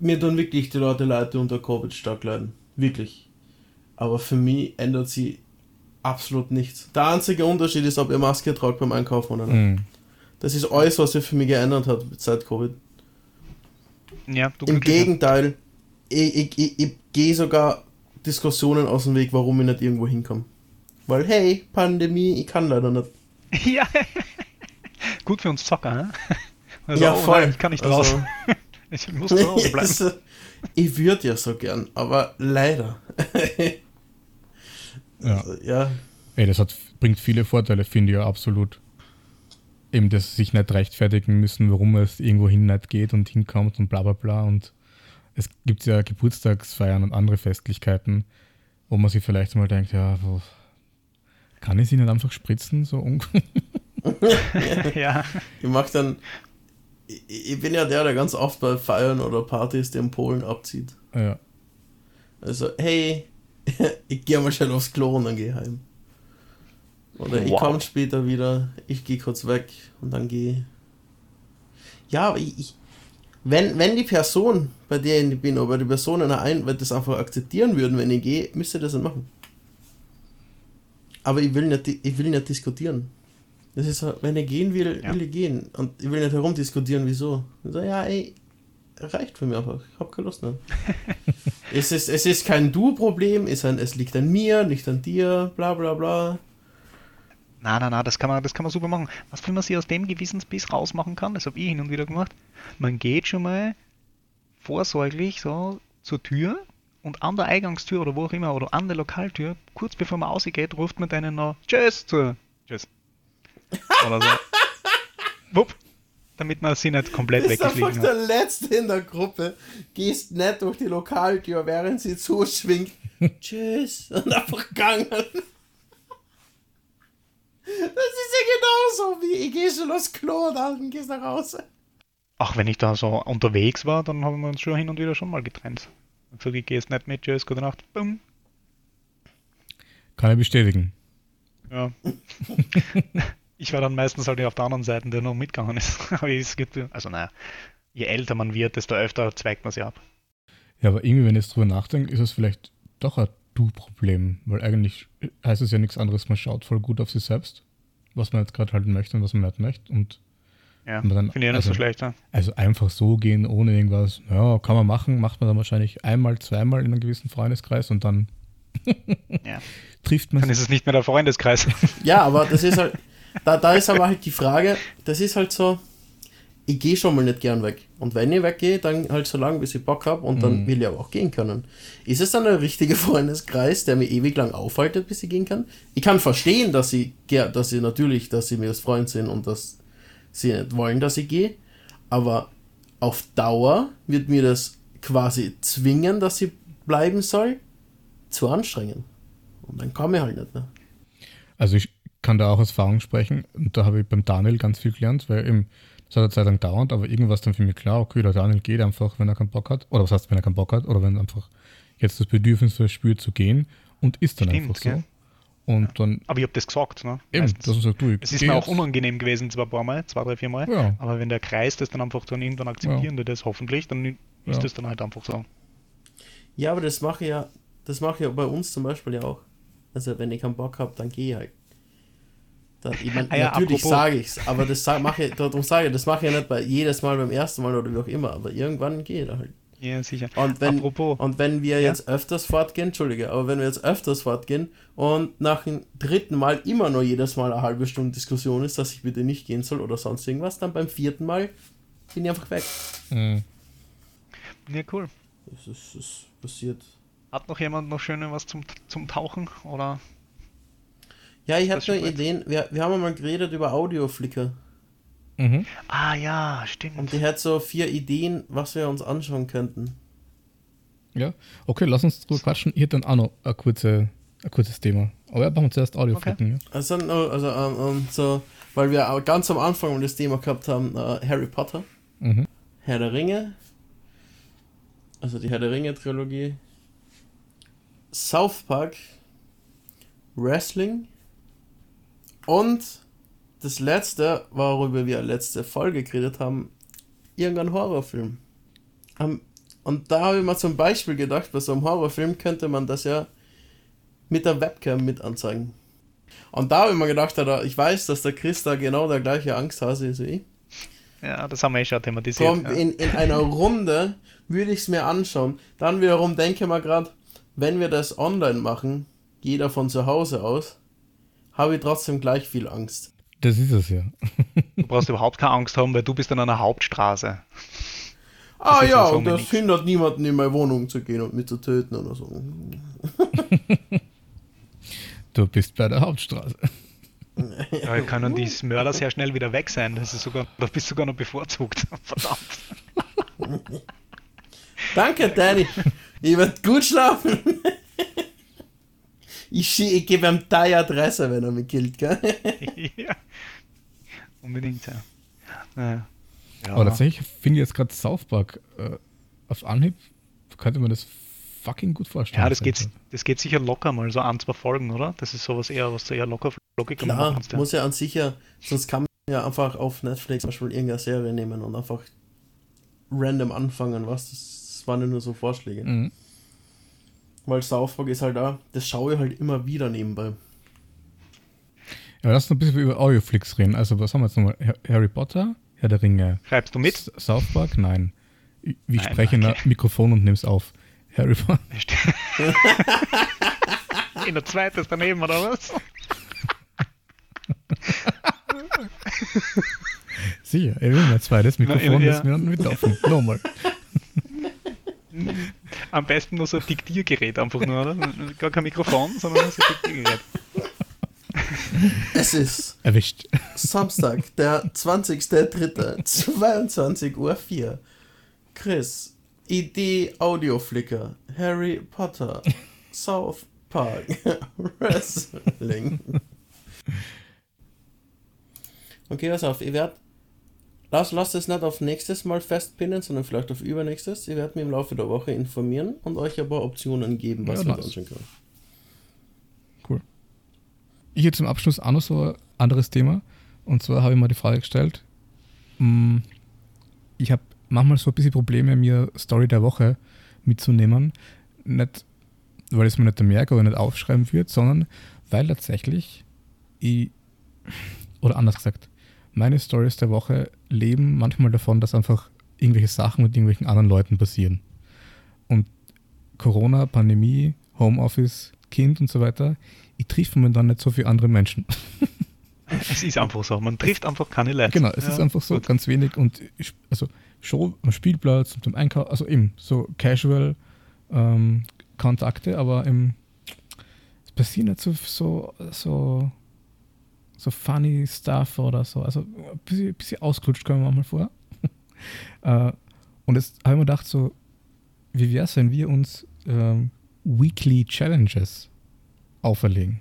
mir tun wirklich die Leute Leute unter Covid stark leiden. Wirklich. Aber für mich ändert sie absolut nichts. Der einzige Unterschied ist, ob ihr Maske tragt beim Einkaufen oder nicht. Mhm. Das ist alles, was sich für mich geändert hat seit Covid. Ja, Im Gegenteil, ich, ich, ich, ich gehe sogar Diskussionen aus dem Weg, warum ich nicht irgendwo hinkomme. Weil, hey, Pandemie, ich kann leider nicht. Ja, gut für uns Zocker, ne? Also, ja, oh voll. Nein, ich kann nicht raus. Also, ich muss zu Hause bleiben. Also, ich würde ja so gern, aber leider. ja. Also, ja. Ey, das hat, bringt viele Vorteile, finde ich ja absolut. Eben, dass sich nicht rechtfertigen müssen, warum es irgendwo hin nicht geht und hinkommt und bla bla bla. Und es gibt ja Geburtstagsfeiern und andere Festlichkeiten, wo man sich vielleicht mal denkt, ja, wo, kann ich sie nicht einfach spritzen? So ja. Ich mag dann. Ich, ich, bin ja der, der ganz oft bei Feiern oder Partys den Polen abzieht. Ja. Also, hey, ich gehe mal schnell aufs Klo und dann gehe heim. Oder wow. ich komme später wieder, ich gehe kurz weg und dann gehe. Ja, aber ich, ich, wenn, wenn die Person, bei der ich bin, oder die Personen ein, das einfach akzeptieren würden, wenn ich gehe, müsste das dann machen. Aber ich will nicht, ich will nicht diskutieren. Das ist wenn ich gehen will, ja. will ich gehen. Und ich will nicht herumdiskutieren, wieso. so, ja, ey, reicht für mich einfach. Ich habe keine Lust mehr. es, ist, es ist kein Du-Problem, es, es liegt an mir, nicht an dir, bla bla bla. Na, na, na, das kann man, das kann man super machen. Was will man sich aus dem Gewissensbiss rausmachen kann, das habe ich hin und wieder gemacht. Man geht schon mal vorsorglich so zur Tür und an der Eingangstür oder wo auch immer oder an der Lokaltür, kurz bevor man rausgeht, ruft man denen noch Tschüss zu. Tschüss. Oder so. Wupp. Damit man sie nicht komplett weggefliegen hat. Du bist einfach der Letzte in der Gruppe. Gehst nicht durch die Lokaltür, während sie zuschwingt. Tschüss. Und einfach gegangen. Das ist ja genauso wie ich gehe schon aufs Klo und dann gehst nach Hause. Ach, wenn ich da so unterwegs war, dann haben wir uns schon hin und wieder schon mal getrennt. So, ich gehe jetzt nicht mit, tschüss, gute Nacht, bumm. Kann ich bestätigen. Ja. ich war dann meistens halt auf der anderen Seite, der noch mitgegangen ist. also naja, je älter man wird, desto öfter zweigt man sie ab. Ja, aber irgendwie, wenn ich jetzt drüber nachdenke, ist es vielleicht doch ein Du-Problem, weil eigentlich heißt es ja nichts anderes, man schaut voll gut auf sich selbst, was man jetzt gerade halten möchte und was man nicht möchte und ja, finde ich nicht also, so schlecht. Ja. Also einfach so gehen, ohne irgendwas, ja, kann man machen, macht man dann wahrscheinlich einmal, zweimal in einem gewissen Freundeskreis und dann ja. trifft man Dann ist es nicht mehr der Freundeskreis. Ja, aber das ist halt, da, da ist aber halt die Frage, das ist halt so, ich gehe schon mal nicht gern weg. Und wenn ich weggehe, dann halt so lange, bis ich Bock habe und dann Mhm. will ich aber auch gehen können. Ist es dann ein richtiger Freundeskreis, der mir ewig lang aufhaltet, bis ich gehen kann? Ich kann verstehen, dass sie, dass sie natürlich, dass sie mir das Freund sind und dass sie nicht wollen, dass ich gehe. Aber auf Dauer wird mir das quasi zwingen, dass sie bleiben soll, zu anstrengen. Und dann komme ich halt nicht mehr. Also ich kann da auch aus Erfahrung sprechen und da habe ich beim Daniel ganz viel gelernt, weil eben, das hat eine Zeit lang dauernd, aber irgendwas dann für mich klar, okay, der Daniel geht einfach, wenn er keinen Bock hat, oder was heißt, wenn er keinen Bock hat, oder wenn er einfach jetzt das Bedürfnis verspürt zu gehen und ist dann Stimmt, einfach so. gell? Und dann Aber ich habe das gesagt, ne? eben, man sagt, du, ich Es ist mir auch unangenehm gewesen, zwar ein paar Mal, zwei, drei, vier Mal. Ja. Aber wenn der Kreis das dann einfach dann irgendwann akzeptieren wird, das hoffentlich, dann ist Ja. das dann halt einfach so. Ja, aber das mache ich ja, das mache ich ja bei uns zum Beispiel ja auch. Also wenn ich keinen Bock habe, dann gehe ich halt. Dann, ich mein, Ah ja, natürlich sage ich's, aber das sag, mache ich, darum sage ich, das mache ich ja nicht bei jedes Mal beim ersten Mal oder wie auch immer, aber irgendwann gehe ich da halt. Ja, sicher. Und wenn, Apropos. und wenn wir Ja? jetzt öfters fortgehen, Entschuldige, aber wenn wir jetzt öfters fortgehen und nach dem dritten Mal immer nur jedes Mal eine halbe Stunde Diskussion ist, dass ich bitte nicht gehen soll oder sonst irgendwas, dann beim vierten Mal bin ich einfach weg. Mhm. Ja, cool. Das ist, ist passiert. Hat noch jemand noch schöne was zum, zum Tauchen? Oder? Ja, ich ist nur. Ideen. Wir, wir haben mal geredet über Audioflicker. Mhm. Ah ja, stimmt. Und die hat so vier Ideen, was wir uns anschauen könnten. Ja, okay, lass uns drüber quatschen. Ich hätte dann auch noch ein, kurze, ein kurzes Thema. Aber ja, machen wir zuerst Audioflicken. Ja. Also, also ähm, ähm, so, weil wir auch ganz am Anfang das Thema gehabt haben, äh, Harry Potter, Mhm. Herr der Ringe, also die Herr der Ringe Trilogie, South Park, Wrestling und das letzte, worüber wir letzte Folge geredet haben, irgendein Horrorfilm. Ähm, und da habe ich mir zum Beispiel gedacht, bei so einem Horrorfilm könnte man das ja mit der Webcam mit anzeigen. Und da habe ich mir gedacht, ich weiß, dass der Chris da genau der gleiche Angsthase ist wie ich. Ja, das haben wir eh schon thematisiert. Komm, ja. in, in einer Runde würde ich es mir anschauen. Dann wiederum denke ich mir gerade, wenn wir das online machen, jeder von zu Hause aus, habe ich trotzdem gleich viel Angst. Das ist es ja. Du brauchst überhaupt keine Angst haben, weil du bist an einer Hauptstraße. Ah ist ja, ja so und das hindert niemanden in meine Wohnung zu gehen und mich zu töten oder so. Du bist bei der Hauptstraße. Da können die Mörder sehr schnell wieder weg sein. Das ist sogar, da bist du sogar noch bevorzugt. Verdammt. Danke, Danny. Ich werde gut schlafen. Ich, ich gebe ihm deine Adresse, wenn er mich killt, gell? ja. Unbedingt, ja. Naja. Ja. Aber tatsächlich finde ich jetzt gerade South Park äh, auf Anhieb, könnte man das fucking gut vorstellen. Ja, das geht, das geht sicher locker mal, so ein, zwei Folgen, oder? Das ist sowas eher, was du eher locker locker Klar, machen kannst. Ja. muss ja an sich ja, sonst kann man ja einfach auf Netflix zum Beispiel irgendeine Serie nehmen und einfach random anfangen, was? Das waren ja nur so Vorschläge. Mhm. Weil South Park ist halt da, das schaue ich halt immer wieder nebenbei. Ja, lass uns ein bisschen über Audioflix reden. Also, was haben wir jetzt nochmal? Ha- Harry Potter, Herr der Ringe. Schreibst du mit? South Park? Nein. Ich ich Nein, spreche in okay. ein Mikrofon und nehme es auf. Harry Potter. In der zweiten ist daneben, oder was? Sicher, ich will mein zweites Mikrofon, ja. das mir dann mit. Nochmal. Am besten nur so ein Diktiergerät einfach nur, oder? Gar kein Mikrofon, sondern nur so ein Diktiergerät. Es ist Erwischt. Samstag, der 20.03., 22 Uhr 4. Chris, Idee Audioflicker, Harry Potter, South Park, Wrestling. Okay, pass auf, ich werde. Lass, lass es nicht auf nächstes Mal festpinnen, sondern vielleicht auf übernächstes. Ich werde mich im Laufe der Woche informieren und euch ein paar Optionen geben, was Ja, wir anschauen können. Cool. Ich hätte zum Abschluss auch noch so ein anderes Thema. Und zwar habe ich mal die Frage gestellt, mm, ich habe manchmal so ein bisschen Probleme, mir Story der Woche mitzunehmen. Nicht, weil ich es mir nicht merke oder nicht aufschreiben wird, sondern weil tatsächlich ich, oder anders gesagt, meine Stories der Woche leben manchmal davon, dass einfach irgendwelche Sachen mit irgendwelchen anderen Leuten passieren. Und Corona, Pandemie, Homeoffice, Kind und so weiter, ich treffe mir dann nicht so viele andere Menschen. Es ist einfach so, man trifft einfach keine Leute. Genau, es ja, ist einfach so gut. ganz wenig und also schon am Spielplatz und am Einkauf, also eben so casual ähm, Kontakte, aber im, es passiert nicht so, so, so, so funny Stuff oder so. Also ein bisschen, bisschen ausklutscht kommen wir mal vor. äh, und jetzt habe ich mir gedacht, so, wie wäre es, wenn wir uns ähm, Weekly Challenges auferlegen?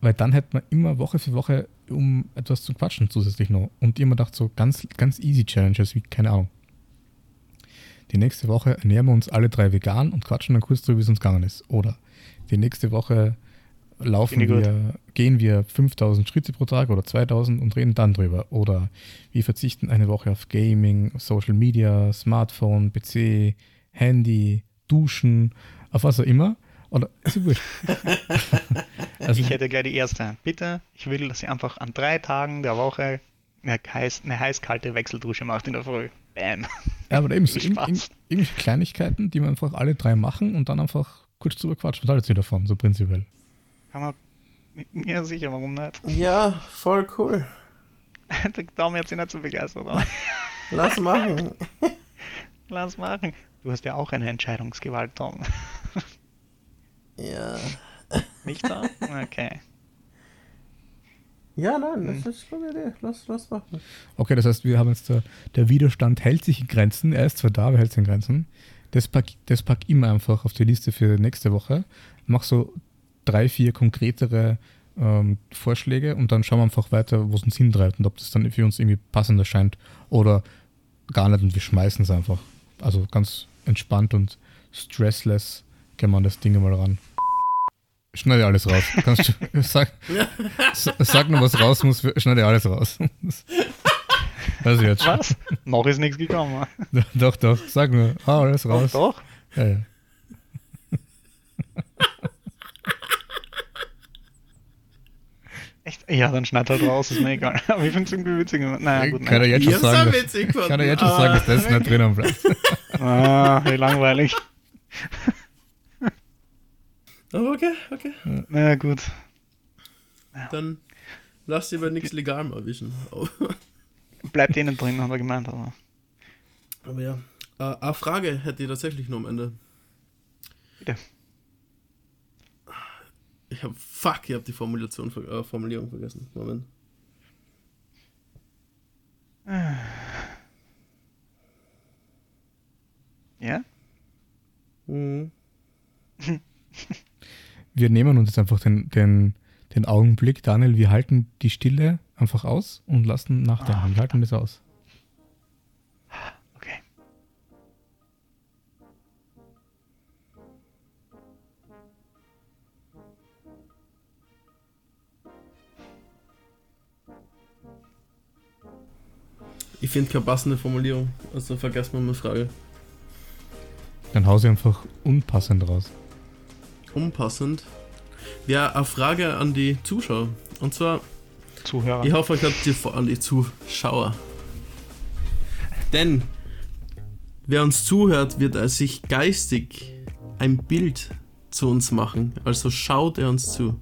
Weil dann hätte man immer Woche für Woche um etwas zu quatschen zusätzlich noch. Und immer dachte so ganz, ganz easy Challenges, wie, keine Ahnung. Die nächste Woche ernähren wir uns alle drei vegan und quatschen dann kurz drüber, wie es uns gegangen ist. Oder die nächste Woche laufen wir, gehen wir 5000 Schritte pro Tag oder 2000 und reden dann drüber. Oder wir verzichten eine Woche auf Gaming, Social Media, Smartphone, PC, Handy, Duschen, auf was auch immer. Oder ist wurscht. also, ich hätte gleich die erste. Bitte, ich will, dass ihr einfach an drei Tagen der Woche eine, heiß, eine heiß-kalte Wechseldusche macht in der Früh. Bam. Ja, aber eben so irgendwelche Kleinigkeiten, die man einfach alle drei machen und dann einfach kurz drüber quatschen. Was haltet ihr davon, so prinzipiell? Kann man. Ja, sicher, warum nicht? Ja, voll cool. der Daumen hat sich nicht so begeistert. Aber. Lass machen. Lass machen. Du hast ja auch eine Entscheidungsgewalt, Tom. Ja. Nicht da? Okay. Ja, nein, das hm. ist schon eine Idee. Lass, lass machen. Okay, das heißt, wir haben jetzt der, der Widerstand hält sich in Grenzen. Er ist zwar da, aber hält sich in Grenzen. Das pack, das pack immer einfach auf die Liste für nächste Woche. Mach so drei, vier konkretere ähm, Vorschläge und dann schauen wir einfach weiter, wo es uns hintreibt und ob das dann für uns irgendwie passend erscheint oder gar nicht und wir schmeißen es einfach. Also ganz entspannt und stressless gehen wir an das Ding mal ran. Schneide alles raus. Kannst du, sag, sag nur, was raus muss, schneide alles raus. Ich jetzt. Was? Noch ist nichts gekommen. Doch, doch, sag nur, alles raus. Doch, doch. Ja, ja. Echt? Ja, dann schneid halt raus, ist mir egal. Aber ich finde es irgendwie witzig. Naja, gut, kann er jetzt schon sagen, dass, kann er jetzt schon sagen, dass das nicht drinnen bleibt. ah, wie langweilig. Aber okay, okay. Na ja, gut. Dann lass dir aber nichts legal mal erwischen. Bleibt denen drin, haben wir gemeint. Aber, aber ja. Äh, eine Frage hätte ich tatsächlich nur am Ende. Bitte. Ich hab, fuck, ich hab die Formulation, äh, Formulierung vergessen. Moment. Ja? Mhm. wir nehmen uns jetzt einfach den, den, den Augenblick, Daniel, wir halten die Stille einfach aus und lassen nachdenken. Wir halten das aus. Ich finde keine passende Formulierung, also vergessen wir mal Frage. Dann hau sie einfach unpassend raus unpassend. Ja, eine Frage an die Zuschauer. Und zwar. Zuhörer. Ich hoffe, ich habe die an die Zuschauer. Denn wer uns zuhört, wird er sich geistig ein Bild zu uns machen. Also schaut er uns zu.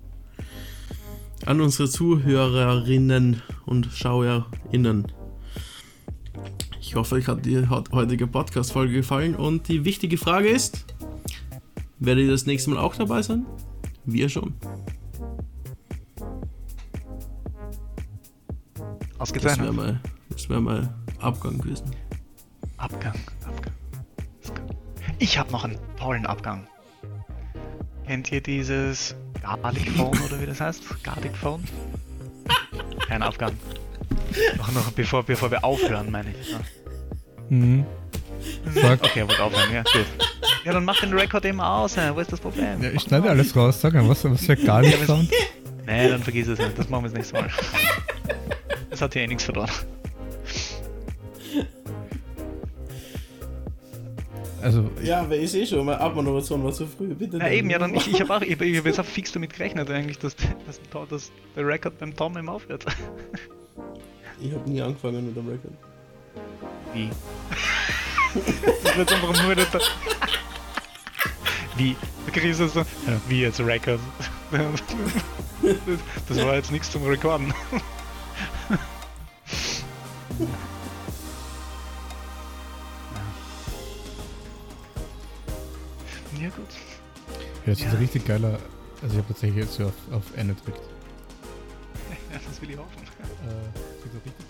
An unsere Zuhörerinnen und SchauerInnen. Ich hoffe, euch hat die heutige Podcast-Folge gefallen und die wichtige Frage ist, Werdet ihr das nächste Mal auch dabei sein? Wir schon. Ausgezeichnet. Das wäre mal, wär mal Abgang gewesen. Abgang, Abgang. Ich habe noch einen tollen Abgang. Kennt ihr dieses Garlic Phone oder wie das heißt? Garlic Phone? Kein Abgang. Noch, noch bevor, bevor wir aufhören, meine ich. Ja. Mhm. Sag. Okay, er wird aufhören, ja, gut. Ja, dann mach den Rekord eben aus, ja. wo ist das Problem? Ja, ich schneide alles raus, sag mal, was, was für gar nicht Sound? Nee, dann vergiss es nicht, das machen wir das nächste Mal. Das hat hier eh nichts verloren. Also, ja, aber ich sehe schon, meine Abmoderation war zu früh, bitte. Ja, eben, ja, dann, ich, ich habe auch, ich, ich hab jetzt auch fix damit gerechnet, eigentlich, dass, dass, dass der Rekord beim Tom eben aufhört. Ich habe nie angefangen mit dem Rekord. Wie? das wird einfach nur der. Wie? Chris ist so, wie jetzt Record? das war jetzt nichts zum Rekorden. ja, gut. Ja, das ist ein richtig geiler. Also, ich habe tatsächlich jetzt so auf, auf N gedrückt. Ja, das will ich hoffen. Äh, das ist